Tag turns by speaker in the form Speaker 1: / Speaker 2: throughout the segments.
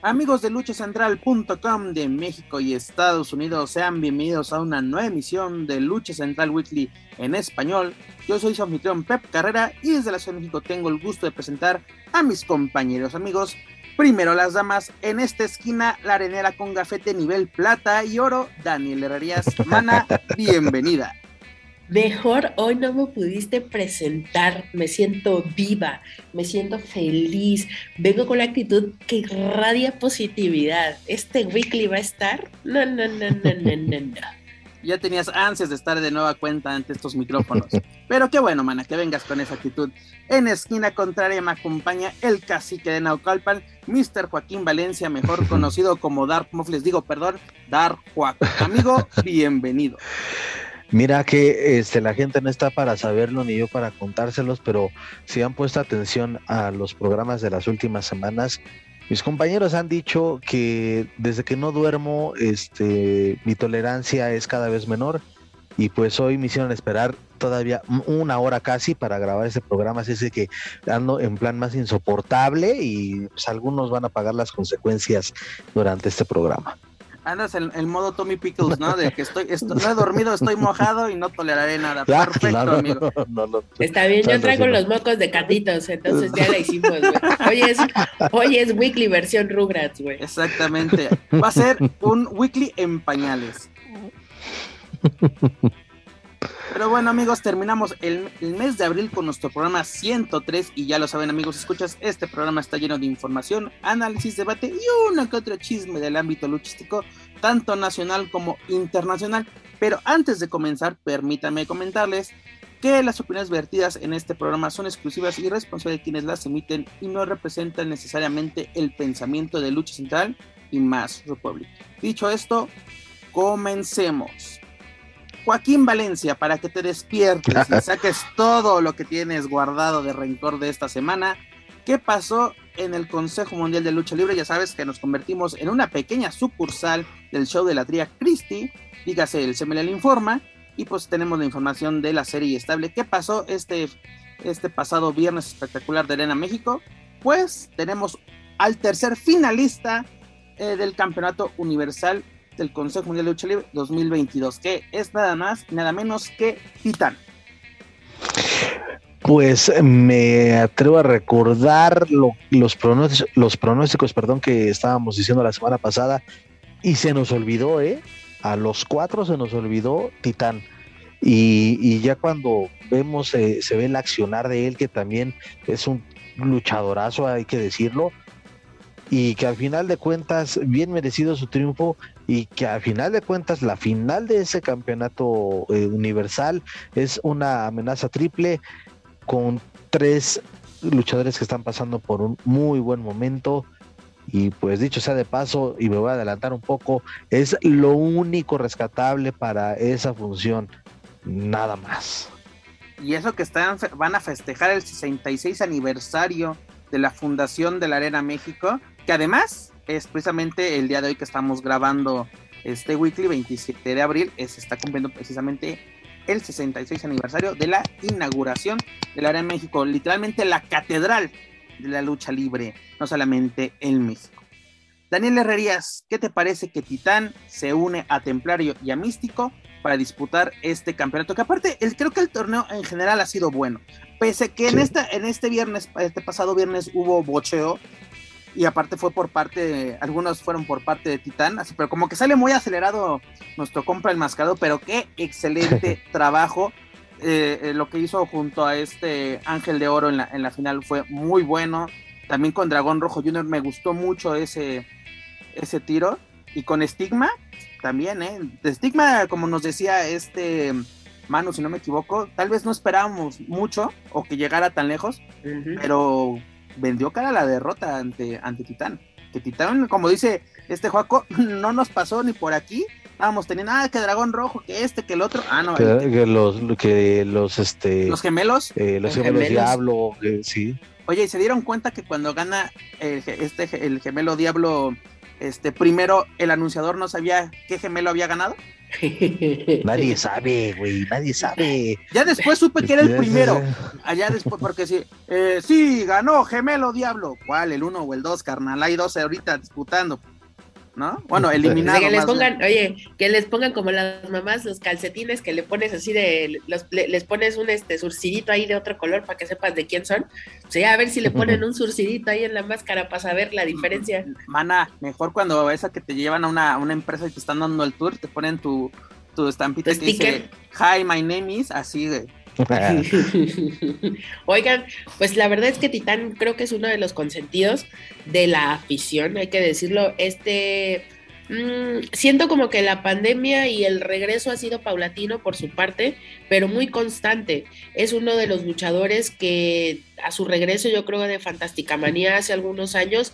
Speaker 1: Amigos de luchacentral.com de México y Estados Unidos, sean bienvenidos a una nueva emisión de Lucha Central Weekly en español. Yo soy su anfitrión Pep Carrera y desde la Ciudad de México tengo el gusto de presentar a mis compañeros amigos. Primero las damas, en esta esquina la arenera con gafete nivel plata y oro, Daniel Herrerías. Mana, bienvenida.
Speaker 2: Mejor hoy no me pudiste presentar, me siento viva, me siento feliz, vengo con la actitud que irradia positividad. Este weekly va a estar. No, no, no, no, no, no, no.
Speaker 1: Ya tenías ansias de estar de nueva cuenta ante estos micrófonos. Pero qué bueno, mana, que vengas con esa actitud. En esquina contraria me acompaña el cacique de Naucalpan, Mr. Joaquín Valencia, mejor conocido como Dark les digo, perdón, Dark Juaco. Amigo, bienvenido.
Speaker 3: Mira que este, la gente no está para saberlo ni yo para contárselos, pero si han puesto atención a los programas de las últimas semanas, mis compañeros han dicho que desde que no duermo, este, mi tolerancia es cada vez menor. Y pues hoy me hicieron esperar todavía una hora casi para grabar ese programa, así que ando en plan más insoportable y pues algunos van a pagar las consecuencias durante este programa
Speaker 1: andas en el modo Tommy Pickles, ¿no? De que estoy, estoy, no he dormido, estoy mojado y no toleraré nada. Perfecto, amigo.
Speaker 2: Está bien, yo traigo los mocos de catitos, entonces ya la hicimos, güey. Hoy es, hoy es weekly versión Rugrats, güey.
Speaker 1: Exactamente. Va a ser un weekly en pañales. Pero bueno amigos, terminamos el, mes de abril con nuestro programa 103 y ya lo saben amigos, escuchas, este programa está lleno de información, análisis, debate y una que otro chisme del ámbito luchístico, tanto nacional como internacional. Pero antes de comenzar, permítanme comentarles que las opiniones vertidas en este programa son exclusivas y responsables de quienes las emiten y no representan necesariamente el pensamiento de Lucha Central y más Republic. Dicho esto, comencemos. Joaquín Valencia, para que te despiertes y saques todo lo que tienes guardado de rencor de esta semana. ¿Qué pasó en el Consejo Mundial de Lucha Libre? Ya sabes que nos convertimos en una pequeña sucursal del show de la tría Christie, dígase el CML Informa, y pues tenemos la información de la serie estable. ¿Qué pasó este, este pasado viernes espectacular de Arena México? Pues tenemos al tercer finalista eh, del Campeonato Universal del Consejo Mundial de Lucha Libre 2022, que es nada más, nada menos que Titán.
Speaker 3: Pues me atrevo a recordar los, pronósticos, perdón, que estábamos diciendo la semana pasada y se nos olvidó, ¿eh? A los cuatro se nos olvidó Titán. Y, ya cuando vemos, se ve el accionar de él, que también es un luchadorazo, hay que decirlo, y que al final de cuentas, bien merecido su triunfo, y que al final de cuentas la final de ese campeonato eh, universal es una amenaza triple con tres luchadores que están pasando por un muy buen momento. Y pues dicho sea de paso, y me voy a adelantar un poco, es lo único rescatable para esa función, nada más.
Speaker 1: Y eso que están, van a festejar el 66 aniversario de la fundación de la Arena México, que además es precisamente el día de hoy que estamos grabando este weekly, 27 de abril, se está cumpliendo precisamente el 66 aniversario de la inauguración del área de México, literalmente la catedral de la lucha libre, no solamente en México. Daniel Herrerías, ¿qué te parece que Titán se une a Templario y a Místico para disputar este campeonato? Que aparte, el, creo que el torneo en general ha sido bueno. Pese que en, esta, en este viernes, este pasado viernes hubo bocheo, y aparte fue por parte, de, algunos fueron por parte de Titán, así, pero como que sale muy acelerado nuestro compra el mascado, pero qué excelente trabajo. Eh, eh, lo que hizo junto a este Ángel de Oro en la, en la final fue muy bueno. También con Dragón Rojo Jr. me gustó mucho ese, ese tiro. Y con Stigma también, ¿eh? De Stigma, como nos decía este Manu, si no me equivoco, tal vez no esperábamos mucho o que llegara tan lejos, pero vendió cara a la derrota ante, ante Titán. Que Titán, como dice este Juaco, no nos pasó ni por aquí estábamos teniendo, ah, que dragón rojo, que este, que el otro. Ah, no.
Speaker 3: Que, que los, que los, este.
Speaker 1: Los gemelos.
Speaker 3: eh, los
Speaker 2: Los
Speaker 3: gemelos
Speaker 2: gemelos.
Speaker 3: diablo, eh, sí.
Speaker 1: Oye, ¿y se dieron cuenta que cuando gana el, este, el gemelo diablo, este, primero el anunciador no sabía qué gemelo había ganado?
Speaker 3: Nadie sabe, güey, nadie sabe.
Speaker 1: Ya después supe que era el primero. Allá después, porque sí, eh, sí, ganó Gemelo Diablo. ¿Cuál? ¿El uno o el dos, carnal? Hay dos ahorita disputando. ¿No? Bueno, eliminado.
Speaker 2: que les
Speaker 1: más
Speaker 2: pongan,
Speaker 1: bien.
Speaker 2: oye, que les pongan como las mamás los calcetines que le pones así de, los- le- les pones un este surcidito ahí de otro color para que sepas de quién son. O sea, a ver si le ponen un surcidito ahí en la máscara para saber la diferencia.
Speaker 1: Mana, mejor cuando esa que te llevan a una, a una empresa y te están dando el tour, te ponen tu, tu estampita
Speaker 2: Tu
Speaker 1: que dice Hi, my name is, así de.
Speaker 2: Oigan, pues la verdad es que Titán creo que es uno de los consentidos de la afición, hay que decirlo. Este, mm, siento como que la pandemia y el regreso ha sido paulatino por su parte, pero muy constante. Es uno de los luchadores que a su regreso, yo creo de Fantástica Manía hace algunos años,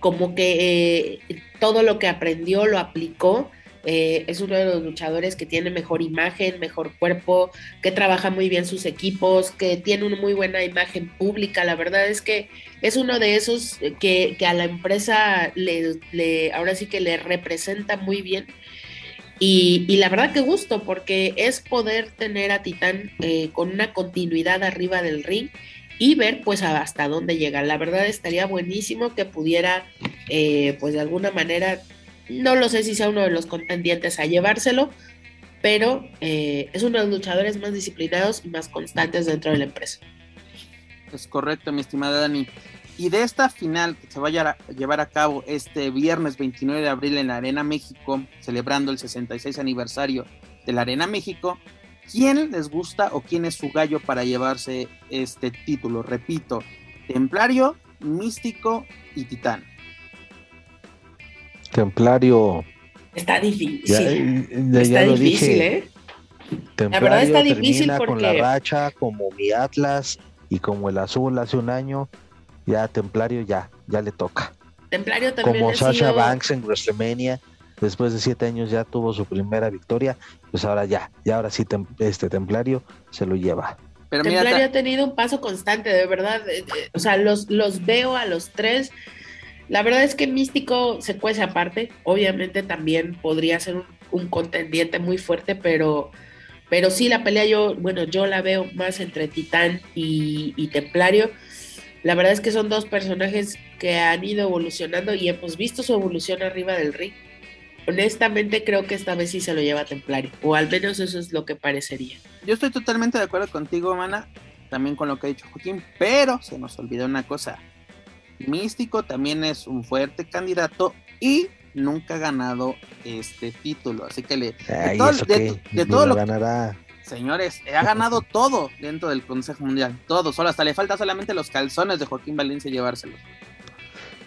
Speaker 2: como que eh, todo lo que aprendió lo aplicó. Eh, es uno de los luchadores que tiene mejor imagen, mejor cuerpo, que trabaja muy bien sus equipos, que tiene una muy buena imagen pública. La verdad es que es uno de esos que, que a la empresa le, le- ahora sí que le representa muy bien. Y, y la verdad que gusto, porque es poder tener a Titán eh, con una continuidad arriba del ring y ver pues hasta dónde llega. La verdad estaría buenísimo que pudiera eh, pues de alguna manera, no lo sé si sea uno de los contendientes a llevárselo, pero eh, es uno de los luchadores más disciplinados y más constantes dentro de la empresa.
Speaker 1: Es correcto, mi estimada Dani. Y de esta final que se vaya a llevar a cabo este viernes 29 de abril en la Arena México, celebrando el 66 aniversario de la Arena México, ¿quién les gusta o quién es su gallo para llevarse este título? Repito, Templario, Místico y Titán.
Speaker 3: Templario.
Speaker 2: Está difícil.
Speaker 3: Ya, eh, ya-
Speaker 2: está
Speaker 3: ya lo
Speaker 2: difícil,
Speaker 3: dije.
Speaker 2: ¿eh?
Speaker 3: Templario
Speaker 2: verdad está difícil
Speaker 3: termina con la
Speaker 2: porque-
Speaker 3: racha como mi Atlas y como el azul hace un año. Ya Templario ya, ya le toca.
Speaker 2: Templario también
Speaker 3: Como
Speaker 2: ha
Speaker 3: Sasha
Speaker 2: sido-
Speaker 3: Banks en WrestleMania, después de siete años ya tuvo su primera victoria, pues ahora ya, y ahora sí tem- este Templario se lo lleva.
Speaker 1: Pero
Speaker 2: Templario ha tenido un paso constante, de verdad. eh, eh, O sea, los, los veo a los tres. La verdad es que Místico se cuece aparte. Obviamente también podría ser un, contendiente muy fuerte, pero, pero sí la pelea yo, bueno, yo la veo más entre Titán y, Templario. La verdad es que son dos personajes que han ido evolucionando y hemos visto su evolución arriba del ring. Honestamente creo que esta vez sí se lo lleva Templario, o al menos eso es lo que parecería.
Speaker 1: yo estoy totalmente de acuerdo contigo, Mana, también con lo que ha dicho Joaquín, pero se nos olvidó una cosa. Místico también es un fuerte candidato y nunca ha ganado este título, así que le...
Speaker 3: Ay,
Speaker 1: todo- de todo
Speaker 3: lo
Speaker 1: lo-
Speaker 3: ganará.
Speaker 1: Señores, ha ganado todo dentro del Consejo Mundial, todo, solo hasta le falta solamente los calzones de Joaquín Valencia llevárselos.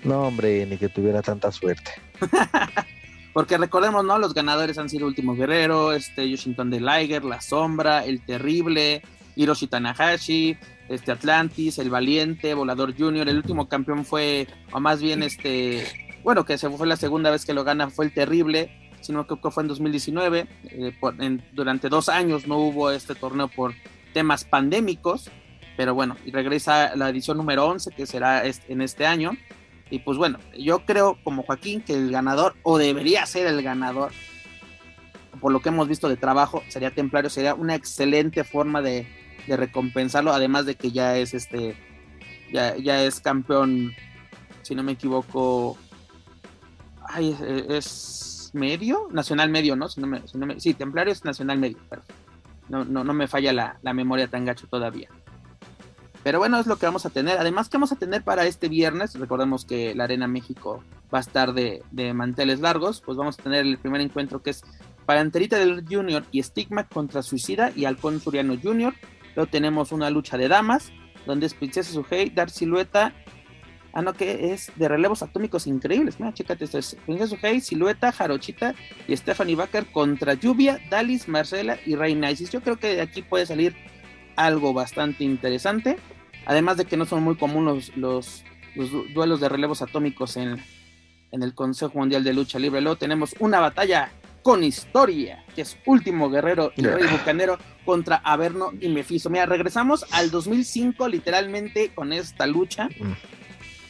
Speaker 3: No, hombre, ni que tuviera tanta suerte.
Speaker 1: Porque recordemos, ¿no? Los ganadores han sido Último Guerrero, este Yoshinton de Liger, La Sombra, El Terrible, Hiroshi Tanahashi, este Atlantis, El Valiente, Volador Junior. El último campeón fue, o más bien este, bueno, que se fue la segunda vez que lo gana fue El Terrible, si no me equivoco fue en 2019. Eh, durante dos años no hubo este torneo por temas pandémicos, pero bueno, y regresa la edición número 11 que será en este año. Y pues bueno, yo creo como Joaquín que el ganador, o debería ser el ganador, por lo que hemos visto de trabajo, sería Templario, sería una excelente forma de, de recompensarlo, además de que ya es este, ya, ya es campeón, si no me equivoco, ay, es, medio, nacional medio, ¿no? Si no me, si sí, Templario es nacional medio, pero no, no, no me falla la, la memoria tan gacho todavía. Pero bueno, es lo que vamos a tener. Además, que vamos a tener para este viernes? Recordemos que la Arena México va a estar de, de manteles largos. Pues vamos a tener el primer encuentro que es Palanterita del Junior y Stigma contra Suicida y Halcón Suriano Junior. Luego tenemos una lucha de damas, donde es Princesa Suhei, Dar Silueta. Ah, no, que es de relevos atómicos increíbles. Mira, chécate esto: es Princesa Suhei, Silueta, Jarochita y Stephanie Baker contra Lluvia, Dalis, Marcela y Reina Isis. Yo creo que de aquí puede salir algo bastante interesante. Además de que no son muy comunes los, los, los duelos de relevos atómicos en, en, el Consejo Mundial de Lucha Libre. Luego tenemos una batalla con historia, que es Último Guerrero y Rey Bucanero contra Averno y Mefisto. Mira, regresamos al 2005 literalmente con esta lucha,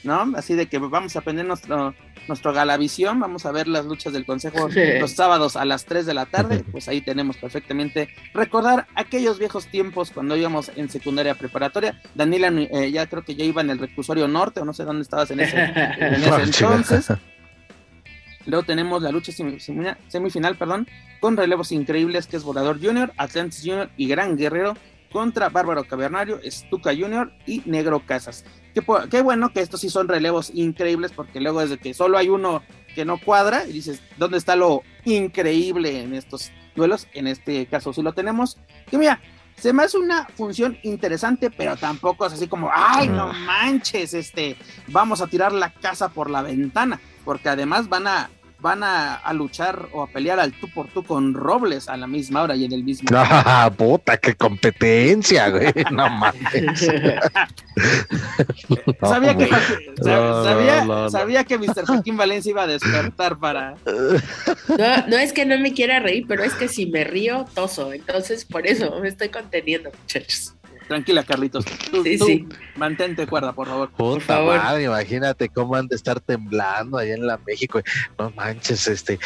Speaker 1: ¿no? Así de que vamos a aprender nuestro, nuestro Galavisión, vamos a ver las luchas del Consejo los sábados a las 3 de la tarde, pues ahí tenemos perfectamente recordar aquellos viejos tiempos cuando íbamos en secundaria preparatoria. Daniela, eh, ya creo que ya iba en el reclusorio norte, o no sé dónde estabas en ese, en ese entonces. Luego tenemos la lucha semifinal, perdón, con relevos increíbles que es Volador Junior, Atlantis Junior y Gran Guerrero contra Bárbaro Cavernario, Stuka Junior y Negro Casas. Qué, bueno que estos sí son relevos increíbles porque luego desde que solo hay uno que no cuadra y dices, ¿dónde está lo increíble en estos duelos? En este caso sí lo tenemos. Que mira, se me hace una función interesante, pero tampoco es así como, ay, no manches, este, vamos a tirar la casa por la ventana, porque además van a van a, luchar o a pelear al tú por tú con Robles a la misma hora y en el mismo.
Speaker 3: ¡Ah, puta! ¡Qué competencia, güey! No mames.
Speaker 1: sabía, que, sabía, sabía, que Mr. Joaquín Valencia iba a despertar para.
Speaker 2: No, no es que no me quiera reír, pero es que si me río, toso. Entonces, por eso me estoy conteniendo, muchachos.
Speaker 1: Tranquila, Carlitos. Tú, sí, sí. Mantente cuerda, por favor.
Speaker 3: por favor. Madre, imagínate cómo han de estar temblando allá en la México. No manches, este,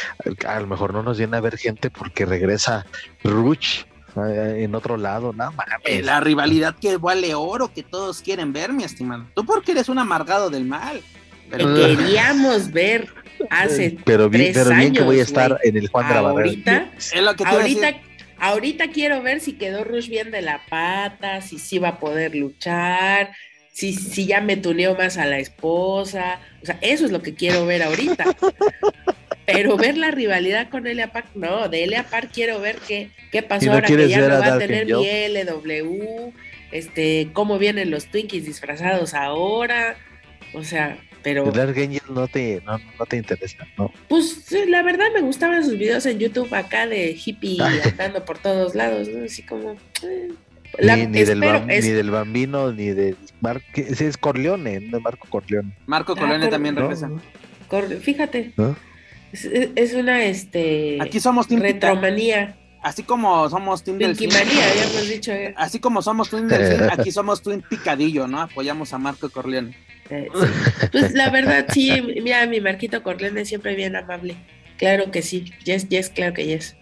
Speaker 3: a lo mejor no nos viene a ver gente porque regresa Ruch en otro lado, nada más.
Speaker 1: La rivalidad que vale oro, que todos quieren ver, mi estimado. Tú porque eres un amargado del mal.
Speaker 2: Pero... queríamos ver hace
Speaker 3: pero bien, pero bien que voy a estar en el Juan
Speaker 2: Ahorita, es lo que ahorita Ahorita quiero ver si quedó Rush bien de la pata, si sí va a poder luchar, si, si ya me tuneo más a la esposa. O sea, eso es lo que quiero ver ahorita. Pero ver la rivalidad con Elia Park, no, de Elia Park quiero ver qué, qué pasó ahora que ya no va a tener mi LW, este, cómo vienen los Twinkies disfrazados ahora. O sea, pero...
Speaker 3: Dark Angel no te, no, no te interesa, ¿no?
Speaker 2: Pues la verdad me gustaban sus videos en YouTube acá de hippie andando por todos lados, ¿no? Así como...
Speaker 3: Eh, ni, del ni, del bambino, ni del Marco, ese es Corleone, de Marco Corleone.
Speaker 1: Marco Corleone ah, también regresa.
Speaker 2: fíjate, es, es, una este
Speaker 1: aquí somos
Speaker 2: retromanía.
Speaker 1: Así como somos Team
Speaker 2: Delfín. ya hemos dicho.
Speaker 1: Así como somos Twin Delfín, aquí somos Twin Picadillo, ¿no? Apoyamos a Marco Corleone.
Speaker 2: Pues la verdad, sí, mira, mi Marquito Corleone siempre bien amable. Claro que sí, yes, yes, claro que yes.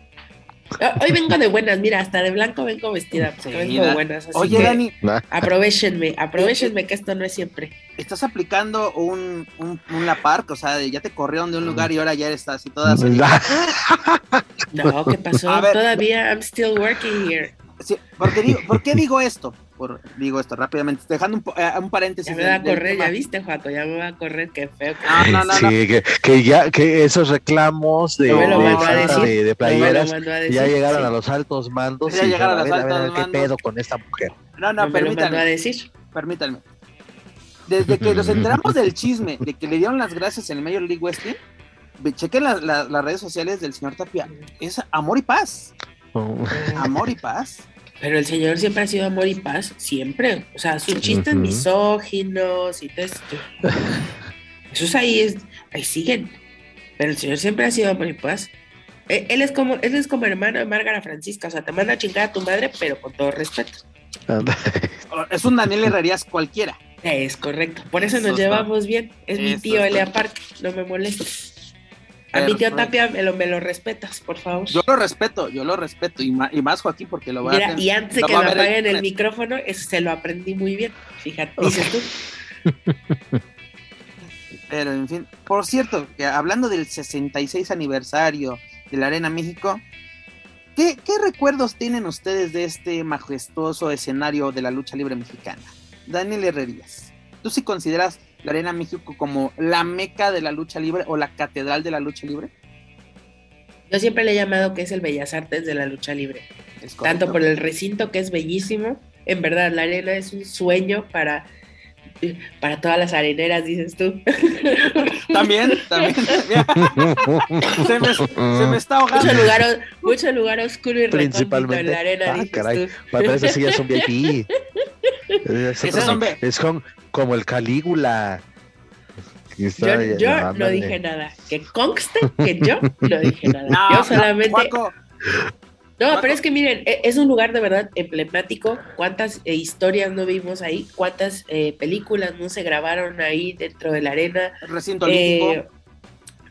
Speaker 2: Ah, hoy vengo de buenas, mira, hasta de blanco vengo vestida, vengo de buenas.
Speaker 1: Oye, Dani,
Speaker 2: aprovechenme, aprovechenme que esto no es siempre.
Speaker 1: Estás aplicando un, un, un La Park, o sea, ya te corrieron de un lugar y ahora ya estás y todas.
Speaker 2: no, ¿qué pasó? Todavía I'm still working here.
Speaker 1: Sí, porque digo, ¿Por qué digo esto? Digo esto rápidamente, dejando un, eh, un paréntesis.
Speaker 2: Ya me va a correr, ya viste, Juaco, ya me va a correr, qué feo.
Speaker 3: sí, que, ya, que esos reclamos de, de, playeras ya llegaron a los altos mandos.
Speaker 1: Ya llegaron a los altos
Speaker 3: mandos. ¿Qué pedo con esta mujer?
Speaker 1: No, no, permítanme.
Speaker 2: a decir.
Speaker 1: Permítanme. Desde que nos enteramos del chisme de que le dieron las gracias en el Major League Wrestling, chequen las redes sociales del señor Tapia. Es amor y paz. Oh. Amor y paz.
Speaker 2: Pero el Señor siempre ha sido amor y paz, siempre. O sea, sus chistes misóginos y todo esto. Esos ahí, es, ahí siguen. Pero el Señor siempre ha sido amor y paz. E, él es como, él es como hermano de Márgara Francisca, o sea, te manda a chingar a tu madre, pero con todo respeto.
Speaker 1: es un Daniel Herrerías cualquiera.
Speaker 2: Es correcto, por eso, nos llevamos bien. Es mi tío Elia Park, no me molestes. A mi tío Tapia me lo, me lo respetas, por favor.
Speaker 1: Yo lo respeto, yo lo respeto. Y más, y más Joaquín, porque lo va
Speaker 2: a hacer. Y antes de que me apaguen el, micrófono, eso se lo aprendí muy bien. Fíjate, dices tú.
Speaker 1: Pero en fin, por cierto, que hablando del 66 aniversario de la Arena México, ¿qué, ¿qué recuerdos tienen ustedes de este majestuoso escenario de la lucha libre mexicana? Daniel Herrerías, ¿tú sí consideras la Arena México como la meca de la lucha libre o la catedral de la lucha libre?
Speaker 2: Yo siempre le he llamado que es el Bellas Artes de la lucha libre. Tanto por el recinto que es bellísimo. En verdad, la arena es un sueño para, para todas las areneras, dices tú.
Speaker 1: También, también. se, me, se, me, está ahogando.
Speaker 2: Mucho lugar, mucho lugar oscuro y Principalmente. en la arena. Ah, caray.
Speaker 3: Para eso sí ya son VIP. Es, es, como, como el Calígula.
Speaker 2: yo, no dije nada. Que conste que yo no dije nada. yo solamente. No, pero es que miren, e, es un lugar de verdad emblemático. ¿Cuántas eh, historias no vimos ahí? ¿Cuántas eh, películas no se grabaron ahí dentro de la arena?
Speaker 1: recinto olímpico. Eh,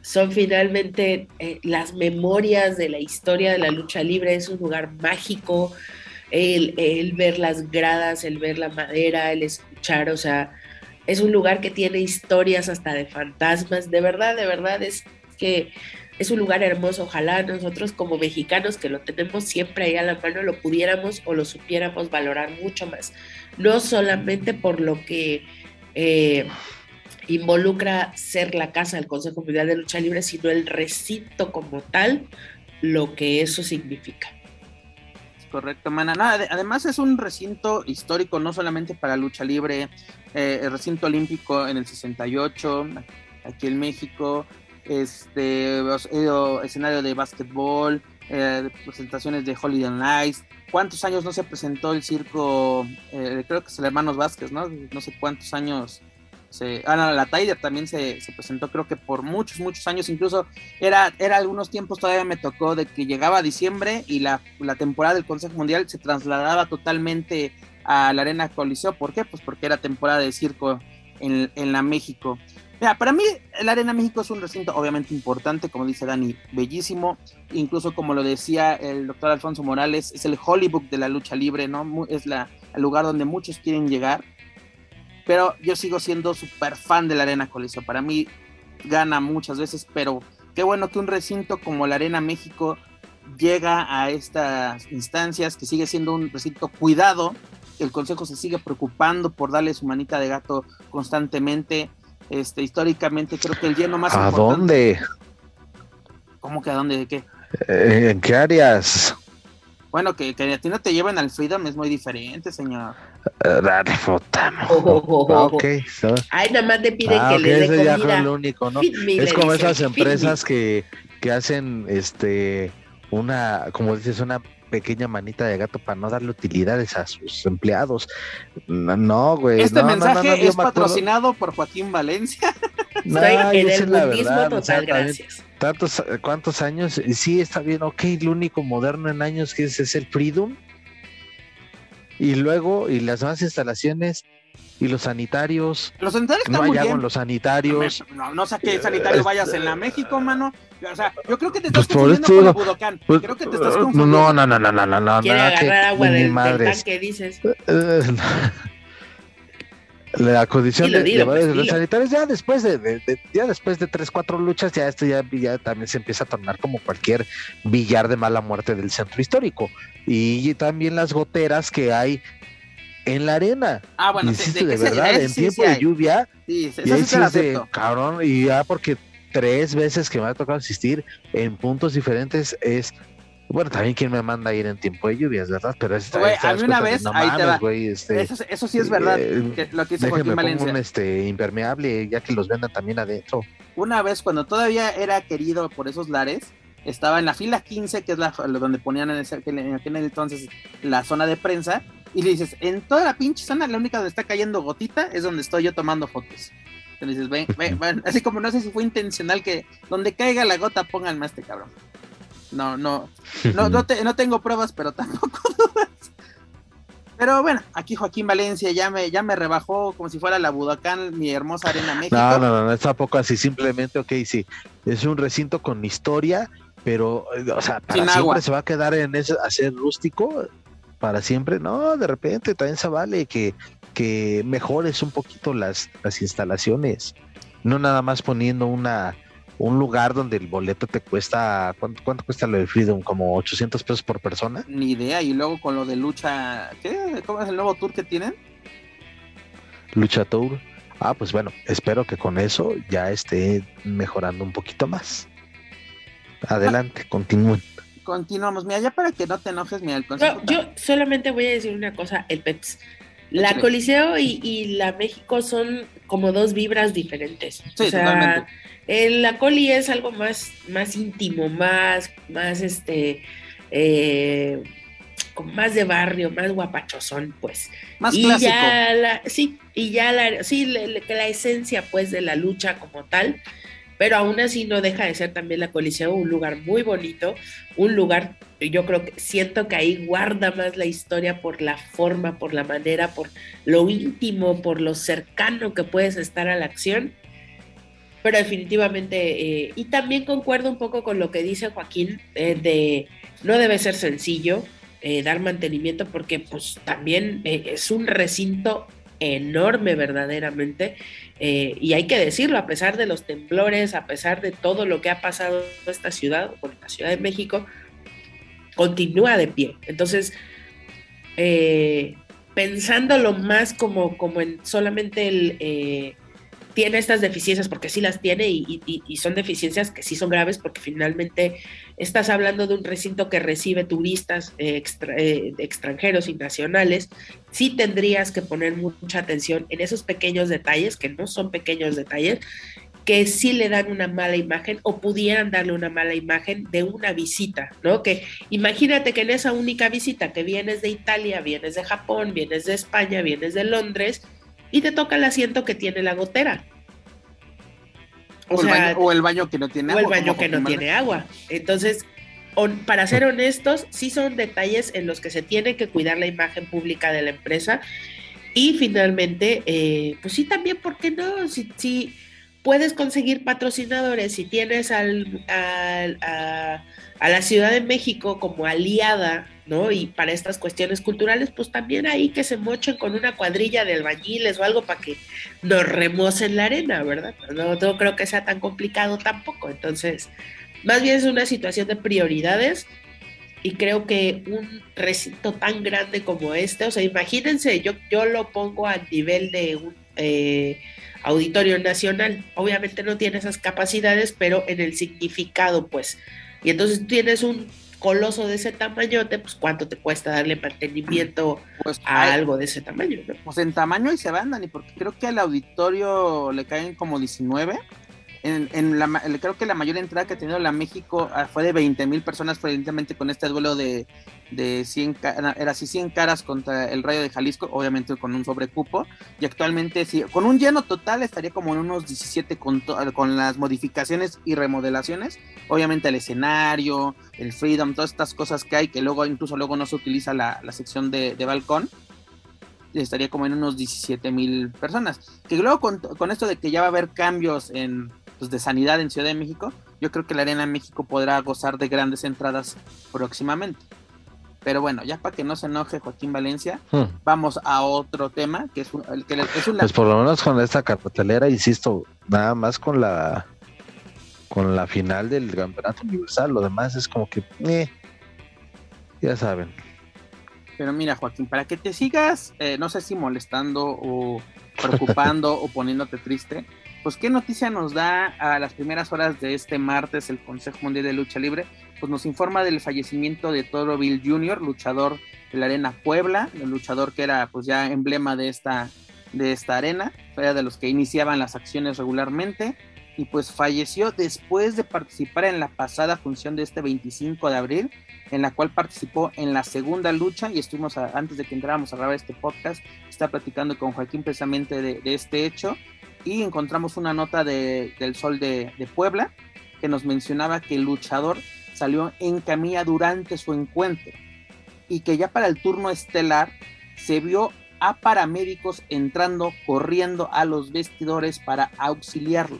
Speaker 2: son finalmente las memorias de la historia de la lucha libre. Es un lugar mágico. El, ver las gradas, el ver la madera, el escuchar, o sea, es un lugar que tiene historias hasta de fantasmas. De verdad, de verdad, es que es un lugar hermoso. Ojalá nosotros como mexicanos que lo tenemos siempre ahí a la mano lo pudiéramos o lo supiéramos valorar mucho más. No solamente por lo que eh, involucra ser la casa del Consejo Mundial de Lucha Libre, sino el recinto como tal, lo que eso significa.
Speaker 1: Correcto, mana. además es un recinto histórico, no solamente para lucha libre, eh, el recinto olímpico en el 68, aquí en México, este escenario de básquetbol, eh, presentaciones de Holiday Nights. ¿Cuántos años no se presentó el circo? Eh, creo que es el Hermanos Vázquez, ¿no? No sé cuántos años. Se, ah, no, la Tiger también se, presentó, creo que por muchos, muchos años. Incluso era, era algunos tiempos todavía me tocó de que llegaba diciembre y la, la temporada del Consejo Mundial se trasladaba totalmente a la Arena Coliseo. ¿Por qué? Pues porque era temporada de circo en, en la México. Mira, para mí el Arena México es un recinto obviamente importante, como dice Dani, bellísimo, incluso como lo decía el doctor Alfonso Morales, es el Hollywood de la lucha libre, ¿no? Es la, el lugar donde muchos quieren llegar, pero yo sigo siendo súper fan de la Arena Coliseo, para mí gana muchas veces, pero qué bueno que un recinto como la Arena México llega a estas instancias, que sigue siendo un recinto cuidado, el Consejo se sigue preocupando por darle su manita de gato constantemente, este, históricamente creo que el lleno más
Speaker 3: ¿A dónde?
Speaker 1: ¿Cómo que a dónde? ¿De qué?
Speaker 3: Eh, ¿En qué áreas?
Speaker 1: Bueno, que, que, a ti no te lleven al Freedom es muy diferente, señor.
Speaker 3: Uh,
Speaker 2: Ay, nada más te piden ah, que le dé comida.
Speaker 3: Lo único, ¿no? es como esas empresas que, que hacen este una, como dices, una pequeña manita de gato para no darle utilidades a sus empleados. No, güey.
Speaker 1: Este mensaje es patrocinado por Joaquín Valencia.
Speaker 2: No, en el budismo total, gracias.
Speaker 3: Tantos, ¿Cuántos años? Sí, está bien, ok, lo único moderno en años que es, es el Freedom. Y luego, y las demás instalaciones, y los sanitarios.
Speaker 1: Los sanitarios están no muy bien.
Speaker 3: los sanitarios.
Speaker 1: No, no sé qué sanitario vayas en la México, mano. O sea, yo creo que te estás pues confundiendo con Budokan. Pues, creo que te estás confundiendo.
Speaker 3: No, no, no, no, no, no, no.
Speaker 2: Quiere agarrar agua del, del tanque, dices.
Speaker 3: La condición de, de, pues, los sanitarios ya después de, de, ya después de tres cuatro luchas ya esto ya, ya, también se empieza a tornar como cualquier billar de mala muerte del centro histórico y también las goteras que hay en la arena.
Speaker 1: Ah, bueno,
Speaker 3: de, verdad, en tiempo de lluvia.
Speaker 1: Sí, eso sí
Speaker 3: cabrón, y ya porque tres veces que me ha tocado asistir en puntos diferentes es bueno, también quien me manda a ir en tiempo de lluvias, ¿verdad? Pero es,
Speaker 1: güey, a mí una vez, ahí te va. este, eso, eso, sí es verdad, eh, que lo que hizo Joaquín Valencia.
Speaker 3: un este, impermeable, ya que los vendan también adentro.
Speaker 1: Una vez, cuando todavía era querido por esos lares, estaba en la fila 15, que es la donde ponían en, ese, en aquel entonces la zona de prensa, y le dices, en toda la pinche zona, la única donde está cayendo gotita es donde estoy yo tomando fotos. Le dices, ven, ven, ven, así como no sé si fue intencional que donde caiga la gota pónganme a este cabrón. No, no, no, no, no tengo pruebas, pero tampoco dudas. Pero bueno, aquí Joaquín Valencia ya me, ya me rebajó como si fuera la Budacán, mi hermosa arena México.
Speaker 3: No, no, no, no es tampoco así, simplemente, ok, sí, es un recinto con historia, pero, o sea, para siempre se va a quedar en ese, a ser rústico, para siempre, no, de repente también se vale que, que mejores un poquito las, las instalaciones, no nada más poniendo una un lugar donde el boleto te cuesta, ¿cuánto, cuánto cuesta lo de Freedom? ¿Como 800 pesos por persona?
Speaker 1: Ni idea, y luego con lo de lucha, ¿qué? ¿Cómo es el nuevo tour que tienen?
Speaker 3: Lucha Tour. Ah, pues bueno, espero que con eso ya esté mejorando un poquito más. Adelante, continúen
Speaker 1: continuamos. Mira, ya para que no te enojes, mira, el consejo.
Speaker 2: yo solamente voy a decir una cosa, el PETS. La Coliseo y, la México son como dos vibras diferentes.
Speaker 1: Sí, o sea,
Speaker 2: la Coli es algo más, más íntimo, más, más este, eh, como más de barrio, más guapachosón, pues.
Speaker 1: Más
Speaker 2: y
Speaker 1: clásico.
Speaker 2: ya la, sí, y ya la, sí, que la esencia pues de la lucha como tal, pero aún así no deja de ser también la Coliseo un lugar muy bonito, un lugar, yo creo que siento que ahí guarda más la historia por la forma, por la manera, por lo íntimo, por lo cercano que puedes estar a la acción. Pero definitivamente, eh, y también concuerdo un poco con lo que dice Joaquín, eh, de no debe ser sencillo eh, dar mantenimiento porque pues también eh, es un recinto enorme verdaderamente eh, y hay que decirlo, a pesar de los temblores, a pesar de todo lo que ha pasado en esta ciudad, por la Ciudad de México, continúa de pie. Entonces, eh, pensándolo más como, como en solamente el... eh, tiene estas deficiencias porque sí las tiene y, son deficiencias que sí son graves porque finalmente estás hablando de un recinto que recibe turistas eh, extranjeros y nacionales, sí tendrías que poner mucha atención en esos pequeños detalles, que no son pequeños detalles, que sí le dan una mala imagen o pudieran darle una mala imagen de una visita, ¿no? Que imagínate que en esa única visita que vienes de Italia, vienes de Japón, vienes de España, vienes de Londres y te toca el asiento que tiene la gotera.
Speaker 1: O, el baño, o el baño que no tiene
Speaker 2: o
Speaker 1: agua.
Speaker 2: el baño que no tiene agua. Entonces, on- para ser honestos, sí son detalles en los que se tiene que cuidar la imagen pública de la empresa. Y finalmente, eh, pues sí, también, ¿por qué no? Si, si puedes conseguir patrocinadores, si tienes al, al- a, la Ciudad de México como aliada, ¿no? Y para estas cuestiones culturales, pues también ahí que se mochen con una cuadrilla de albañiles o algo para que nos remocen la arena, ¿verdad? No, creo que sea tan complicado tampoco. Entonces, más bien es una situación de prioridades y creo que un recinto tan grande como este, o sea, imagínense, yo, yo lo pongo a nivel de un eh, auditorio nacional. Obviamente no tiene esas capacidades, pero en el significado, pues. Y entonces tienes un coloso de ese tamañote, pues cuánto te cuesta darle mantenimiento
Speaker 1: Pues,
Speaker 2: a
Speaker 1: hay-
Speaker 2: algo de ese tamaño, ¿no?
Speaker 1: pues en tamaño y se van, Dani, porque creo que al auditorio le caen como 19. En, en la, creo que la mayor entrada que ha tenido la México ah, fue de 20 mil personas, evidentemente con este duelo de, de 100, ca- no, era así 100 caras contra el Rayo de Jalisco, obviamente con un sobrecupo. Y actualmente, sí, con un lleno total estaría como en unos 17 con, las modificaciones y remodelaciones. Obviamente el escenario, el Freedom, todas estas cosas que hay, que luego incluso luego no se utiliza la, sección de, de balcón estaría como en unos 17 mil personas. Que luego con, con esto de que ya va a haber cambios en, pues, de sanidad en Ciudad de México, yo creo que la Arena México podrá gozar de grandes entradas próximamente. Pero bueno, ya para que no se enoje Joaquín Valencia,
Speaker 3: Hmm.
Speaker 1: vamos a otro tema, que es, un- que es una...
Speaker 3: Pues por lo menos con esta cartelera, insisto, nada más con la con la final del campeonato universal, lo demás es como que eh, ya saben.
Speaker 1: Pero mira, Joaquín, para que te sigas, eh, no sé si molestando o preocupando o poniéndote triste, pues qué noticia nos da a las primeras horas de este martes el Consejo Mundial de Lucha Libre, pues nos informa del fallecimiento de Toro Bill Jr., luchador de la Arena Puebla, el luchador que era pues ya emblema de esta, de esta arena, era de los que iniciaban las acciones regularmente, y pues falleció después de participar en la pasada función de este 25 de abril, en la cual participó en la segunda lucha y estuvimos a- antes de que entráramos a grabar este podcast, está platicando con Joaquín precisamente de, de este hecho y encontramos una nota de, del Sol de, Puebla que nos mencionaba que el luchador salió en camilla durante su encuentro y que ya para el turno estelar se vio a paramédicos entrando, corriendo a los vestidores para auxiliarlo.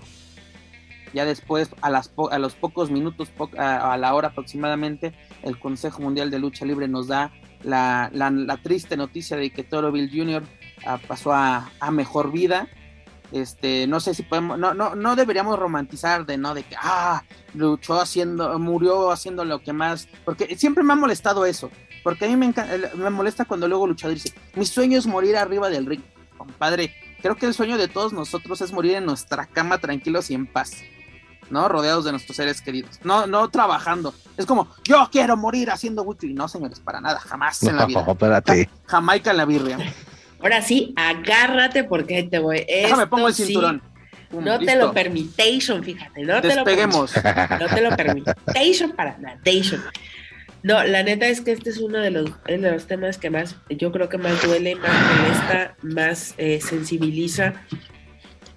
Speaker 1: Ya después, a, las a los pocos minutos, a, la hora aproximadamente, el Consejo Mundial de Lucha Libre nos da la, la- triste noticia de que Toro Bill Jr. ah, pasó a mejor vida. Este, no sé si podemos, no, no, no deberíamos romantizar de no, de que ah, luchó haciendo, murió haciendo lo que más, porque siempre me ha molestado eso, porque a mí me, enca- el- me molesta cuando luego luchador dice, mi sueño es morir arriba del ring, compadre, creo que el sueño de todos nosotros es morir en nuestra cama tranquilos y en paz. ¿no? Rodeados de nuestros seres queridos. No, no trabajando. Es como, yo quiero morir haciendo weekly. No, señores, para nada, jamás en la vida.
Speaker 3: No, espérate.
Speaker 1: Jamaica en la birria.
Speaker 2: Ahora sí, agárrate porque ahí te voy.
Speaker 1: Déjame
Speaker 2: Esto
Speaker 1: pongo el
Speaker 2: sí,
Speaker 1: cinturón. Pum,
Speaker 2: no te lo permitation, fíjate, no te lo
Speaker 1: Despeguemos.
Speaker 2: permi- No te lo permitation para nada. No, la neta es que este es uno de los, de los temas que más, yo creo que más duele, más molesta, más eh, sensibiliza.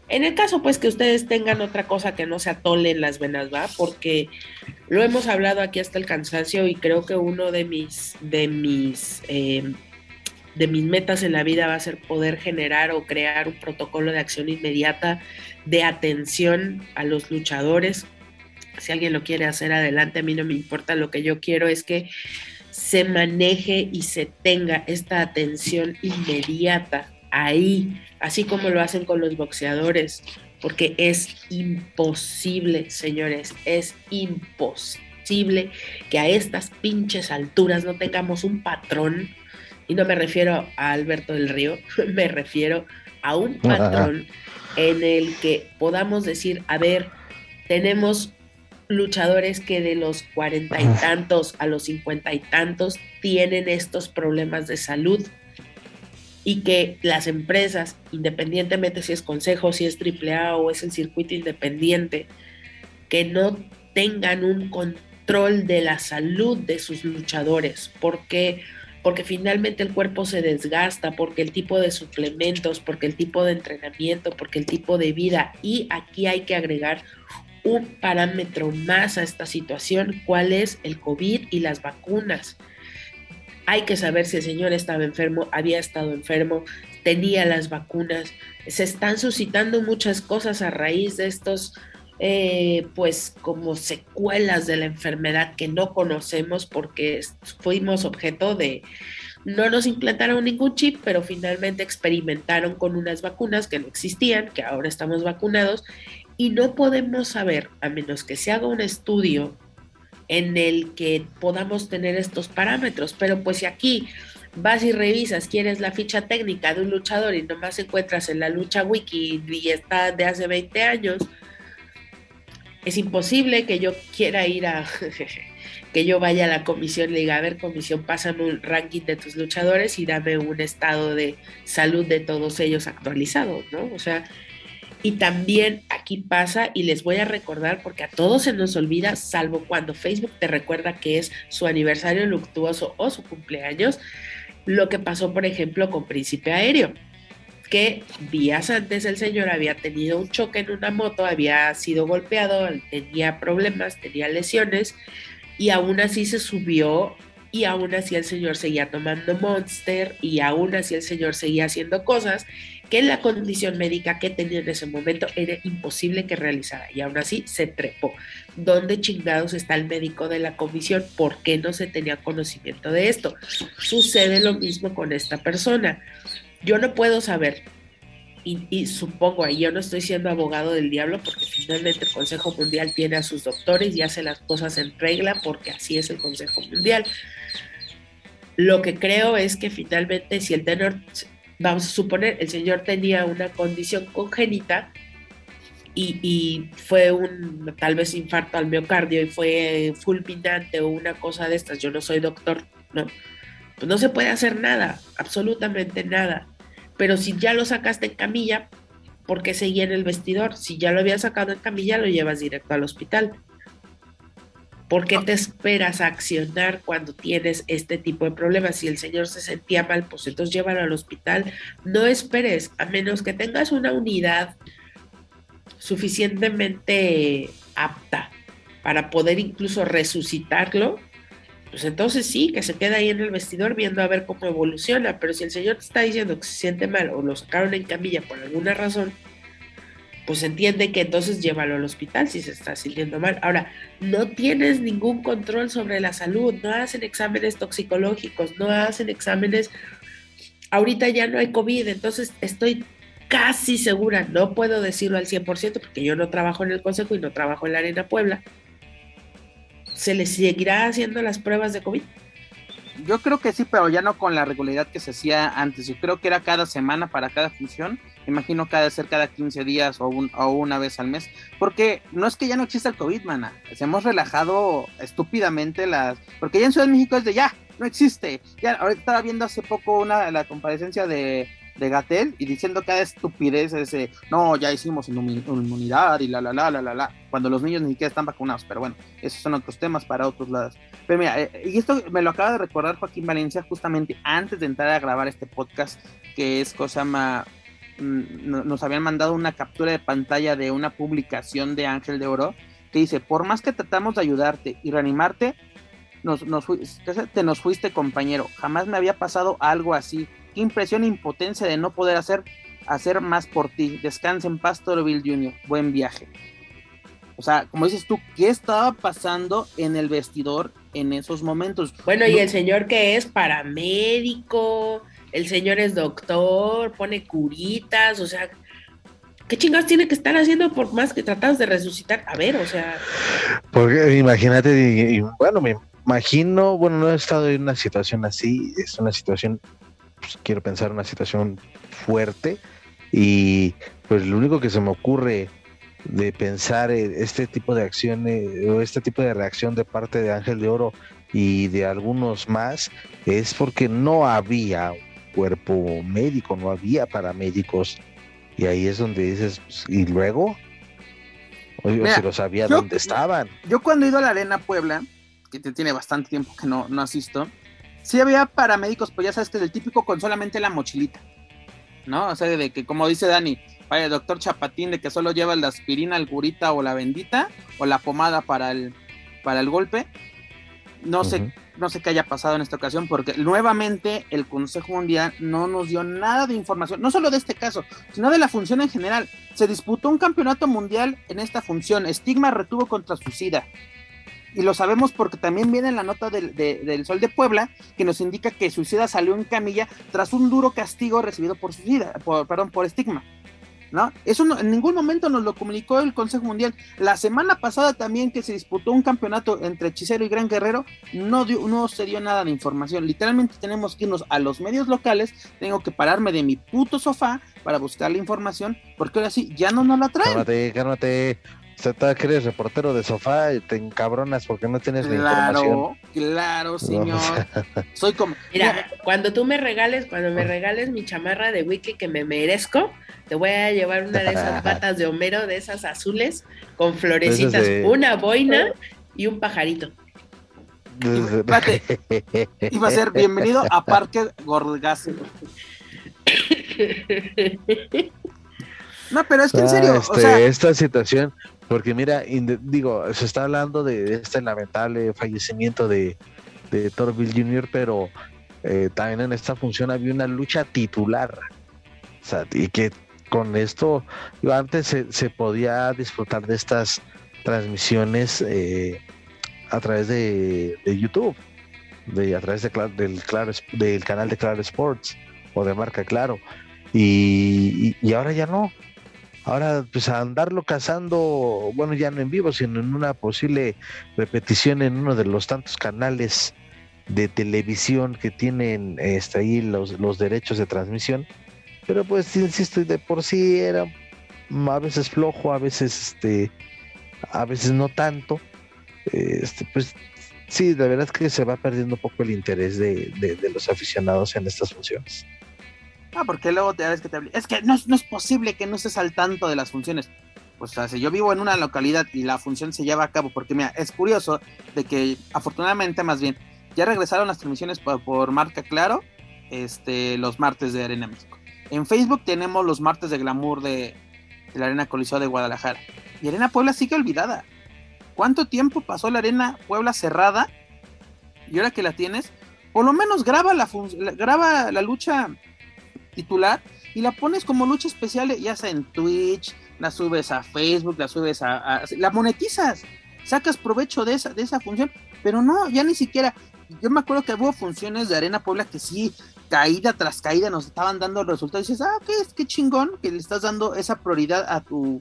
Speaker 2: En el caso, pues, que ustedes tengan otra cosa que no se atole en las venas, ¿va? Porque lo hemos hablado aquí hasta el cansancio y creo que uno de mis, de mis, eh, de mis metas en la vida va a ser poder generar o crear un protocolo de acción inmediata de atención a los luchadores. Si alguien lo quiere hacer adelante, a mí no me importa, lo que yo quiero es que se maneje y se tenga esta atención inmediata ahí, así como lo hacen con los boxeadores, porque es imposible, señores, es imposible que a estas pinches alturas no tengamos un patrón, y no me refiero a Alberto del Río, me refiero a un patrón en el que podamos decir, a ver, tenemos luchadores que de los cuarenta y tantos a los cincuenta y tantos tienen estos problemas de salud y que las empresas, independientemente si es consejo, si es AAA o es el circuito independiente, que no tengan un control de la salud de sus luchadores, porque porque finalmente el cuerpo se desgasta, porque el tipo de suplementos, porque el tipo de entrenamiento, porque el tipo de vida, y aquí hay que agregar un parámetro más a esta situación, cuál es el COVID y las vacunas. Hay que saber si el señor estaba enfermo, había estado enfermo, tenía las vacunas. Se están suscitando muchas cosas a raíz de estos, eh, pues como secuelas de la enfermedad que no conocemos porque fuimos objeto de, no nos implantaron ningún chip, pero finalmente experimentaron con unas vacunas que no existían, que ahora estamos vacunados y no podemos saber, a menos que se haga un estudio en el que podamos tener estos parámetros, pero pues si aquí vas y revisas, quieres la ficha técnica de un luchador y nomás encuentras en la lucha wiki y está de hace 20 años, es imposible que yo quiera ir a que yo vaya a la comisión y diga, a ver, comisión, pásame un ranking de tus luchadores y dame un estado de salud de todos ellos actualizado, ¿no? O sea, y también aquí pasa, y les voy a recordar, porque a todos se nos olvida, salvo cuando Facebook te recuerda que es su aniversario luctuoso o su cumpleaños, lo que pasó, por ejemplo, con Príncipe Aéreo, que días antes el señor había tenido un choque en una moto, había sido golpeado, tenía problemas, tenía lesiones, y aún así se subió y aún así el señor seguía tomando Monster y aún así el señor seguía haciendo cosas que en la condición médica que tenía en ese momento era imposible que realizara y aún así se trepó. ¿Dónde chingados está el médico de la comisión? ¿Por qué no se tenía conocimiento de esto? Sucede lo mismo con esta persona. Yo no puedo saber y, y, supongo, ahí yo no estoy siendo abogado del diablo porque finalmente el Consejo Mundial tiene a sus doctores y hace las cosas en regla porque así es el Consejo Mundial. Lo que creo es que finalmente si el tenor vamos a suponer, el señor tenía una condición congénita y, fue un tal vez infarto al miocardio y fue fulminante o una cosa de estas, yo no soy doctor, no, pues no se puede hacer nada, absolutamente nada. Pero si ya lo sacaste en camilla, ¿por qué seguía en el vestidor? Si ya lo había sacado en camilla, lo llevas directo al hospital. ¿Por qué te esperas a accionar cuando tienes este tipo de problemas? Si el señor se sentía mal, pues entonces llévalo al hospital. No esperes, a menos que tengas una unidad suficientemente apta para poder incluso resucitarlo, pues entonces sí, que se queda ahí en el vestidor viendo a ver cómo evoluciona. Pero si el señor te está diciendo que se siente mal o lo sacaron en camilla por alguna razón, pues entiende que entonces llévalo al hospital si se está sintiendo mal. Ahora, no tienes ningún control sobre la salud, no hacen exámenes toxicológicos, no hacen exámenes. Ahorita ya no hay COVID, entonces estoy casi segura, no puedo decirlo al 100% porque yo no trabajo en el Consejo y no trabajo en la Arena Puebla. ¿Se les seguirá haciendo las pruebas de COVID?
Speaker 1: Yo creo que sí, pero ya no con la regularidad que se hacía antes. Yo creo que era cada semana para cada función imagino que ha ser cada 15 días o, una vez al mes, porque no es que ya no exista el COVID, mana, se hemos relajado estúpidamente las, porque ya en Ciudad de México es de ya, no existe, ya ahorita estaba viendo hace poco una la comparecencia de, de Gatel y diciendo cada estupidez ese, no, ya hicimos inmunidad y la, la, la, la, la, la, cuando los niños ni siquiera están vacunados, pero bueno, esos son otros temas para otros lados. Pero mira, eh, y esto me lo acaba de recordar Joaquín Valencia justamente antes de entrar a grabar este podcast, que es cosa más, mm, nos habían mandado una captura de pantalla de una publicación de Ángel de Oro que dice, por más que tratamos de ayudarte y reanimarte, nos, nos, te nos fuiste compañero, jamás me había pasado algo así Qué impresión e impotencia de no poder hacer, hacer más por ti. Descansa en paz, Bill Jr. Buen viaje. O sea, como dices tú, ¿qué estaba pasando en el vestidor en esos momentos?
Speaker 2: Bueno, y el señor que es paramédico, el señor es doctor, pone curitas, o sea, ¿qué chingados tiene que estar haciendo por más que tratas de resucitar? A ver, o sea.
Speaker 3: Porque imagínate, bueno, me imagino, bueno, no he estado en una situación así, es una situación pues, quiero pensar una situación fuerte y pues lo único que se me ocurre de pensar este tipo de acciones o este tipo de reacción de parte de Ángel de Oro y de algunos más es porque no había cuerpo médico, no había paramédicos y ahí es donde dices, pues, ¿y luego? Oye, se lo sabía dónde estaban.
Speaker 1: Yo cuando he ido a la Arena Puebla, que tiene bastante tiempo que no, no asisto, sí había paramédicos, pues ya sabes que es el típico con solamente la mochilita, ¿no? O sea, de que como dice Dani, vaya, doctor Chapatín, de que solo lleva la aspirina, el curita o la bendita, o la pomada para el, para el golpe. No sé, no sé qué haya pasado en esta ocasión, porque nuevamente el Consejo Mundial no nos dio nada de información, no solo de este caso, sino de la función en general. Se disputó un campeonato mundial en esta función. Estigma retuvo contra Suicida y lo sabemos porque también viene la nota del, del, Sol de Puebla que nos indica que Suicida salió en camilla tras un duro castigo recibido por Suicida, por, perdón, por estigma. ¿No? Eso en ningún momento nos lo comunicó el Consejo Mundial. La semana pasada también que se disputó un campeonato entre Hechicero y Gran Guerrero, no, dio, no se dio nada de información. Literalmente tenemos que irnos a los medios locales, tengo que pararme de mi puto sofá para buscar la información, porque ahora sí, ya no nos la traen.
Speaker 3: Cálmate, cálmate. Usted que eres reportero de sofá y te encabronas porque no tienes
Speaker 1: claro,
Speaker 3: la información.
Speaker 1: Claro, señor. Soy como.
Speaker 2: Mira, cuando tú me regales, cuando me regales mi chamarra de Wiki que me merezco, te voy a llevar una de esas patas de Homero, de esas azules, con florecitas, una boina y un pajarito.
Speaker 1: iba a ser bienvenido a Parque Gorgas. No, pero es que en serio, o
Speaker 3: sea, este, esta situación, porque mira, digo, se está hablando de este lamentable fallecimiento de, de Torville Jr., pero eh, también en esta función había una lucha titular. O sea, y que con esto, antes se, podía disfrutar de estas transmisiones eh, a través de, YouTube, de, a través de, del, claro, del canal de Claro Sports o de marca Claro. y ahora ya no. Ahora, pues andarlo cazando, bueno, ya no en vivo, sino en una posible repetición en uno de los tantos canales de televisión que tienen este, ahí los, los derechos de transmisión. Pero pues, insisto, de por sí era a veces flojo, a veces, este, a veces no tanto. Este, pues sí, la verdad es que se va perdiendo un poco el interés de, de los aficionados en estas funciones.
Speaker 1: Ah, porque luego te ves que te Es que no, es posible que no estés al tanto de las funciones. Pues, o sea, si yo vivo en una localidad y la función se lleva a cabo, porque mira, es curioso de que afortunadamente más bien ya regresaron las transmisiones por, marca Claro, este, los martes de Arena México. En Facebook tenemos los martes de glamour de, la Arena Coliseo de Guadalajara. Y Arena Puebla sigue olvidada. ¿Cuánto tiempo pasó la Arena Puebla cerrada? Y ahora que la tienes, por lo menos graba la, graba la lucha titular y la pones como lucha especial, ya sea en Twitch, la subes a Facebook, la subes a, la monetizas, sacas provecho de esa, de esa función, pero no, ya ni siquiera, yo me acuerdo que hubo funciones de Arena Puebla que sí, caída tras caída nos estaban dando resultados y dices, ah, qué, qué chingón que le estás dando esa prioridad a tu...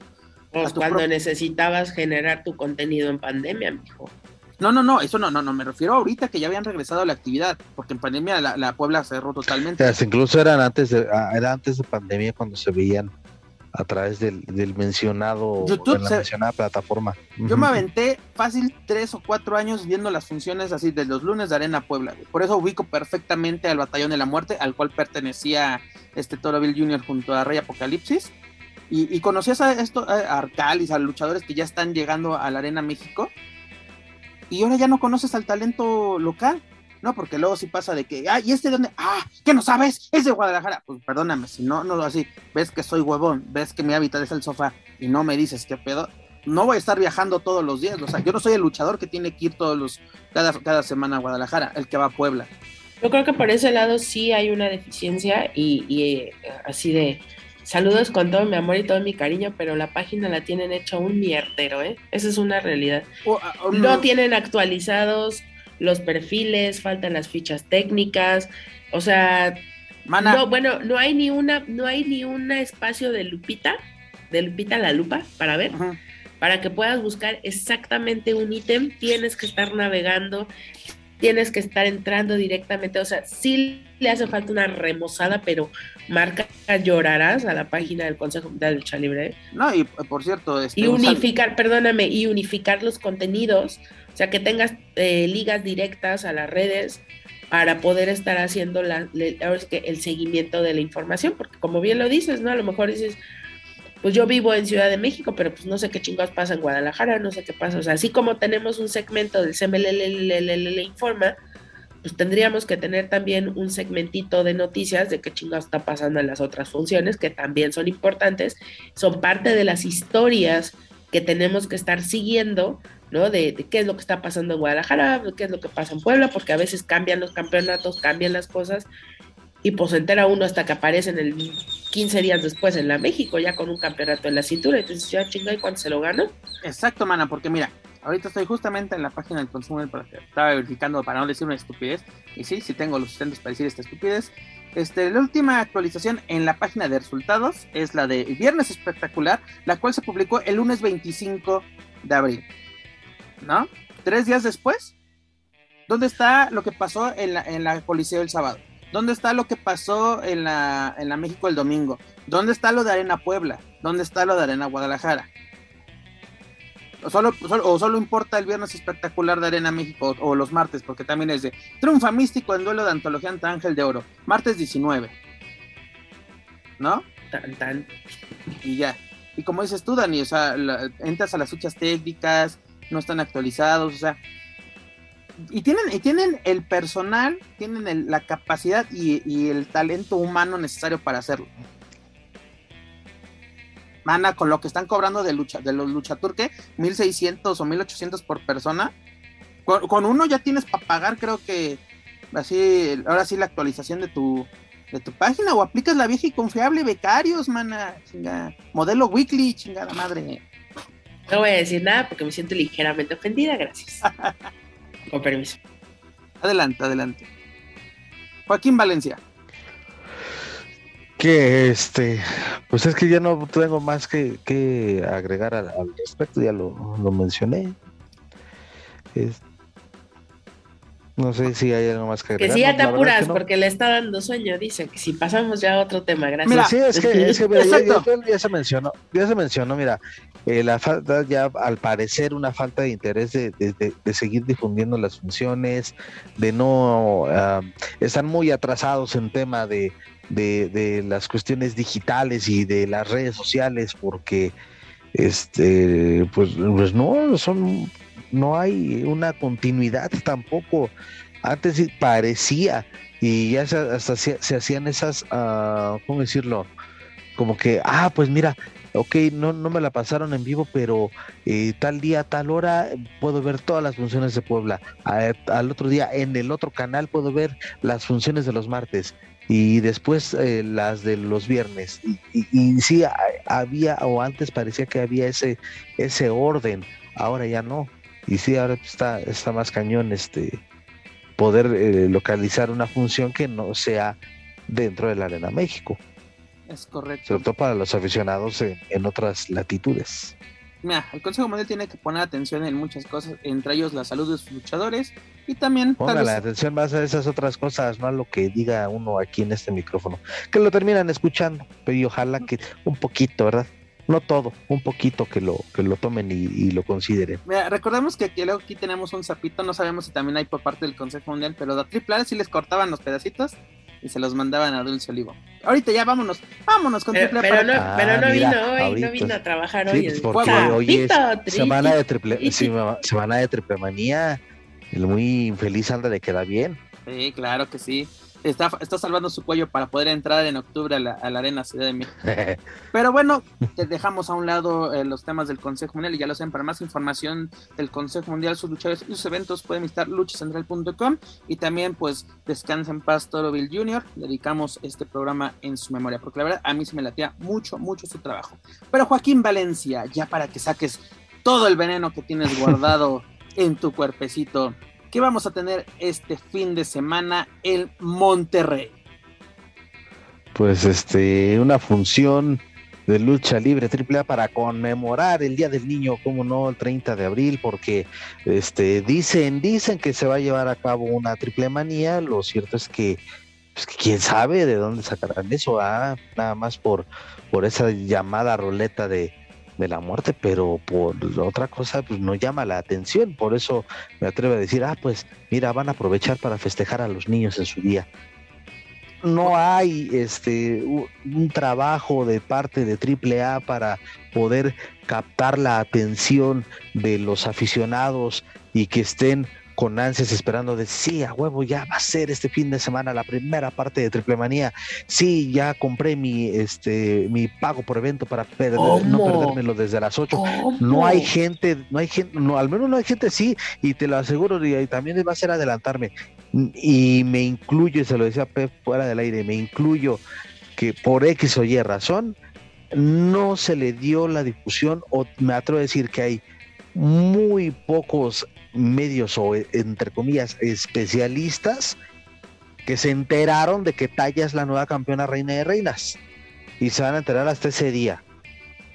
Speaker 2: Pues cuando necesitabas generar tu contenido en pandemia, mijo.
Speaker 1: No, no, no, eso no, no, no, me refiero ahorita que ya habían regresado a la actividad, porque en pandemia la, Puebla cerró totalmente.
Speaker 3: incluso eran antes de, ah, era antes de pandemia cuando se veían a través del, del mencionado,
Speaker 1: YouTube
Speaker 3: de la
Speaker 1: se-
Speaker 3: mencionada plataforma.
Speaker 1: Yo me aventé fácil tres o cuatro años viendo las funciones así de los lunes de Arena Puebla. güey. Por eso ubico perfectamente al Batallón de la Muerte, al cual pertenecía este Toro Bill Jr. junto a Rey Apocalipsis. Y, y conocías a esto, a Arcalis, a luchadores que ya están llegando a la Arena México. Y ahora ya no conoces al talento local. No, porque luego sí pasa de que, ah, ¿y este de dónde? Ah, ¿qué no sabes? Es de Guadalajara. Pues perdóname, si no, no así, ves que soy huevón, ves que mi hábitat es el sofá y no me dices qué pedo, no voy a estar viajando todos los días. O sea, yo no soy el luchador que tiene que ir todos los, cada, cada semana a Guadalajara, el que va a Puebla.
Speaker 2: Yo creo que por ese lado sí hay una deficiencia y, y, eh, así de saludos con todo mi amor y todo mi cariño, pero la página la tienen hecho un mierdero, ¿eh? Esa es una realidad.
Speaker 1: O- o
Speaker 2: No tienen actualizados los perfiles, faltan las fichas técnicas, o sea,
Speaker 1: Mana,
Speaker 2: no, bueno, no hay ni una, no hay ni un espacio de lupita, de lupita la lupa para ver, para que puedas buscar exactamente un ítem, tienes que estar navegando, tienes que estar entrando directamente, o sea, sí le hace falta una remozada, pero marca llorarás a la página del Consejo Mundial de Lucha Libre.
Speaker 1: no, y por cierto, este,
Speaker 2: Y
Speaker 1: un
Speaker 2: unificar, perdóname, y unificar los contenidos, o sea, que tengas eh, ligas directas a las redes para poder estar haciendo la, el seguimiento de la información, porque como bien lo dices, ¿no? A lo mejor dices, pues yo vivo en Ciudad de México, pero pues no sé qué chingados pasa en Guadalajara, no sé qué pasa, o sea, así como tenemos un segmento del CMLL informa, pues tendríamos que tener también un segmentito de noticias de qué chingados está pasando en las otras funciones, que también son importantes, son parte de las historias que tenemos que estar siguiendo, ¿no? De, qué es lo que está pasando en Guadalajara, qué es lo que pasa en Puebla, porque a veces cambian los campeonatos, cambian las cosas, y pues se entera uno hasta que aparecen el 15 días después en la México, ya con un campeonato en la cintura, entonces ya chinga, ¿y cuánto se lo gana?
Speaker 1: Exacto, mana, porque mira, ahorita estoy justamente en la página del consumo porque estaba verificando para no decir una estupidez. Y sí, sí tengo los sustentos para decir esta estupidez. Este, la última actualización en la página de resultados es la de Viernes Espectacular, la cual se publicó el lunes 25 de abril. ¿No? Tres días después, ¿dónde está lo que pasó en la, en la Coliseo el sábado? ¿Dónde está lo que pasó en la, en la México el domingo? ¿Dónde está lo de Arena Puebla? ¿Dónde está lo de Arena Guadalajara? O solo, solo- o solo importa el viernes espectacular de Arena México o, o los martes, porque también es de Triunfa Místico en duelo de antología ante Ángel de Oro, martes 19. ¿No?
Speaker 2: Tan, tan.
Speaker 1: Y ya. Y como dices tú, Dani, o sea, la- entras a las fichas técnicas, no están actualizados, o sea. Y tienen, y tienen el personal, tienen el- la capacidad y, y el talento humano necesario para hacerlo. Mana, con lo que están cobrando de lucha, de los luchaturque, 1600 o 1800 por persona. Con, con uno ya tienes para pagar, creo que así, ahora sí la actualización de tu, de tu página o aplicas la vieja y confiable becarios, mana, chinga, modelo weekly, chingada madre.
Speaker 2: No voy a decir nada porque me siento ligeramente ofendida, gracias. Con permiso.
Speaker 1: Adelante, adelante. Joaquín Valencia.
Speaker 3: Que este, pues es que ya no tengo más que, que agregar al, al respecto, ya lo, lo mencioné. Es- no sé si hay algo más que
Speaker 2: Que
Speaker 3: agregar.
Speaker 2: si ya te
Speaker 3: es
Speaker 2: apuras
Speaker 3: que no.
Speaker 2: porque le está dando sueño, dice que si pasamos ya a otro tema, gracias.
Speaker 1: Mira,
Speaker 3: sí, es que, es que mira, ya,
Speaker 1: Exacto.
Speaker 3: ya- ya se mencionó, ya se mencionó, mira, eh, la falta ya al parecer una falta de interés de, de- de- de seguir difundiendo las funciones, de no ah, están muy atrasados en tema de, de, las cuestiones digitales y de las redes sociales, porque este pues, pues no son no hay una continuidad tampoco. Antes parecía y ya se, hasta se, hacían esas, ah, ¿cómo decirlo? Como que, ah, pues mira, ok, no, no me la pasaron en vivo, pero eh, tal día, tal hora puedo ver todas las funciones de Puebla. Al otro día, en el otro canal puedo ver las funciones de los martes y después eh, las de los viernes. Y, y, y sí, había, o antes parecía que había ese, ese orden, ahora ya no. Y sí, ahora está, está más cañón este poder eh, localizar una función que no sea dentro de la Arena México,
Speaker 1: Es correcto.
Speaker 3: sobre todo para los aficionados en, en otras latitudes.
Speaker 1: Mira, el Consejo Mundial tiene que poner atención en muchas cosas, entre ellos la salud de sus luchadores y también...
Speaker 3: Ponga la atención más a esas otras cosas, no a lo que diga uno aquí en este micrófono. Que lo terminan escuchando, pero y ojalá que un poquito, ¿verdad? no todo, un poquito que lo, que lo tomen y, lo consideren.
Speaker 1: Mira, recordemos que aquí, luego aquí tenemos un sapito, no sabemos si también hay por parte del Consejo Mundial, pero a Triple A sí les cortaban los pedacitos y se los mandaban a Dulce Olivo. Ahorita ya vámonos, vámonos con
Speaker 2: Triple Pero, no, pero no ah, vino hoy, no vino a trabajar hoy.
Speaker 3: Pues porque hoy es semana de triple, semana de triple manía. El muy infeliz anda de queda bien.
Speaker 1: Sí, claro que sí está, está salvando su cuello para poder entrar en octubre a la, Arena Ciudad de México. Pero bueno, dejamos a un lado eh, los temas del Consejo Mundial y ya lo saben, para más información del Consejo Mundial, sus luchadores y sus eventos pueden visitar luchacentral.com y también pues descansen en paz Toro Bill Jr. Dedicamos este programa en su memoria, porque la verdad a mí se me latía mucho, mucho su trabajo. Pero Joaquín Valencia, ya para que saques todo el veneno que tienes guardado en tu cuerpecito ¿Qué vamos a tener este fin de semana en Monterrey?
Speaker 3: Pues este, una función de lucha libre AAA para conmemorar el Día del Niño, como no, el 30 de abril, porque este dicen, dicen que se va a llevar a cabo una triple manía, lo cierto es que, pues, quién sabe de dónde sacarán eso, ah, nada más por, por esa llamada roleta de, de la muerte, pero por otra cosa pues no llama la atención, por eso me atrevo a decir, ah, pues mira, van a aprovechar para festejar a los niños en su día. No hay este un trabajo de parte de AAA para poder captar la atención de los aficionados y que estén con ansias esperando de sí, a huevo, ya va a ser este fin de semana la primera parte de Triple Manía. Sí, ya compré mi este mi pago por evento para no perdérmelo desde las 8. No hay gente, no hay gente, no, al menos no hay gente sí, y te lo aseguro, y, también va a ser adelantarme. Y me incluyo, y se lo decía Pep fuera del aire, me incluyo que por X o Y razón no se le dio la difusión, o me atrevo a decir que hay muy pocos medios o entre comillas especialistas que se enteraron de que Talla es la nueva campeona reina de reinas y se van a enterar hasta ese día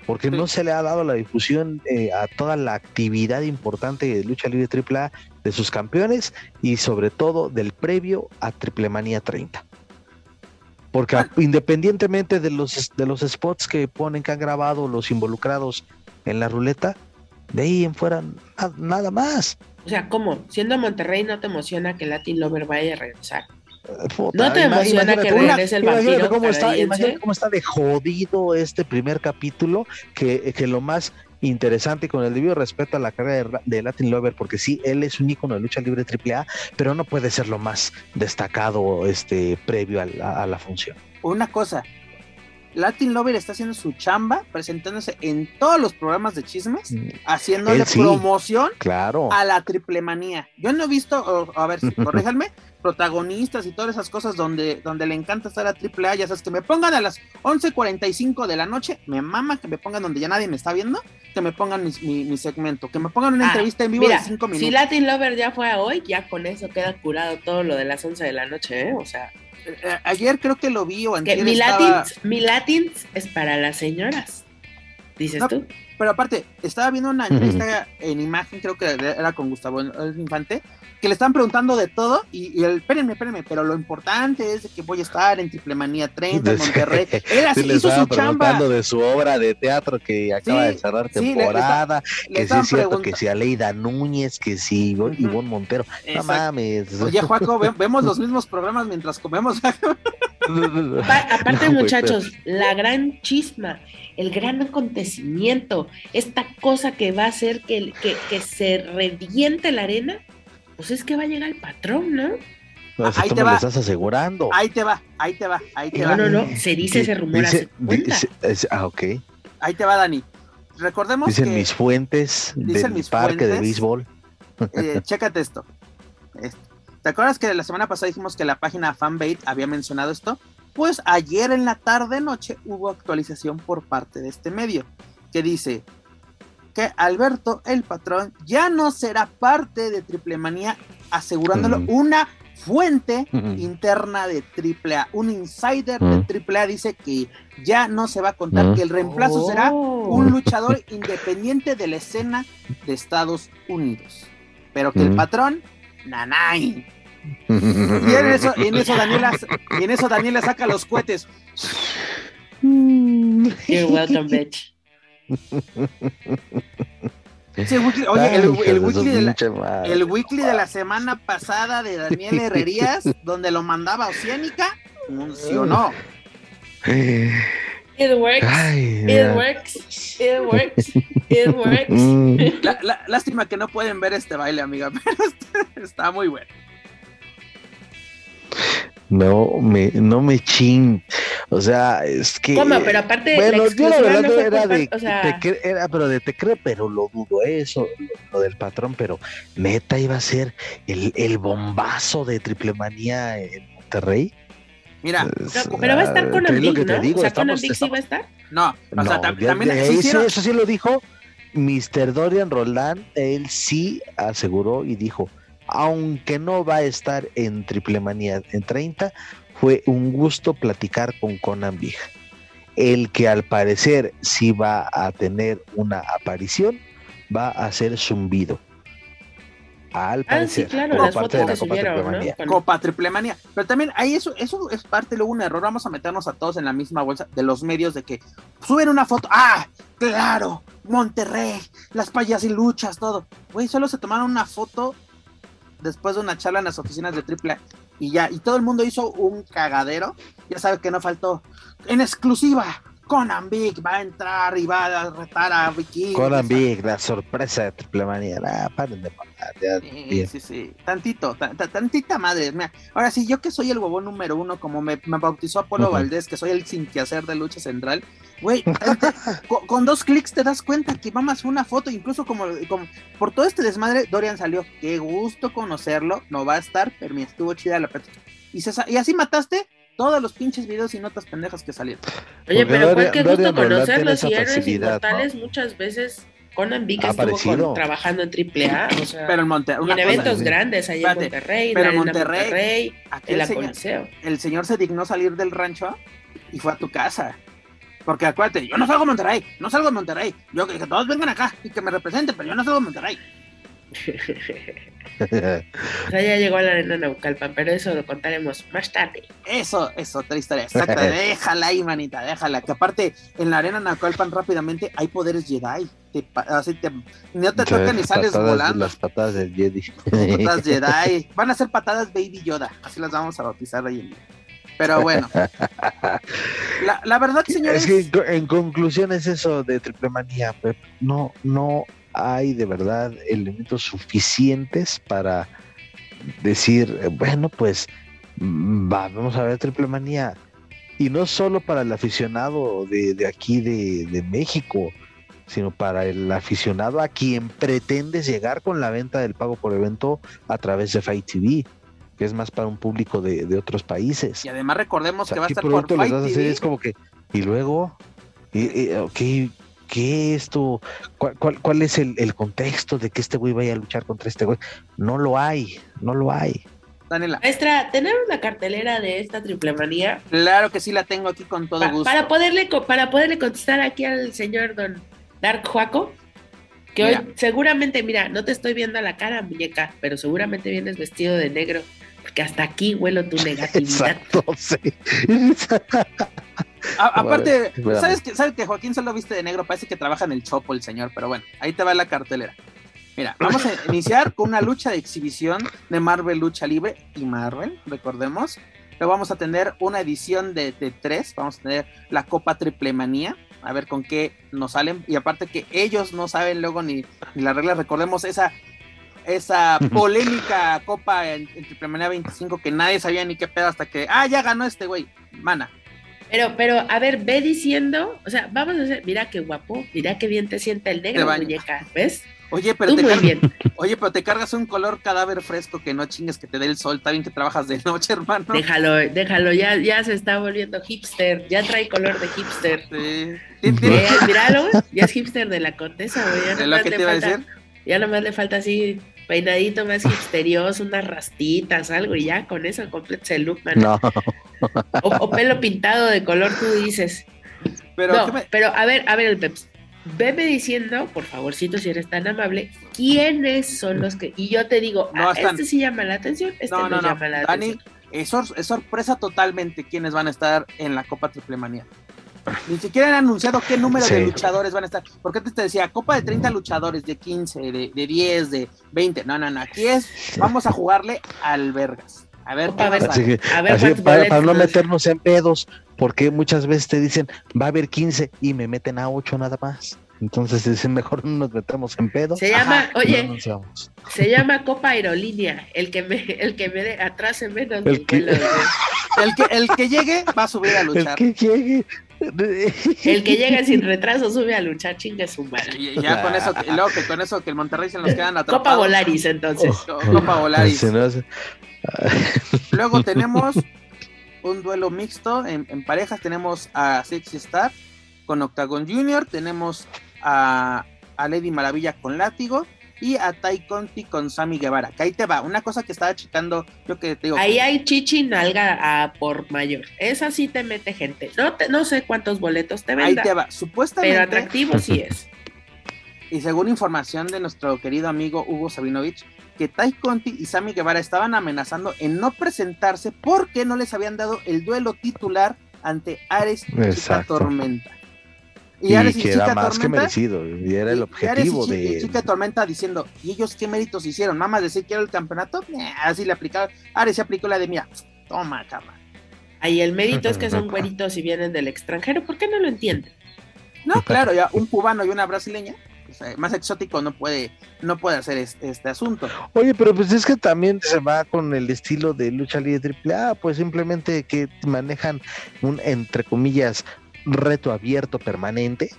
Speaker 3: porque no se le ha dado la difusión eh, a toda la actividad importante de lucha libre AAA de sus campeones y sobre todo del previo a Triple Manía 30. Porque independientemente de los, de los spots que ponen que han grabado los involucrados en la ruleta, de ahí en fuera, nada más.
Speaker 2: O sea, ¿cómo? Siendo Monterrey no te emociona que Latin Lover vaya a regresar. no te emociona que regrese el vampiro.
Speaker 3: Cómo está, imagínate cómo está de jodido este primer capítulo, que, que lo más interesante y con el debido respeto a la carrera de, Latin Lover, porque sí, él es un ícono de lucha libre AAA, pero no puede ser lo más destacado este previo a, a la función.
Speaker 1: Una cosa, Latin Lover está haciendo su chamba, presentándose en todos los programas de chismes, mm. haciéndole promoción
Speaker 3: claro.
Speaker 1: a la triple manía. Yo no he visto, a ver corríjanme, protagonistas y todas esas cosas donde, donde le encanta estar a triple A, ya sabes, que me pongan a las 11.45 de la noche, me mama que me pongan donde ya nadie me está viendo, que me pongan mi, segmento, que me pongan una ah, entrevista en vivo de 5 minutos.
Speaker 2: Si Latin Lover ya fue a hoy, ya con eso queda curado todo lo de las 11 de la noche, ¿eh? O sea...
Speaker 1: Eh, ayer creo que lo vi o
Speaker 2: antes mi, latins, mi latins es para las señoras, dices tú.
Speaker 1: Pero aparte, estaba viendo una entrevista en imagen, creo que era con Gustavo el Infante, que le están preguntando de todo y, el, espérenme, espérenme, pero lo importante es que voy a estar en Triplemanía 30 en Monterrey. Él así hizo su chamba.
Speaker 3: de su obra de teatro que acaba de cerrar temporada, que sí es cierto que si Aleida Núñez, que si Ivonne Montero. No mames.
Speaker 1: Oye, Juaco, vemos los mismos programas mientras comemos.
Speaker 2: Aparte, muchachos, la gran chisma, el gran acontecimiento, esta cosa que va a hacer que, que, que se reviente la arena pues es que va a llegar el patrón, ¿no?
Speaker 3: Pues ahí te va. Lo estás asegurando.
Speaker 1: Ahí te va, ahí te va, ahí te
Speaker 2: va. No, no, no, se dice ese rumor dice,
Speaker 3: ah, ok.
Speaker 1: Ahí te va, Dani. Recordemos
Speaker 3: dicen mis fuentes dicen del parque de béisbol.
Speaker 1: Eh, chécate esto. ¿Te acuerdas que la semana pasada dijimos que la página Fanbait había mencionado esto? Pues ayer en la tarde noche hubo actualización por parte de este medio que dice que Alberto, el patrón, ya no será parte de Triple Manía, asegurándolo una fuente interna de AAA, un insider
Speaker 3: Ujú.
Speaker 1: de AAA dice que ya no se va a contar, que el reemplazo será
Speaker 2: Oh.
Speaker 1: un luchador independiente de la escena de Estados Unidos. Pero que el patrón, nanay. Y en eso, y en eso Daniela, y en eso Daniela saca los cohetes.
Speaker 2: You're welcome, bitch.
Speaker 1: Sí, weekly- oye,
Speaker 3: Ay,
Speaker 1: el, weekly de la,
Speaker 3: pinche madre.
Speaker 1: el weekly de la semana pasada de Daniel Herrerías, donde lo mandaba Oceánica, funcionó.
Speaker 2: It works.
Speaker 3: Ay,
Speaker 2: It works. It works. It works.
Speaker 3: Mm.
Speaker 1: La- la- lástima que no pueden ver este baile, amiga, pero está, está muy bueno.
Speaker 3: No me, no me chin. O sea, es que.
Speaker 2: ¿Cómo? Pero aparte,
Speaker 3: Bueno,
Speaker 2: la
Speaker 3: yo la verdad
Speaker 2: no
Speaker 3: era de,
Speaker 2: o sea,
Speaker 3: te cre- era, pero de te creo, pero lo dudo eso, lo, lo del patrón, pero neta iba a ser el, el bombazo de triple manía en Monterrey.
Speaker 1: Mira,
Speaker 3: Pues,
Speaker 2: no, pero va a estar con
Speaker 3: ¿qué es lo
Speaker 2: Big,
Speaker 3: que te
Speaker 2: ¿no?
Speaker 3: digo?
Speaker 2: o sea,
Speaker 3: Estamos-
Speaker 2: Big sí va a estar.
Speaker 1: no, o sea,
Speaker 3: No,
Speaker 1: tam-
Speaker 3: ya-
Speaker 1: también hicieron-
Speaker 3: eso sí lo dijo Mr. Dorian Roland, él sí aseguró y dijo, aunque no va a estar en Triple Manía en 30, fue un gusto platicar con Conan Big. El que al parecer sí va a tener una aparición, va a ser zumbido. Al
Speaker 2: Ah, sí,
Speaker 3: parecer,
Speaker 2: claro, las
Speaker 3: parte
Speaker 2: fotos
Speaker 3: de la Copa
Speaker 2: subieron,
Speaker 3: Triple
Speaker 2: ¿no?
Speaker 3: Manía.
Speaker 2: Con-
Speaker 1: Copa Triple Manía. Pero también ahí eso, eso es parte luego un error. Vamos a meternos a todos en la misma bolsa de los medios de que suben una foto. ¡Ah! ¡Claro! Monterrey, las payasiluchas, todo. Güey, solo se tomaron una foto después de una charla en las oficinas de AAA y ya. Y todo el mundo hizo un cagadero. Ya sabe que no faltó. En exclusiva, Conan Big va a entrar y va a retar a Vicky.
Speaker 3: Conan Big, la sorpresa de Triple Manía. Nah, paren de ya,
Speaker 1: Sí, sí, sí, tantito, ta- ta- tantita madre. Mira, ahora sí, yo que soy el huevón número uno, como me, me bautizó Apolo. Valdés, que soy el sin que hacer de lucha central, güey, con, con dos clics te das cuenta que mamas una foto, incluso como, como por todo este desmadre, Dorian salió, qué gusto conocerlo, no va a estar, pero me estuvo chida la plática. Y, se sa- y así mataste todos los pinches videos y notas pendejas que salieron.
Speaker 2: Oye,
Speaker 3: Porque
Speaker 2: pero cuál
Speaker 3: Dorian-
Speaker 2: que gusto conocerlos y héroes inmortales muchas veces Conan
Speaker 3: Ha
Speaker 2: estuvo
Speaker 3: aparecido.
Speaker 2: con- trabajando en AAA, o sea,
Speaker 1: Pero en Monte-
Speaker 2: y
Speaker 1: una
Speaker 2: en eventos grandes allá en Monterrey, en
Speaker 1: pero Monterrey,
Speaker 2: Monterrey, en la
Speaker 1: el señor,
Speaker 2: Coliseo.
Speaker 1: el señor se dignó salir del rancho y fue a tu casa. Porque acuérdate, yo no salgo a Monterrey, no salgo a Monterrey. Yo que, que todos vengan acá y que me representen, pero yo no salgo a Monterrey.
Speaker 2: O sea, ya llegó a la Arena Naucalpan, pero eso lo contaremos más tarde.
Speaker 1: Eso es otra historia, exacta. déjala ahí, manita, déjala. Que aparte, en la arena Nacolpan rápidamente hay poderes Jedi. Te, así te, no te tocan y
Speaker 3: Las
Speaker 1: sales
Speaker 3: patadas-
Speaker 1: volando.
Speaker 3: Las patadas del Jedi.
Speaker 1: Patadas Jedi. Van a ser patadas Baby Yoda. Así las vamos a bautizar hoy en día. Pero bueno. La, la verdad, señores.
Speaker 3: Es que en conclusión es eso de triple manía, Pep. No, no hay de verdad elementos suficientes para decir, eh, bueno, pues mm, va, vamos a ver triple manía. Y no solo para el aficionado de, de aquí de, de México, sino para el aficionado a quien pretendes llegar con la venta del pago por evento a través de Fight TV, que es más para un público de, de otros países.
Speaker 1: Y además recordemos
Speaker 3: O sea,
Speaker 1: que va a
Speaker 3: ¿qué
Speaker 1: estar por Fight? TV.
Speaker 3: Es como que, y luego, y- y, ok, ¿qué esto? ¿Cuál, cuál, cuál es el, el contexto de que este güey vaya a luchar contra este güey? No lo hay, no lo hay.
Speaker 1: Daniela.
Speaker 2: Maestra, tenemos la cartelera de esta triple manía
Speaker 1: Claro que sí la tengo aquí con todo
Speaker 2: Pa-
Speaker 1: gusto.
Speaker 2: para, poderle, co- para poderle contestar aquí al señor don Dark Juaco, que
Speaker 1: Mira.
Speaker 2: hoy seguramente, mira, no te estoy viendo a la cara, muñeca, pero seguramente vienes vestido de negro, porque hasta aquí huelo tu negatividad.
Speaker 3: Exacto, sí.
Speaker 1: A- aparte. ¿sabes que, ¿sabes que Joaquín solo viste de negro? Parece que trabaja en el Chopo el señor, pero bueno, ahí te va la cartelera. Mira, vamos a iniciar con una lucha de exhibición de Marvel Lucha Libre y Marvel, recordemos. Luego vamos a tener una edición de, de tres, vamos a tener la Copa Triple Manía, a ver con qué nos salen. Y aparte que ellos no saben luego ni, ni las reglas, recordemos esa, esa polémica Copa en, en Triple Manía 25 que nadie sabía ni qué pedo hasta que, ah, ya ganó este güey, mana.
Speaker 2: Pero, pero, a ver, ve diciendo, o sea, vamos a hacer, mira qué guapo, mira qué bien te sienta el negro, muñeca, ¿ves?
Speaker 1: Oye, pero
Speaker 2: Tú
Speaker 1: te
Speaker 2: muy
Speaker 1: car-
Speaker 2: bien.
Speaker 1: Oye, pero te cargas un color cadáver fresco que no chingues que te dé el sol. Está bien que trabajas de noche, hermano.
Speaker 2: Déjalo, déjalo, ya, ya se está volviendo hipster, ya trae color de hipster.
Speaker 1: Sí. Tien-
Speaker 2: Eh, míralo, ya es hipster de la corteza, güey. Ya
Speaker 1: ¿Es lo que
Speaker 2: le
Speaker 1: te iba a
Speaker 2: falta-
Speaker 1: decir?
Speaker 2: Ya nomás le falta así Peinadito más misterioso, unas rastitas, algo, y ya con eso completas el look, man.
Speaker 3: No.
Speaker 2: O, o pelo pintado de color, tú dices.
Speaker 1: Pero,
Speaker 2: no,
Speaker 1: ¿qué me-
Speaker 2: pero a ver, a ver el Peps. Veme diciendo, por favorcito, si eres tan amable, quiénes son los que. Y yo te digo,
Speaker 1: No,
Speaker 2: ah,
Speaker 1: están-
Speaker 2: este sí llama la atención, este
Speaker 1: no,
Speaker 2: no,
Speaker 1: no, no.
Speaker 2: llama la
Speaker 1: Dani,
Speaker 2: atención.
Speaker 1: es, sor- es sorpresa totalmente quiénes van a estar en la Copa Triple Manía. Ni siquiera han anunciado qué número de luchadores van a estar. Porque antes te decía, Copa de 30 luchadores, de 15, de, de 10, de 20. No, no, no. Aquí es, vamos a jugarle al Vergas. A ver
Speaker 2: Vergas.
Speaker 1: pasa.
Speaker 3: Así que,
Speaker 2: A ver,
Speaker 3: así,
Speaker 2: ¿cuántos
Speaker 3: para, no
Speaker 2: nos-
Speaker 3: meternos en pedos, porque muchas veces te dicen va a haber 15 y me meten a 8 nada más. Entonces dicen mejor no nos metemos en pedo.
Speaker 2: Se llama,
Speaker 1: Ajá,
Speaker 2: oye, se llama Copa Aerolínea. El que me, el que me dé atrase menos
Speaker 3: El que-
Speaker 2: de-
Speaker 1: El que, el que llegue va a subir a
Speaker 3: El
Speaker 1: luchar.
Speaker 3: que llegue.
Speaker 2: El que llega sin retraso sube a luchar, chingue su madre.
Speaker 1: Y ya con eso, que- y luego que con eso que el Monterrey se nos quedan atrapados.
Speaker 2: Copa Volaris, entonces.
Speaker 1: Co- Copa Volaris.
Speaker 3: Si no es-
Speaker 1: Luego tenemos un duelo mixto en, en parejas. Tenemos a Sexy Star con Octagon Junior. Tenemos a, a Lady Maravilla con Látigo. Y a Tai Conti con Sammy Guevara. Que ahí te va. Una cosa que estaba checando. Yo que te digo.
Speaker 2: Ahí hay chichi nalga a por mayor. Esa sí te mete gente. No, te, no sé cuántos boletos te
Speaker 1: ahí
Speaker 2: venda,
Speaker 1: te va.
Speaker 2: pero
Speaker 1: Supuestamente.
Speaker 2: atractivo sí es.
Speaker 1: Y según información de nuestro querido amigo Hugo Sabinovich, que Tai Conti y Sammy Guevara estaban amenazando en no presentarse porque no les habían dado el duelo titular ante Ares y. Tormenta.
Speaker 3: Y,
Speaker 1: Ares
Speaker 3: que era más que merecido. Y era el
Speaker 1: y- y y
Speaker 3: objetivo
Speaker 1: y
Speaker 3: de.
Speaker 1: Chica Tormenta diciendo, ¿y ellos qué méritos hicieron? Mamá decir quiero el campeonato, Nah, así le aplicaba. Ares se aplicó la de mira, toma, cabrón.
Speaker 2: Ahí el mérito es que son güeritos y vienen del extranjero. ¿Por qué no lo entienden?
Speaker 1: No, claro, ya un cubano y una brasileña, o sea, más exótico no puede, no puede hacer este, este asunto.
Speaker 3: Oye, pero pues es que también se va con el estilo de lucha libre triple A, pues simplemente que manejan un, entre comillas, reto abierto permanente.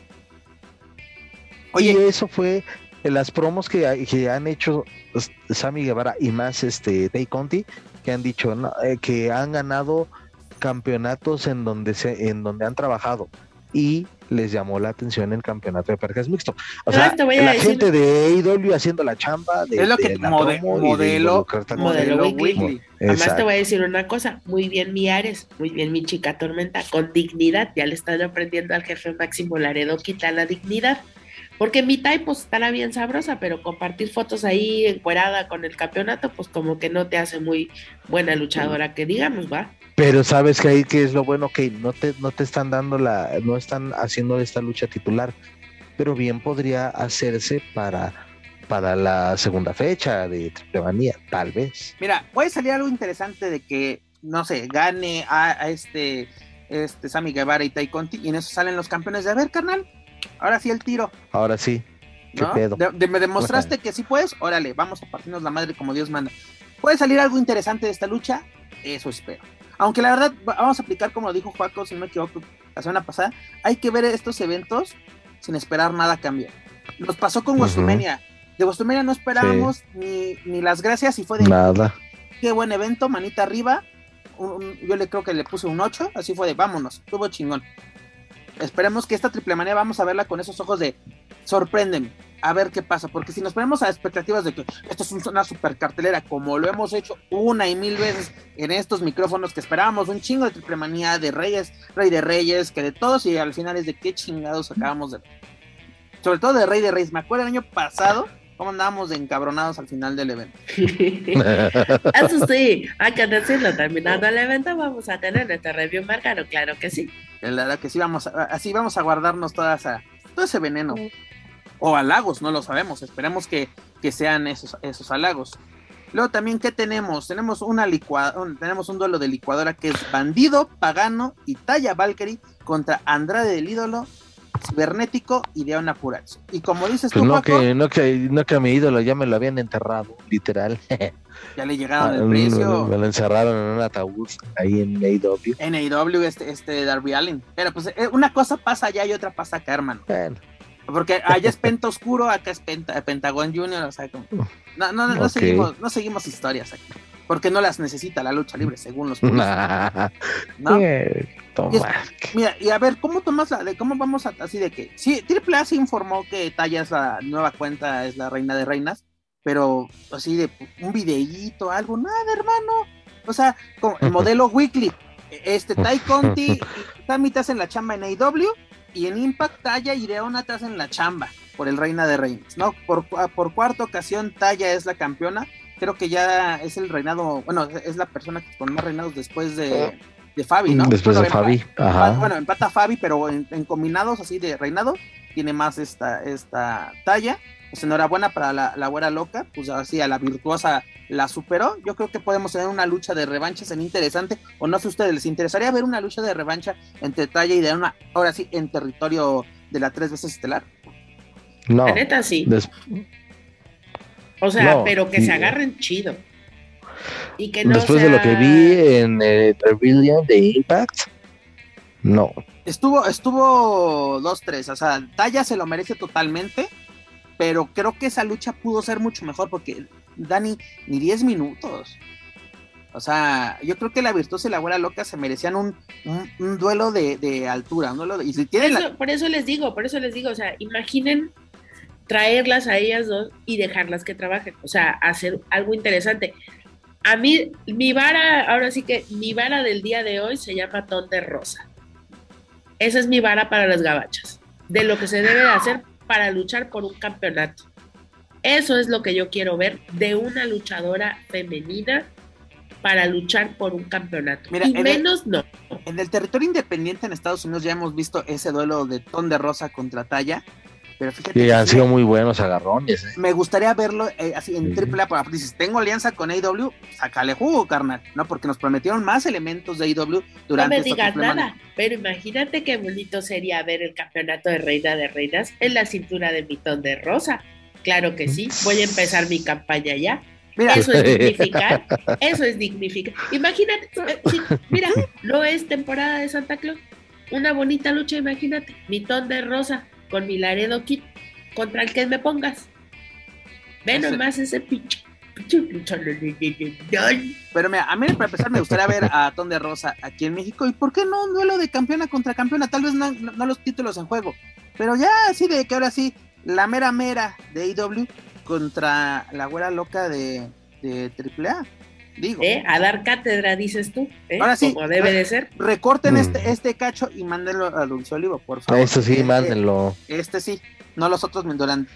Speaker 1: Oye,
Speaker 3: y eso fue las promos que, que han hecho pues, Sammy Guevara y más este Tay Conti, que han dicho no, eh, que han ganado campeonatos en donde se, en donde han trabajado y les llamó la atención el campeonato de parejas mixto. O
Speaker 2: No,
Speaker 3: sea, la
Speaker 2: decir-
Speaker 3: gente de AEW haciendo la chamba de,
Speaker 1: es lo
Speaker 3: de
Speaker 1: que
Speaker 3: la
Speaker 1: mode-
Speaker 3: de
Speaker 1: modelo.
Speaker 2: Modelo
Speaker 1: modelo
Speaker 2: Weekly.
Speaker 1: Weekly.
Speaker 2: Además te voy a decir una cosa, muy bien mi Ares, muy bien mi chica tormenta, con dignidad, ya le están aprendiendo al jefe máximo Laredo, quita la dignidad, porque mi Tai pues estará bien sabrosa, pero compartir fotos ahí encuerada con el campeonato, pues como que no te hace muy buena luchadora, que digamos, va.
Speaker 3: Pero sabes que ahí que es lo bueno que no te, no te están dando la, no están haciendo esta lucha titular, pero bien podría hacerse para, para la segunda fecha de Triple Manía, tal vez.
Speaker 1: Mira, puede salir algo interesante de que, no sé, gane a, a este, este Sammy Guevara y Tai Conti, y en eso salen los campeones de, a ver, carnal, ahora sí el tiro,
Speaker 3: Ahora sí, qué
Speaker 1: ¿no?
Speaker 3: pedo.
Speaker 1: De- de- me demostraste que sí puedes, órale, vamos a partirnos la madre como Dios manda. ¿Puede salir algo interesante de esta lucha? Eso espero. Aunque la verdad, va- vamos a aplicar como lo dijo Juaco, si no me equivoco, la semana pasada, hay que ver estos eventos sin esperar nada a cambio. Nos pasó con. Westumenia. De Westumenia no esperábamos ni, ni las gracias y fue de
Speaker 3: Nada.
Speaker 1: qué buen evento, manita arriba. Un- un- yo le creo que le puse un 8, así fue de vámonos, estuvo chingón. Esperemos que esta triple manera vamos a verla con esos ojos de sorpréndeme, a ver qué pasa, porque si nos ponemos a expectativas de que esto es un- una super cartelera, como lo hemos hecho una y mil veces en estos micrófonos que esperábamos un chingo de triple manía, de Reyes, Rey de Reyes, que de todos, y al final es de qué chingados acabamos de sobre todo de Rey de Reyes, me acuerdo el año pasado cómo andábamos de encabronados al final del evento.
Speaker 2: Eso sí, hay que decirlo, terminando el evento vamos a tener este review marcado, claro que sí.
Speaker 1: La verdad que sí vamos a, así vamos a guardarnos toda esa, todo ese veneno. O halagos, no lo sabemos. Esperemos que, que sean esos, esos halagos. Luego también, ¿qué tenemos? Tenemos una licua, un- tenemos un duelo de licuadora que es Bandido, Pagano y Taya Valkyrie contra Andrade del Ídolo, Cibernético y Deona Purazzo. Y como dices
Speaker 3: Pues
Speaker 1: tú,
Speaker 3: no
Speaker 1: Paco,
Speaker 3: que, no que, no que a mi ídolo ya me lo habían enterrado, literal.
Speaker 1: ya le llegaron
Speaker 3: Ah,
Speaker 1: el precio.
Speaker 3: me lo encerraron en un ataúd ahí en AEW.
Speaker 1: En AEW, este, este Darby Allen. Pero pues eh, una cosa pasa allá y otra pasa acá, hermano.
Speaker 3: Bueno,
Speaker 1: Porque allá es Penta Oscuro, acá es Penta- Pentagon Junior, o sea, como- no, no, no, seguimos, no seguimos historias aquí. Porque no las necesita la lucha libre, según los puristas, ¿no?
Speaker 3: Eh, toma.
Speaker 1: Y es- Mira, y a ver, ¿cómo tomas la de cómo vamos a, así de que sí, Triple A se informó que Taya es la nueva cuenta, es la reina de reinas, pero así de un videíto, algo, nada, hermano. O sea, con el modelo weekly, este Tai Conti Tammy te hacen la chamba en AW y en Impact Taya y Leona te hacen la chamba por el Reina de Reinas, ¿no? Por, por cuarta ocasión Taya es la campeona, creo que ya es el reinado, bueno, es la persona con más reinados después de, de Fabi, ¿no?
Speaker 3: Después de Fabi, ajá.
Speaker 1: Bueno, empata Fabi, pero en, en, combinados así de reinado, tiene más esta, esta talla pues enhorabuena para la, la güera loca, pues así a la virtuosa la superó. Yo creo que podemos tener una lucha de revanchas en interesante, o no sé ustedes, ¿les interesaría ver una lucha de revancha entre Talla y de una, ahora sí, en territorio de la tres veces estelar?
Speaker 2: No. La neta sí. O sea, pero que se agarren chido.
Speaker 3: Y que no Después de lo que vi en el Rebellion de Impact, no.
Speaker 1: Estuvo, estuvo 2-3, o sea, Talla se lo merece totalmente pero creo que esa lucha pudo ser mucho mejor porque Dani, ni 10 minutos. O sea, yo creo que la Virtuosa y la Abuela Loca se merecían un, un, duelo de, altura. y si
Speaker 2: por, por eso les digo, por eso les digo, o sea, imaginen traerlas a ellas dos y dejarlas que trabajen, o sea, hacer algo interesante. A mí, mi vara, ahora sí que mi vara del día de hoy se llama Ton de Rosa. Esa es mi vara para las gabachas, de lo que se debe hacer para luchar por un campeonato. Eso es lo que yo quiero ver de una luchadora femenina para luchar por un campeonato. y menos no.
Speaker 1: En el territorio independiente en Estados Unidos ya hemos visto ese duelo de Ton de Rosa contra Talla. Pero fíjate.
Speaker 3: Y han sido muy buenos agarrones.
Speaker 1: ¿eh? Me gustaría verlo eh, así en triple A. Dices, tengo alianza con AW, sácale jugo, carnal. No, porque nos prometieron más elementos de AW durante
Speaker 2: No me digas nada, pero imagínate qué bonito sería ver el campeonato de Reina de Reinas en la cintura de Mitón de Rosa. Claro que sí, voy a empezar mi campaña ya. Eso es dignificar, eso es dignificar. Imagínate, eh, mira, no es temporada de Santa Claus, una bonita lucha, imagínate, Mitón de Rosa, con mi Laredo Kit contra el que me pongas. Ve nomás ese pinche.
Speaker 1: Pero mira, a mí para empezar me gustaría ver a Ton de Rosa aquí en México. ¿Y por qué no un duelo de campeona contra campeona? Tal vez no, los títulos en juego. Pero ya así de que ahora sí, la mera mera de IW contra la güera loca de, de AAA. Digo.
Speaker 2: ¿Eh? A dar cátedra, dices tú. ¿eh? Ahora sí. Como debe de ser.
Speaker 1: Recorten mm. este, este cacho y mándenlo a Dulce Olivo, por favor.
Speaker 3: Este sí, mándenlo.
Speaker 1: Este sí. No los otros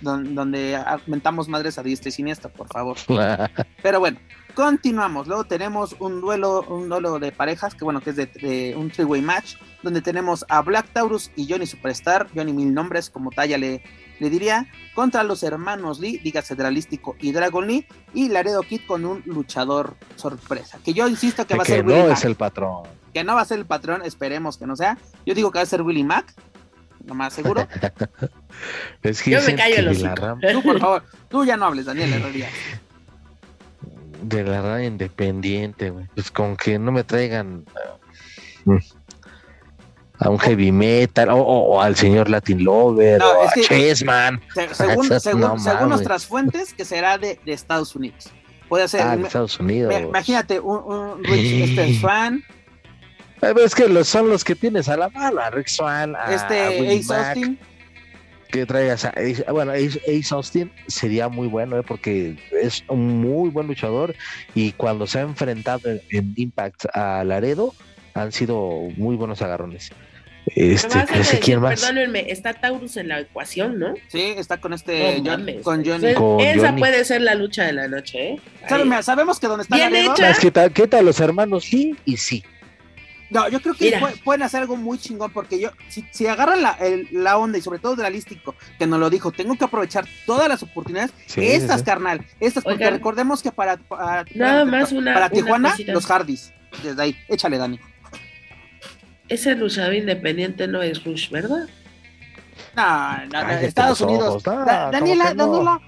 Speaker 1: donde aumentamos madres a diestra y siniestra, por favor. Pero bueno, continuamos. Luego tenemos un duelo, un duelo de parejas, que bueno, que es de, un three-way match, donde tenemos a Black Taurus y Johnny Superstar, Johnny Mil Nombres, como talla le, le diría, contra los hermanos Lee, dígase Dralístico y Dragon Lee, y Laredo Kid con un luchador sorpresa. Que yo insisto que va a ser
Speaker 3: Willy no es el patrón.
Speaker 1: Que no va a ser el patrón, esperemos que no sea. Yo digo que va a ser Willy Mac, lo más seguro.
Speaker 2: es que yo me callo los
Speaker 1: Tú, por favor, tú ya no hables, Daniel Herrería.
Speaker 3: De la radio independiente, güey. Pues con que no me traigan. Uh, a un heavy metal o, al señor Latin Lover o a Chessman.
Speaker 1: según, nuestras fuentes, que será de, Estados Unidos. Puede ser.
Speaker 3: Ah, de Estados Unidos.
Speaker 1: imagínate un, un Rich este, Swan.
Speaker 3: Es que los, son los que tienes a la mano, a Rick Swan, a
Speaker 1: este Ace Austin.
Speaker 3: Que traigas a Ace, bueno, Ace, Austin sería muy bueno, eh, porque es un muy buen luchador y cuando se ha enfrentado en Impact a Laredo, han sido muy buenos agarrones. Este, quién más.
Speaker 2: Perdónenme, está Taurus en la ecuación, ¿no?
Speaker 1: Sí, está con este con Johnny.
Speaker 2: esa puede ser la lucha de la noche, ¿eh?
Speaker 1: sabemos que donde está Bien
Speaker 3: Es que ¿qué tal los hermanos sí y sí?
Speaker 1: No, yo creo que pueden hacer algo muy chingón porque yo, si, agarran la, la, onda y sobre todo Dralístico, que nos lo dijo, tengo que aprovechar todas las oportunidades, estas, carnal, estas, porque recordemos que para, para, para, Tijuana, los Hardys, desde ahí, échale, Dani
Speaker 2: ese luchador independiente no es Rush, ¿verdad?
Speaker 1: No, no, Estados Unidos. Daniela, Daniela.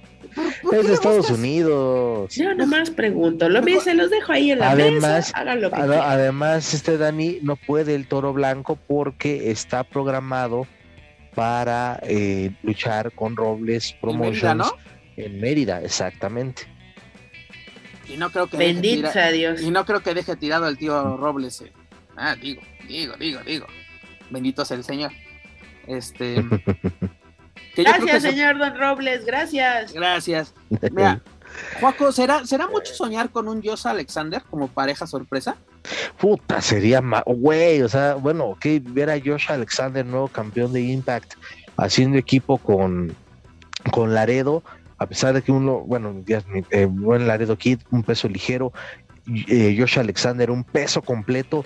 Speaker 3: es de Estados Unidos.
Speaker 2: Yo nomás pregunto, lo mismo se los dejo ahí en la además, mesa, lo que
Speaker 3: Además, este Dani no puede el toro blanco porque está programado para eh, luchar con Robles Promotions en Mérida, exactamente.
Speaker 1: Y no creo que
Speaker 2: Bendito sea Dios.
Speaker 1: Y no creo que deje tirado al tío Robles. Eh. Ah, digo. Digo, digo, digo. Bendito sea el Señor. Este.
Speaker 2: gracias, señor Don Robles, gracias.
Speaker 1: Gracias. Mira, Juaco, ¿será, ¿será mucho soñar con un Josh Alexander como pareja sorpresa?
Speaker 3: Puta, sería más, güey, o sea, bueno, que ver a Josh Alexander, nuevo campeón de Impact, haciendo equipo con, con Laredo, a pesar de que uno, bueno, ya, eh, buen Laredo Kid, un peso ligero, eh, Josh Alexander, un peso completo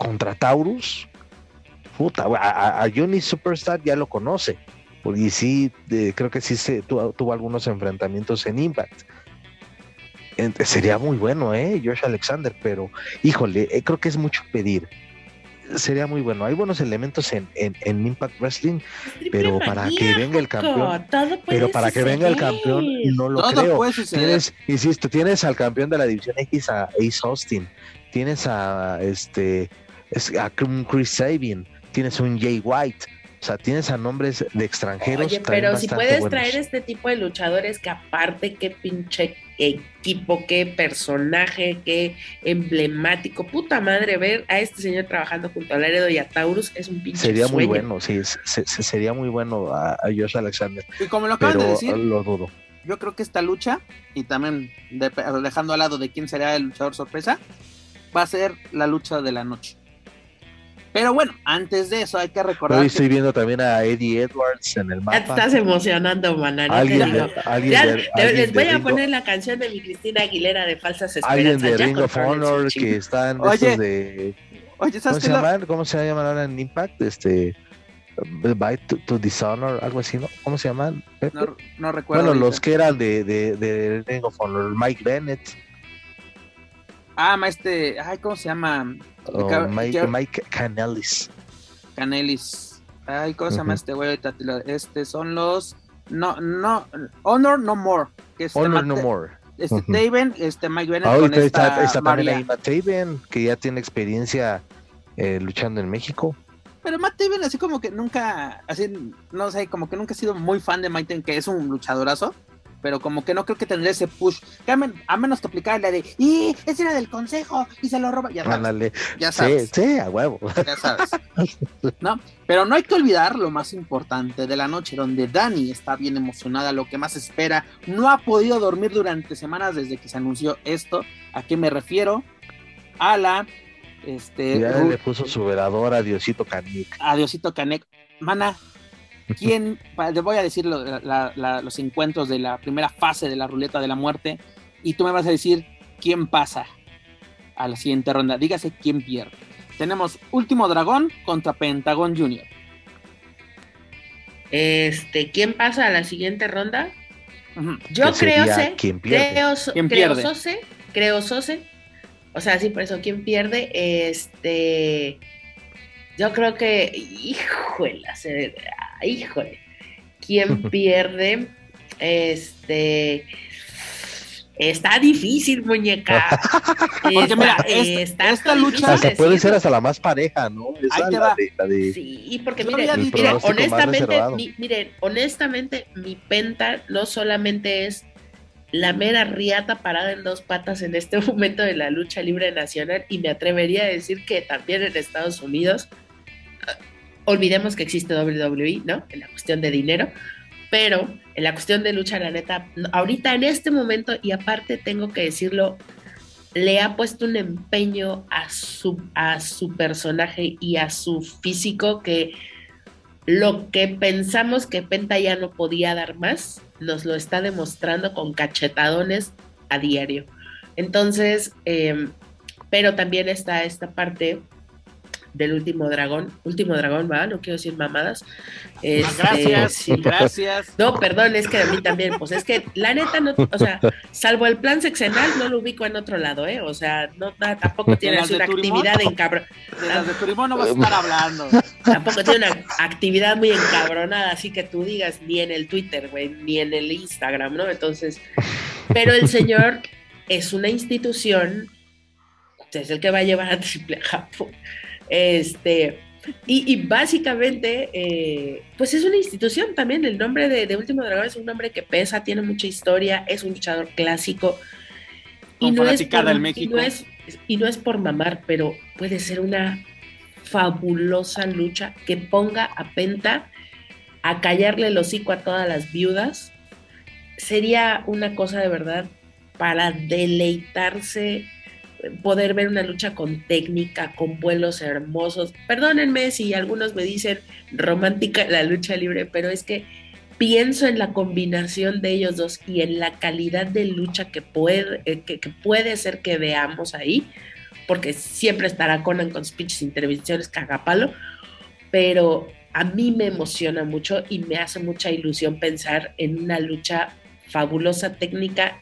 Speaker 3: contra Taurus, puta, a, a Johnny Superstar ya lo conoce, y sí, creo que sí se tuvo, tuvo, algunos enfrentamientos en Impact. sería muy bueno, ¿eh? Josh Alexander, pero híjole, eh, creo que es mucho pedir. Sería muy bueno. Hay buenos elementos en, en, Impact Wrestling, pero para que venga el campeón, pero para que venga el campeón, no lo creo. Tienes, insisto, tienes al campeón de la división X a Ace Austin, tienes a este a Chris Sabin, tienes un Jay White o sea, tienes a nombres de extranjeros.
Speaker 2: Oye, pero si puedes traer este tipo de luchadores que aparte qué pinche equipo, qué personaje, qué emblemático. Puta madre, ver a este señor trabajando junto a Laredo y a Taurus es un pinche
Speaker 3: Sería muy bueno, sí, sería muy bueno a, Josh Alexander.
Speaker 1: Y como lo acaban de decir,
Speaker 3: lo dudo.
Speaker 1: Yo creo que esta lucha, y también dejando al lado de quién será el luchador sorpresa, va a ser la lucha de la noche. Pero bueno, antes de eso hay que recordar.
Speaker 3: Hoy estoy viendo también a Eddie Edwards en el mapa.
Speaker 2: Ya te estás emocionando, manana.
Speaker 3: Alguien,
Speaker 2: les voy a poner la canción de mi Cristina Aguilera de Falsas Esperanzas.
Speaker 3: Alguien de Ring of Honor que están
Speaker 1: oye,
Speaker 3: de.
Speaker 1: Oye,
Speaker 3: ¿cómo, se llaman? ¿Cómo se llaman ahora en Impact? Este. By to, Dishonor, algo así, ¿no? ¿Cómo se llaman?
Speaker 1: No, no, recuerdo.
Speaker 3: Bueno, los que eran de, de, de Ring of Honor, Mike Bennett.
Speaker 1: Ah, este, ay, ¿cómo se llama?
Speaker 3: Oh, Mike, Mike Canelis.
Speaker 1: Canelis. Ay, ¿cómo se llama este güey? Este son los. No, no. Honor No More.
Speaker 3: Que es Honor No More.
Speaker 1: Este uh Taven, este Mike Bennett. con esta
Speaker 3: está, ahí Matt Taven, que ya tiene experiencia eh, luchando en México.
Speaker 1: Pero Matt Taven, así como que nunca. Así, no sé, como que nunca ha sido muy fan de Mike Taven, que es un luchadorazo pero como que no creo que tendría ese push. a menos que aplicar la de, y ese era del consejo y se lo roba. Ya sabes. Ya sabes.
Speaker 3: Sí, a huevo.
Speaker 1: Ya sabes. ¿No? Pero no hay que olvidar lo más importante de la noche, donde Dani está bien emocionada, lo que más espera. No ha podido dormir durante semanas desde que se anunció esto. ¿A qué me refiero? A la. Este,
Speaker 3: ya le puso su velador a Diosito Canek.
Speaker 1: A Diosito Canek. Mana, ¿Quién, te voy a decir los encuentros de la primera fase de la ruleta de la muerte y tú me vas a decir quién pasa a la siguiente ronda. Dígase quién pierde. Tenemos Último Dragón contra Pentagón Junior.
Speaker 2: Este, ¿quién pasa a la siguiente ronda? Yo creo sé,
Speaker 3: ¿quién
Speaker 2: pierde? Creo, ¿Quién creo Sose, creo Sose. O sea, sí, por eso, ¿quién pierde? Este, yo creo que, híjole, híjole, ¿quién pierde? Este. Está difícil, muñeca.
Speaker 1: Porque mira, esta, esta lucha.
Speaker 3: Hasta puede ser hasta la más pareja, ¿no?
Speaker 2: Sí, porque miren, honestamente, miren, honestamente, mi penta no solamente es la mera riata parada en dos patas en este momento de la lucha libre nacional y me atrevería a decir que también en Estados Unidos olvidemos que existe WWE, ¿no? En la cuestión de dinero, pero en la cuestión de lucha, la neta, ahorita en este momento, y aparte tengo que decirlo, le ha puesto un empeño a su, a su personaje y a su físico que lo que pensamos que Penta ya no podía dar más, nos lo está demostrando con cachetadones a diario. Entonces, em, pero también está esta parte del último dragón, último dragón, va, no quiero decir mamadas.
Speaker 1: Este, gracias, gracias.
Speaker 2: No, perdón, es que a mí también, pues es que la neta, no, o sea, salvo el plan sexenal, no lo ubico en otro lado, ¿eh? O sea, no, tampoco tiene una actividad
Speaker 1: encabronada. De las de Turimón no vas a estar hablando.
Speaker 2: Tampoco tiene una actividad muy encabronada, así que tú digas, ni en el Twitter, güey, ni en el Instagram, ¿no? Entonces, pero el señor es una institución, es el que va a llevar a Triple Japón este, y, básicamente, eh, pues es una institución también. El nombre de, Último Dragón es un nombre que pesa, tiene mucha historia, es un luchador clásico. Y no, es por, México. y no es por mamar, pero puede ser una fabulosa lucha que ponga a Penta a callarle el hocico a todas las viudas sería una cosa de verdad para deleitarse, poder ver una lucha con técnica, con vuelos hermosos. Perdónenme si algunos me dicen romántica la lucha libre, pero es que pienso en la combinación de ellos dos y en la calidad de lucha que puede, eh, que, puede ser que veamos ahí, porque siempre estará Conan con sus pinches intervenciones cagapalo, pero a mí me emociona mucho y me hace mucha ilusión pensar en una lucha fabulosa técnica,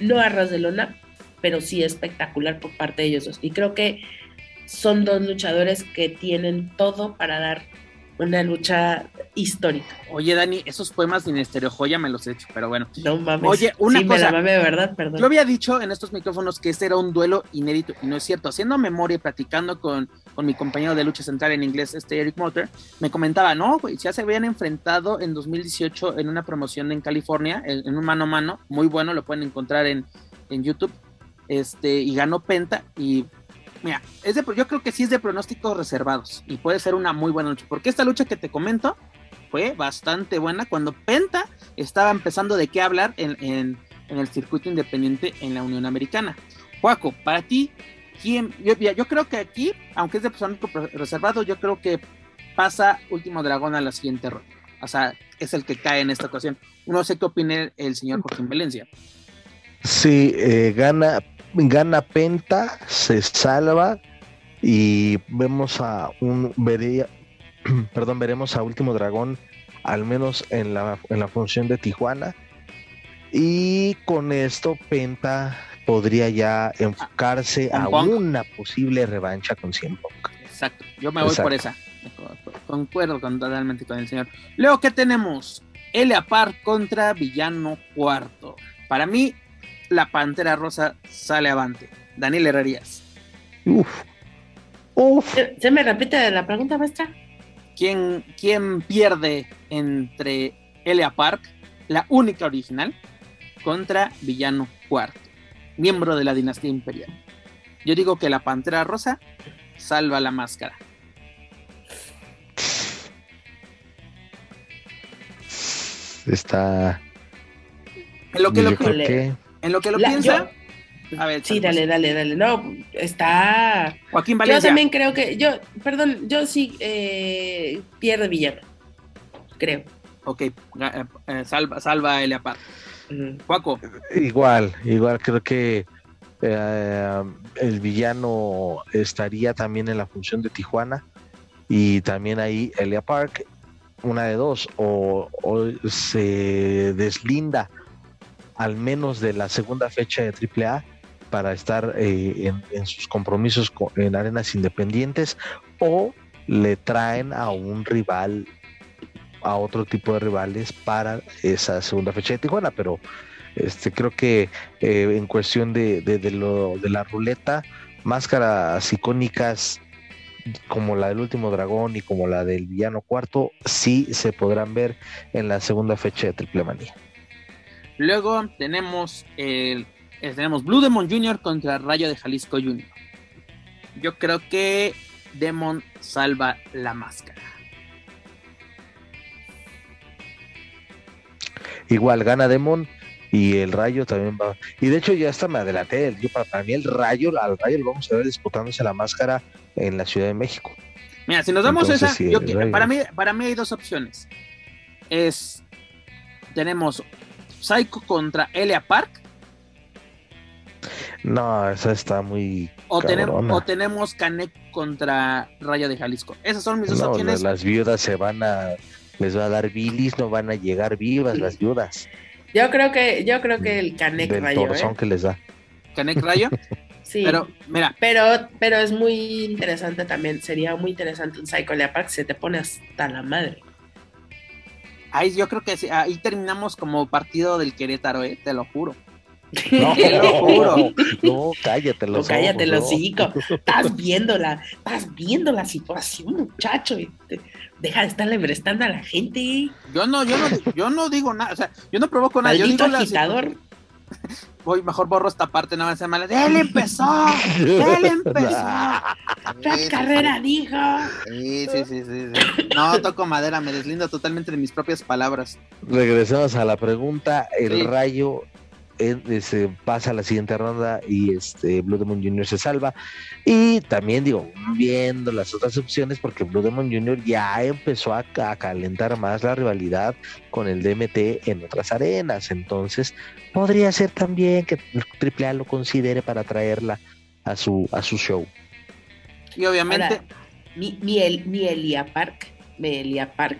Speaker 2: no a ras de lona, pero sí espectacular por parte de ellos dos. Y creo que son dos luchadores que tienen todo para dar una lucha histórica.
Speaker 1: Oye, Dani, esos poemas de Misterio Joya me los he hecho, pero bueno.
Speaker 2: No mames.
Speaker 1: Oye, una
Speaker 2: sí,
Speaker 1: cosa.
Speaker 2: Me la de verdad, perdón.
Speaker 1: Yo había dicho en estos micrófonos que este era un duelo inédito, y no es cierto. Haciendo memoria y platicando con, con mi compañero de lucha central en inglés, este Eric Motor, me comentaba, no, güey, ya se habían enfrentado en 2018 en una promoción en California, en, en un mano a mano, muy bueno, lo pueden encontrar en, en YouTube. Este, y ganó Penta, y mira, es de, yo creo que sí es de pronósticos reservados y puede ser una muy buena lucha, porque esta lucha que te comento fue bastante buena cuando Penta estaba empezando de qué hablar en, en, en el circuito independiente en la Unión Americana. Juaco, para ti, ¿quién? Yo, creo que aquí, aunque es de pronóstico reservado, yo creo que pasa Último Dragón a la siguiente ronda. O sea, es el que cae en esta ocasión. No sé qué opine el señor Joaquín Valencia.
Speaker 3: Sí, eh, gana gana Penta, se salva y vemos a un vería, perdón, veremos a Último Dragón al menos en la, en la función de Tijuana y con esto Penta podría ya enfocarse a una posible revancha con Cien Punk.
Speaker 1: Exacto, yo me voy Exacto. por esa. Concuerdo con, totalmente con el señor. Luego, ¿qué tenemos? Elia Par contra Villano Cuarto. Para mí, la Pantera Rosa sale avante. Daniel Herrerías.
Speaker 2: Uf. Uf. ¿Se me repite la pregunta, maestra?
Speaker 1: ¿Quién, quién pierde entre Elia Park, la única original, contra Villano Cuarto, miembro de la dinastía imperial? Yo digo que la Pantera Rosa salva la máscara.
Speaker 3: Está.
Speaker 1: En lo que lo que... En lo que lo la, piensa.
Speaker 2: Yo, a ver, sí, dale, dale, dale. No, está.
Speaker 1: Joaquín Valencia.
Speaker 2: Yo también creo que. Yo, perdón, yo sí eh, pierde Villano. Creo.
Speaker 1: Ok, eh, salva, salva a Elia Paz. Juaco.
Speaker 3: Igual, igual creo que eh, el villano estaría también en la función de Tijuana y también ahí Elia Park, una de dos, o, o se deslinda al menos de la segunda fecha de AAA para estar eh, en, sus compromisos con, en arenas independientes o le traen a un rival a otro tipo de rivales para esa segunda fecha de Tijuana, pero este creo que eh, en cuestión de, de, de, lo, de la ruleta, máscaras icónicas como la del último dragón y como la del villano cuarto, sí se podrán ver en la segunda fecha de Triple Manía.
Speaker 1: Luego tenemos el, tenemos Blue Demon Jr. contra Rayo de Jalisco Jr. Yo creo que Demon salva la máscara.
Speaker 3: Igual gana Demon y el Rayo también va. Y de hecho ya hasta me adelanté. Yo, para, para, mí el Rayo, al Rayo lo vamos a ver disputándose la máscara en la Ciudad de México.
Speaker 1: Mira, si nos damos Entonces, esa, sí, yo, para, mí, para mí hay dos opciones. Es, tenemos Psycho contra Elia Park.
Speaker 3: No, esa está muy.
Speaker 1: O, tenemos, o tenemos Canek contra Rayo de Jalisco. Esas son mis dos
Speaker 3: no,
Speaker 1: opciones.
Speaker 3: Las viudas se van a. Les va a dar bilis, no van a llegar vivas las viudas.
Speaker 2: Yo creo que, yo creo que el Canek
Speaker 3: Del
Speaker 2: Rayo. ¿eh?
Speaker 3: que les da.
Speaker 1: Canek Rayo.
Speaker 2: Sí.
Speaker 1: Pero, mira.
Speaker 2: Pero, pero es muy interesante también. Sería muy interesante un Psycho Elia Park. Se te pone hasta la madre.
Speaker 1: Ahí yo creo que sí, ahí terminamos como partido del Querétaro, ¿eh? te lo juro.
Speaker 3: No,
Speaker 1: te lo juro.
Speaker 3: No, cállate los
Speaker 2: no, cállate
Speaker 3: ojos,
Speaker 2: los
Speaker 3: no.
Speaker 2: hocico. Estás viendo la, estás viendo la situación, muchacho. Deja de estarle prestando a la gente.
Speaker 1: Yo no, yo no, yo no digo nada, o sea, yo no provoco nada.
Speaker 2: Maldito
Speaker 1: yo digo
Speaker 2: agitador.
Speaker 1: La, voy, mejor borro esta parte, no me hace mal. ¡Él empezó! ¡Él empezó!
Speaker 2: La carrera dijo.
Speaker 1: Sí, sí, sí, sí, sí. No, toco madera, me deslindo totalmente de mis propias palabras.
Speaker 3: Regresamos a la pregunta. El
Speaker 1: Sí.
Speaker 3: rayo eh, se pasa a la siguiente ronda y este Blue Demon Jr. se salva. Y también digo, viendo las otras opciones, porque Blue Demon Jr. ya empezó a, ca- a calentar más la rivalidad con el DMT en otras arenas. Entonces, podría ser también que AAA lo considere para traerla a su, a su show.
Speaker 1: Y obviamente,
Speaker 2: Ahora, mi, mi, El- mi Elia Park, mi Elia Park,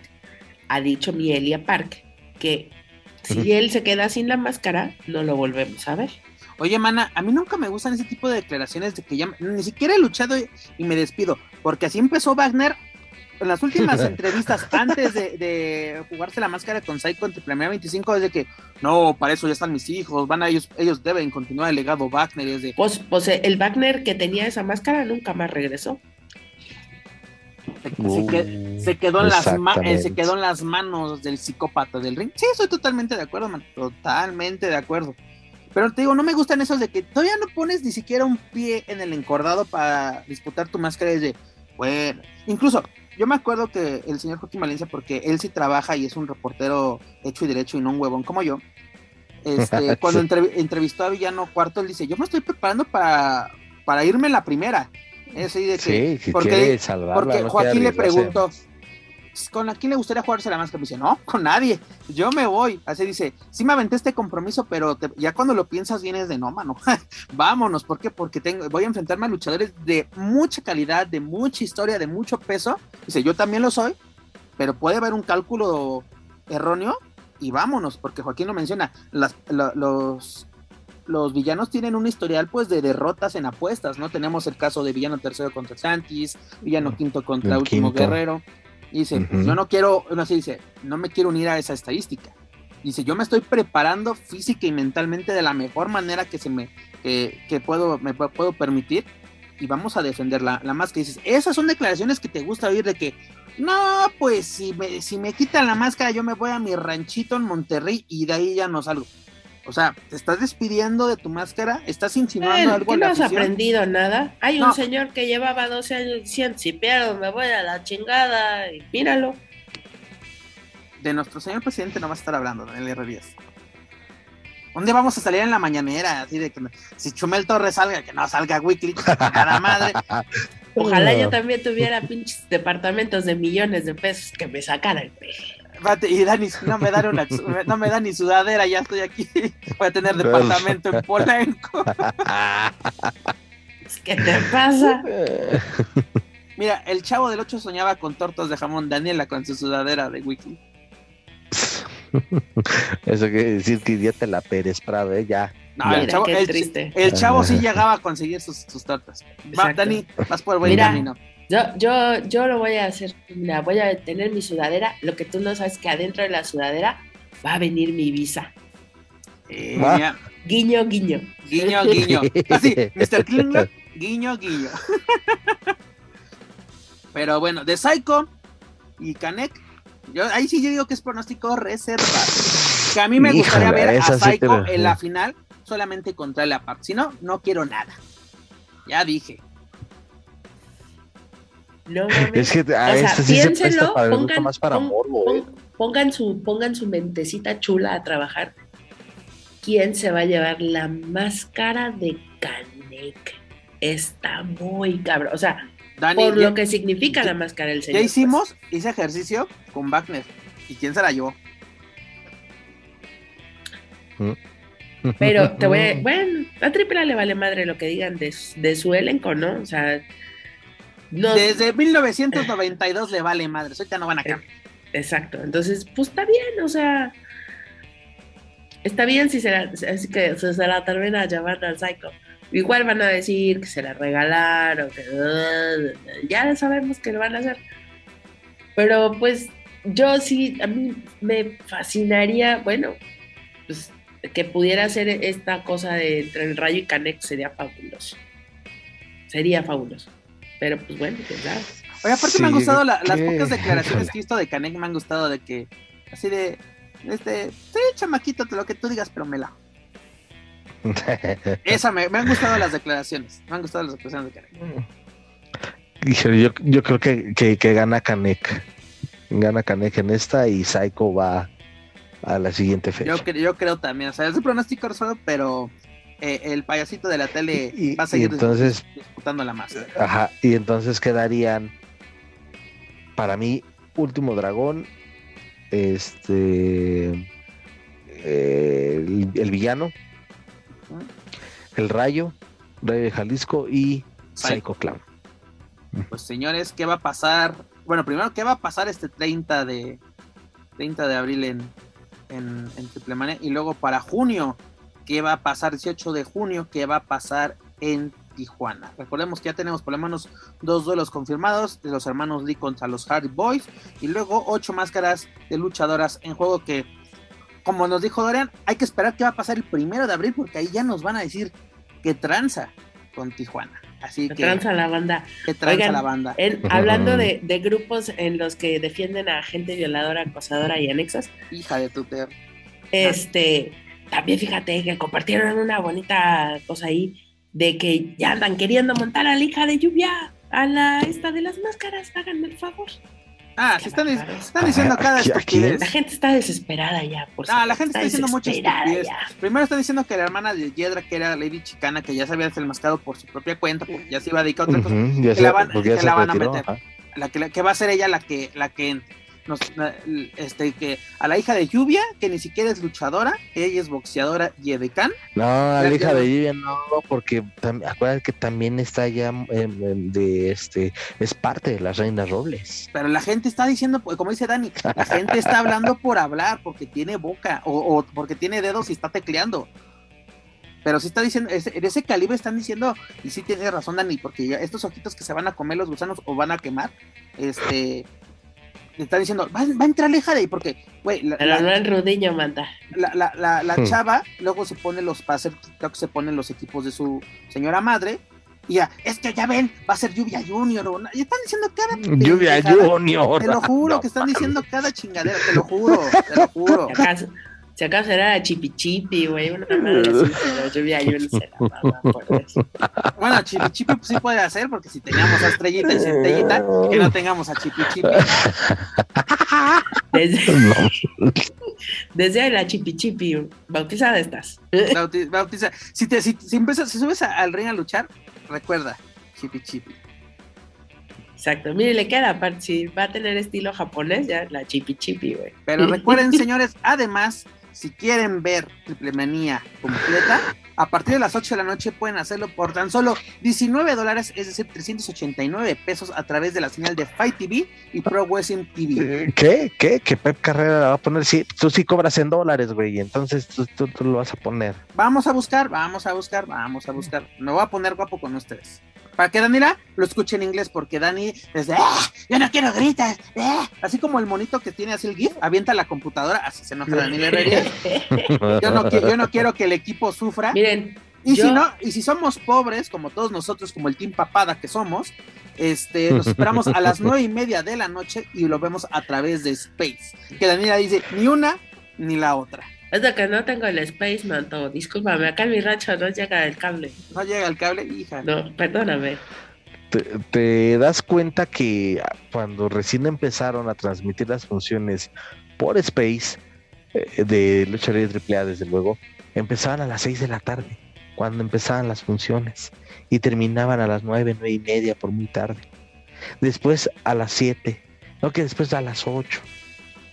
Speaker 2: ha dicho mi Elia Park que si él se queda sin la máscara, no lo volvemos a ver.
Speaker 1: oye, mana, a mí nunca me gustan ese tipo de declaraciones de que ya ni siquiera he luchado y, y me despido, porque así empezó Wagner en las últimas entrevistas antes de, de jugarse la máscara con Psycho en Triple 25 es de que no, para eso ya están mis hijos, van a ellos, ellos deben continuar el legado Wagner es de
Speaker 2: Pues, pues el Wagner que tenía esa máscara nunca más regresó.
Speaker 1: Se, se que- se quedó en las ma- eh, se quedó en las manos del psicópata del ring. Sí, estoy totalmente de acuerdo, man, totalmente de acuerdo. Pero te digo, no me gustan esos de que todavía no pones ni siquiera un pie en el encordado para disputar tu máscara. Es de, bueno, incluso yo me acuerdo que el señor Joaquín Valencia, porque él sí trabaja y es un reportero hecho y derecho y no un huevón como yo. Este, cuando entrev- entrevistó a Villano Cuarto, él dice: Yo me estoy preparando para, para irme en la primera. Es así de que,
Speaker 3: Sí, si
Speaker 1: porque-
Speaker 3: quiere salvarla,
Speaker 1: porque
Speaker 3: no
Speaker 1: Joaquín le preguntó, "Pues, ¿con a quién le gustaría jugarse la máscara? Me dice, no, con nadie, yo me voy. Así dice, sí me aventé este compromiso, pero te- ya cuando lo piensas vienes de no, mano, vámonos, ¿por qué? Porque tengo, voy a enfrentarme a luchadores de mucha calidad, de mucha historia, de mucho peso. Dice, yo también lo soy, pero puede haber un cálculo erróneo y vámonos, porque Joaquín lo menciona, las, los... Los villanos tienen un historial pues de derrotas en apuestas, ¿no? Tenemos el caso de villano tercero contra Santis, villano quinto contra
Speaker 3: El
Speaker 1: último
Speaker 3: quinto.
Speaker 1: guerrero. Y dice,
Speaker 3: Ujú.
Speaker 1: yo no quiero, no sé, dice, no me quiero unir a esa estadística. Dice, yo me estoy preparando física y mentalmente de la mejor manera que se me, que, que puedo, me pu- puedo permitir y vamos a defender la, la máscara. Y dices, esas son declaraciones que te gusta oír de que, no, pues si me, si me quitan la máscara yo me voy a mi ranchito en Monterrey y de ahí ya no salgo. O sea, te estás despidiendo de tu máscara, estás insinuando
Speaker 2: Bueno,
Speaker 1: algo
Speaker 2: ¿qué
Speaker 1: en
Speaker 2: no has
Speaker 1: afición?
Speaker 2: aprendido nada? Hay
Speaker 1: No.
Speaker 2: un señor que llevaba 12 años diciendo, si pierdo me voy a la chingada, y míralo.
Speaker 1: de nuestro señor presidente no va a estar hablando, Daniel R. Díaz. Un día vamos a salir en la mañanera, así de que si Chumel Torres salga, que no salga Weekly, nada madre.
Speaker 2: Ojalá yo también tuviera pinches departamentos de millones de pesos que me sacaran.
Speaker 1: Espérate, Y Dani, no me, una, no me da ni sudadera, ya estoy aquí. Voy a tener departamento en Polanco.
Speaker 2: ¿Qué te pasa?
Speaker 1: Mira, el chavo del 8 soñaba con tortas de jamón, Daniela con su sudadera de Weekly.
Speaker 3: Eso quiere decir que ya te la Pérez Prado, ¿eh? Ya.
Speaker 1: No,
Speaker 3: Ya.
Speaker 1: el chavo,
Speaker 2: qué
Speaker 1: el,
Speaker 2: triste.
Speaker 1: el chavo sí llegaba a conseguir sus, sus tortas. Va. Dani, vas por buen
Speaker 2: Mira.
Speaker 1: camino.
Speaker 2: Yo, yo, yo lo voy a hacer, mira, voy a tener mi sudadera. Lo que tú no sabes que adentro de la sudadera va a venir mi visa.
Speaker 1: Eh,
Speaker 2: Guiño, guiño.
Speaker 1: Guiño, guiño. Así, Mr. Klingler, guiño, guiño. Pero bueno, de Psycho y Kanek, yo ahí sí yo digo que es pronóstico reservado. Que a mí me gustaría ver a
Speaker 3: sí
Speaker 1: Psycho en la final solamente contra la Park. Si no, no quiero nada. Ya dije.
Speaker 2: No mames.
Speaker 3: Es que a
Speaker 2: O sea,
Speaker 3: este sí se presta
Speaker 2: piénsenlo,
Speaker 3: para,
Speaker 2: pongan-
Speaker 3: más para
Speaker 2: pon-
Speaker 3: morbo, ¿eh?
Speaker 2: Pon- pongan, su, pongan su mentecita chula a trabajar. ¿Quién se va a llevar la máscara de Kanek? Está muy cabrón. O sea,
Speaker 1: Dani,
Speaker 2: por
Speaker 1: ya,
Speaker 2: lo que significa la máscara del
Speaker 1: ya
Speaker 2: señor.
Speaker 1: hicimos ese ejercicio con Wagner. ¿Y quién se la llevó?
Speaker 2: pues. Pero te voy a. Bueno, a Triple A le vale madre lo que digan de, de su elenco, ¿no? O sea. No,
Speaker 1: Desde 1992 le vale madre. Ahorita no van a cambiar.
Speaker 2: Exacto. Entonces, pues está bien, o sea. Está bien si se la, así que se, se la termina llamando al Psycho. Igual van a decir que se la regalaron, que ya sabemos que lo van a hacer. Pero pues yo sí, a mí me fascinaría, bueno, pues que pudiera hacer esta cosa de entre el Rayo y Canek sería fabuloso. Sería fabuloso. Pero pues bueno, pues nada.
Speaker 1: Oye, aparte me han gustado la- las pocas declaraciones que he visto de Canek, me han gustado de que, así de, este, sí, chamaquito, lo que tú digas, pero me la. Esa me, me han gustado las declaraciones. Me han gustado las declaraciones de Kanek.
Speaker 3: Híjole, yo, yo creo que, que, que gana Kanek. Gana Kanek en esta y Psycho va a la siguiente fecha.
Speaker 1: Yo, yo creo también. O sea, es un pronóstico resuelto, pero eh, el payasito de la tele
Speaker 3: Y-
Speaker 1: va a seguir
Speaker 3: entonces-
Speaker 1: disputando la masa.
Speaker 3: Ajá, y entonces quedarían para mí último dragón, este eh, el, el villano, el rayo, rayo de Jalisco y
Speaker 1: Psycho.
Speaker 3: Psycho Clown.
Speaker 1: Pues señores, ¿qué va a pasar? Bueno, primero, ¿qué va a pasar este 30 de 30 de abril en, en? Y luego para junio, ¿qué va a pasar? 18 de junio, ¿qué va a pasar en Tijuana? Recordemos que ya tenemos por lo menos dos duelos confirmados de los hermanos Lee contra los Hardy Boys y luego ocho máscaras de luchadoras en juego que, como nos dijo Dorian, hay que esperar qué va a pasar el primero de abril porque ahí ya nos van a decir qué tranza con Tijuana. Así
Speaker 2: Que
Speaker 1: que,
Speaker 2: tranza la banda.
Speaker 1: qué tranza
Speaker 2: Oigan,
Speaker 1: la banda.
Speaker 2: En- hablando de, de grupos en los que defienden a gente violadora, acosadora y anexos,
Speaker 1: Hija de tu
Speaker 2: este, también fíjate que compartieron una bonita cosa ahí de que ya andan queriendo montar a la hija de lluvia, a la esta de las máscaras, háganme el favor.
Speaker 1: Ah, se están, están diciendo cada estupidez.
Speaker 2: La gente está desesperada ya, por
Speaker 1: Ah, la gente está diciendo mucha
Speaker 2: desesperada
Speaker 1: estupidez.
Speaker 2: ya.
Speaker 1: Primero están diciendo que la hermana de Yedra, que era Lady Chicana, que ya se había desenmascarado por su propia cuenta, porque ya se iba a dedicar a otra cosa, que
Speaker 3: se,
Speaker 1: la van- que
Speaker 3: se
Speaker 1: la van a meter. la que, la que va a ser ella la que, la que nos, este, que a la hija de Lluvia, que ni siquiera es luchadora, ella es boxeadora y edecán.
Speaker 3: No, a la hija de Lluvia no, porque acuérdate que también está ya em, em, de este, es parte de las reinas robles.
Speaker 1: Pero la gente está diciendo, pues, como dice Dani, la gente está hablando por hablar, porque tiene boca, o, o porque tiene dedos y está tecleando. Pero sí está diciendo, ese- en ese calibre están diciendo, y sí tiene razón Dani, porque ya estos ojitos que se van a comer los gusanos o van a quemar, este, están diciendo, va, va a entrar la hija de ahí, porque, güey, la,
Speaker 2: Pero
Speaker 1: la-
Speaker 2: no en Rudiño, manda.
Speaker 1: la, la, la, la
Speaker 3: Hmm.
Speaker 1: chava luego se pone los, para hacer TikTok se ponen los equipos de su señora madre, y ya, es que ya ven, va a ser Lluvia Junior, o y están diciendo cada
Speaker 3: Lluvia. Junior.
Speaker 1: Te lo juro
Speaker 3: No,
Speaker 1: que están diciendo cada chingadera, te lo juro, te lo juro.
Speaker 2: Si acaso, era chipi chipi, güey, una madre así, pero lluvia yo la mamá, por eso.
Speaker 1: Bueno, Chipi Chipi pues, sí puede hacer, porque si teníamos a Estrellita y Centellita, que no tengamos a Chipi Chipi.
Speaker 2: Desde,
Speaker 3: No.
Speaker 2: desde la chipi chipi, bautizada estás.
Speaker 1: Bauti- Bautiza. Si, te, si, si empiezas, si subes a- al ring a luchar, recuerda, Chipi Chipi.
Speaker 2: Exacto, mire, le queda, aparte, si va a tener estilo japonés, ya la chipi chipi, güey.
Speaker 1: Pero recuerden, señores, además, si quieren ver Triple Manía completa, a partir de las 8 de la noche pueden hacerlo por tan solo 19 dólares, es decir, 389 pesos a través de la señal de Fight TV y Pro Wrestling TV.
Speaker 3: ¿Qué? ¿Qué? ¿Que Pep Carrera la va a poner? Sí, tú sí cobras en dólares, güey, entonces tú, tú- tú lo vas a poner.
Speaker 1: Vamos a buscar, vamos a buscar, vamos a buscar. Me voy a poner guapo con ustedes. Para que Daniela lo escuche en inglés, porque Dani desde ¡Ah! yo no quiero gritas, ¡Ah! así como el monito que tiene así el GIF, avienta la computadora, así se enoja Daniela Herrería. Yo no, qui- yo no quiero que el equipo sufra.
Speaker 2: Miren,
Speaker 1: Y
Speaker 2: yo-
Speaker 1: si no, y si somos pobres, como todos nosotros, como el Team Papada que somos, este, nos esperamos a las nueve y media de la noche y lo vemos a través de Space. Que Daniela dice ni una ni la otra.
Speaker 2: es de que no tengo el Space Manto, discúlpame, acá en mi rancho no llega el cable.
Speaker 1: No llega el cable, hija.
Speaker 2: No, perdóname.
Speaker 3: te, te das cuenta que cuando recién empezaron a transmitir las funciones por Space de Lucha Libre AAA, desde luego, empezaban a las 6 de la tarde, cuando empezaban las funciones, y terminaban a las 9, 9 y media por muy tarde. Después a las 7, no que después a las 8.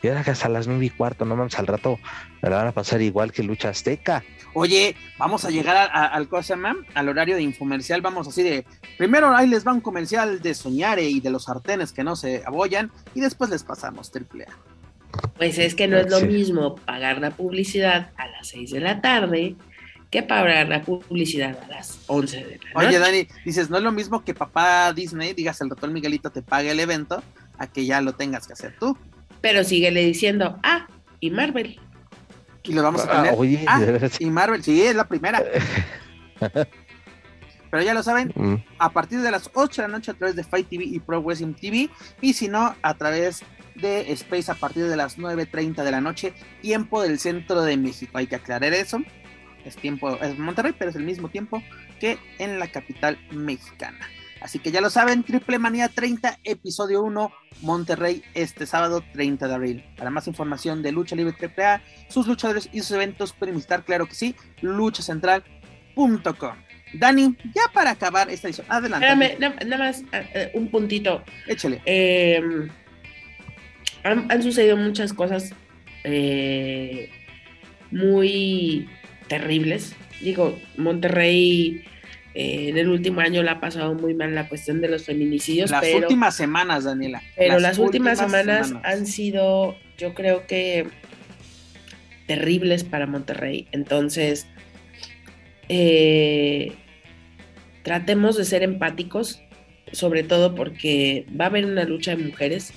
Speaker 3: Y ahora hasta las 9 y cuarto, no mames, al rato me la van a pasar igual que Lucha Azteca.
Speaker 1: Oye, vamos a llegar al ¿cómo se llama? al horario de infomercial, vamos así de, primero ahí les va un comercial de Soñare y de los sartenes que no se abollan, y después les pasamos triple A.
Speaker 2: Pues es que no es lo
Speaker 3: Sí.
Speaker 2: mismo pagar la publicidad a las 6 de la tarde que pagar la publicidad a las 11 de la noche.
Speaker 1: Oye, Dani, dices, no es lo mismo que papá Disney, digas el ratón Miguelito te pague el evento, a que ya lo tengas que hacer tú.
Speaker 2: Pero síguele diciendo, ah, y Marvel.
Speaker 1: Y lo vamos a
Speaker 3: Ah,
Speaker 1: tener.
Speaker 3: oye,
Speaker 1: Ah,
Speaker 3: de veras.
Speaker 1: y Marvel, sí, es la primera. Pero ya lo saben,
Speaker 3: Mm.
Speaker 1: a partir de las 8 de la noche a través de Fight TV y Pro Wrestling TV, y si no, a través de Space a partir de las 9.30 de la noche, tiempo del centro de México. Hay que aclarar eso. es tiempo, es Monterrey, pero es el mismo tiempo que en la capital mexicana. Así que ya lo saben, Triple Manía 30, episodio 1, Monterrey, este sábado 30 de abril. Para más información de Lucha Libre AAA, sus luchadores y sus eventos pueden visitar, claro que sí, luchacentral.com. Dani, ya para acabar esta edición, adelante.
Speaker 2: Espérame, nada más eh, eh, un puntito.
Speaker 1: Échale.
Speaker 2: Eh, han, sucedido muchas cosas muy terribles. Digo, Monterrey en el último año la ha pasado muy mal la cuestión de los feminicidios.
Speaker 1: Las últimas semanas, Daniela.
Speaker 2: Pero las, últimas, semanas, han sido, yo creo que, terribles para Monterrey. Entonces, eh, tratemos de ser empáticos, sobre todo porque va a haber una lucha de mujeres.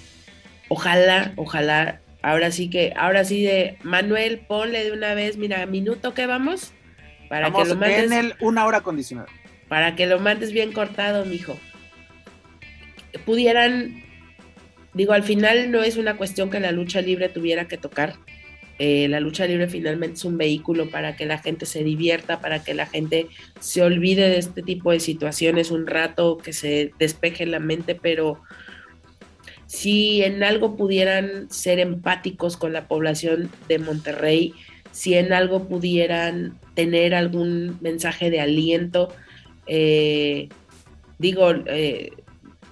Speaker 2: Ojalá, ojalá, ahora sí que, ahora sí de Manuel, ponle de una vez, mira, minuto que vamos,
Speaker 1: para que lo mandes. En el una hora condicionada
Speaker 2: para que lo mandes bien cortado, mijo. Pudieran, digo, al final no es una cuestión que la lucha libre tuviera que tocar. Eh, la lucha libre finalmente es un vehículo para que la gente se divierta, para que la gente se olvide de este tipo de situaciones un rato, que se despeje la mente, pero si en algo pudieran ser empáticos con la población de Monterrey, si en algo pudieran tener algún mensaje de aliento, eh, digo, eh,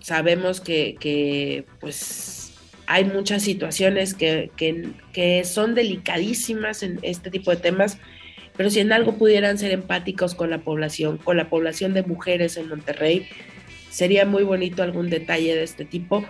Speaker 2: sabemos que, pues hay muchas situaciones que, que, son delicadísimas en este tipo de temas, pero si en algo pudieran ser empáticos con la población, con la población de mujeres en Monterrey, sería muy bonito algún detalle de este tipo,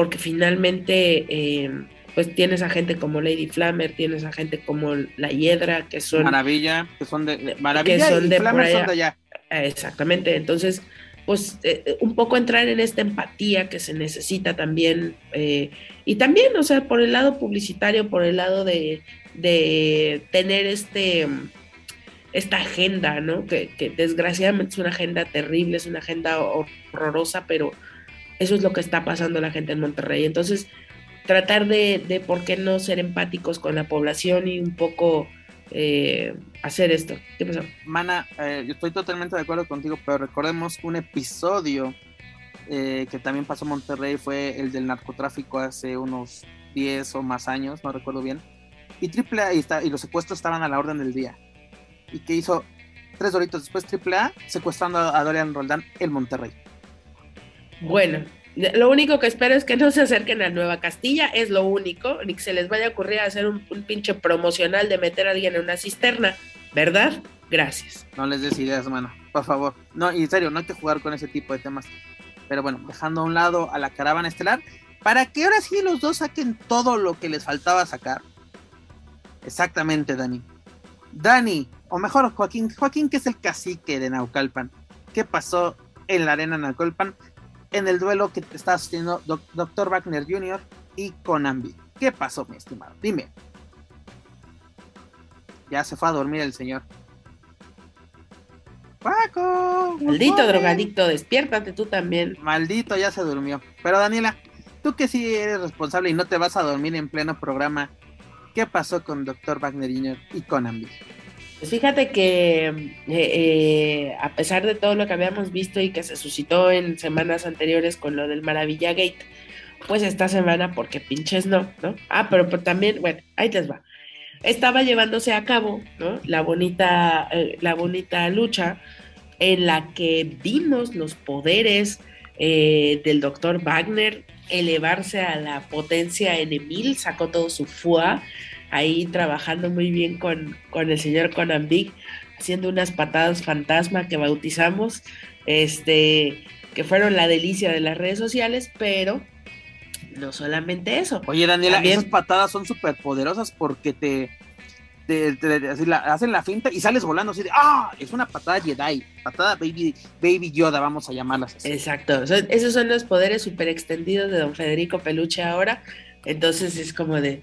Speaker 2: porque finalmente... Eh, pues tienes a gente como Lady Flammer, tienes a gente como La Hiedra, que son...
Speaker 1: Maravilla, que son de... Maravilla son de Flammer son de allá.
Speaker 2: Exactamente, entonces, pues eh, eh, un poco entrar en esta empatía que se necesita también, eh, y también, o sea, por el lado publicitario, por el lado de, tener este esta agenda, ¿no? Que, que, desgraciadamente es una agenda terrible, es una agenda horrorosa, pero eso es lo que está pasando la gente en Monterrey. Entonces, tratar de, de por qué no ser empáticos con la población y un poco eh, hacer esto. ¿Qué pasó?
Speaker 1: Mana, eh, yo estoy totalmente de acuerdo contigo, pero recordemos un episodio eh, que también pasó en Monterrey fue el del narcotráfico hace unos 10 o más años, no recuerdo bien. Y AAA y, y los secuestros estaban a la orden del día. Y que hizo tres doritos después AAA secuestrando a Dorian Roldán el Monterrey.
Speaker 2: Bueno, lo único que espero es que no se acerquen a Nueva Castilla, es lo único, ni que se les vaya a ocurrir hacer un, pinche promocional de meter a alguien en una cisterna, ¿verdad? Gracias.
Speaker 1: No les des ideas, mano, por favor. No, en serio, no hay que jugar con ese tipo de temas. Pero bueno, dejando a un lado a la caravana estelar, para que ahora sí los dos saquen todo lo que les faltaba sacar. Exactamente, Dani. Dani, o mejor Joaquín, Joaquín que es el cacique de Naucalpan. ¿Qué pasó en la arena Naucalpan? En el duelo que está haciendo Dr. Wagner Jr. y Conambi. ¿Qué pasó, mi estimado? Dime. Ya se fue a dormir el señor. Paco.
Speaker 2: Maldito drogadicto, despiértate tú también.
Speaker 1: Maldito, ya se durmió. Pero Daniela, tú que sí eres responsable y no te vas a dormir en pleno programa, ¿qué pasó con Dr. Wagner Jr. y Conambi?
Speaker 2: Pues fíjate que eh, eh, a pesar de todo lo que habíamos visto y que se suscitó en semanas anteriores con lo del Maravilla Gate, pues esta semana, porque pinches no, ¿no? Ah, pero, también, bueno, ahí te va. Estaba llevándose a cabo, ¿no? La bonita, eh, la bonita lucha en la que vimos los poderes del doctor Wagner elevarse a la potencia en Emil, sacó todo su fuá ahí trabajando muy bien con, el señor Conan Big, haciendo unas patadas fantasma que bautizamos, este, que fueron la delicia de las redes sociales, pero no solamente eso.
Speaker 1: Oye, Daniela, esas patadas son súper poderosas porque te, hacen la finta y sales volando así de, ah, es una patada Jedi, patada Baby, baby Yoda, vamos a llamarlas así.
Speaker 2: Exacto, esos son los poderes súper extendidos de don Federico Peluche ahora, entonces es como de,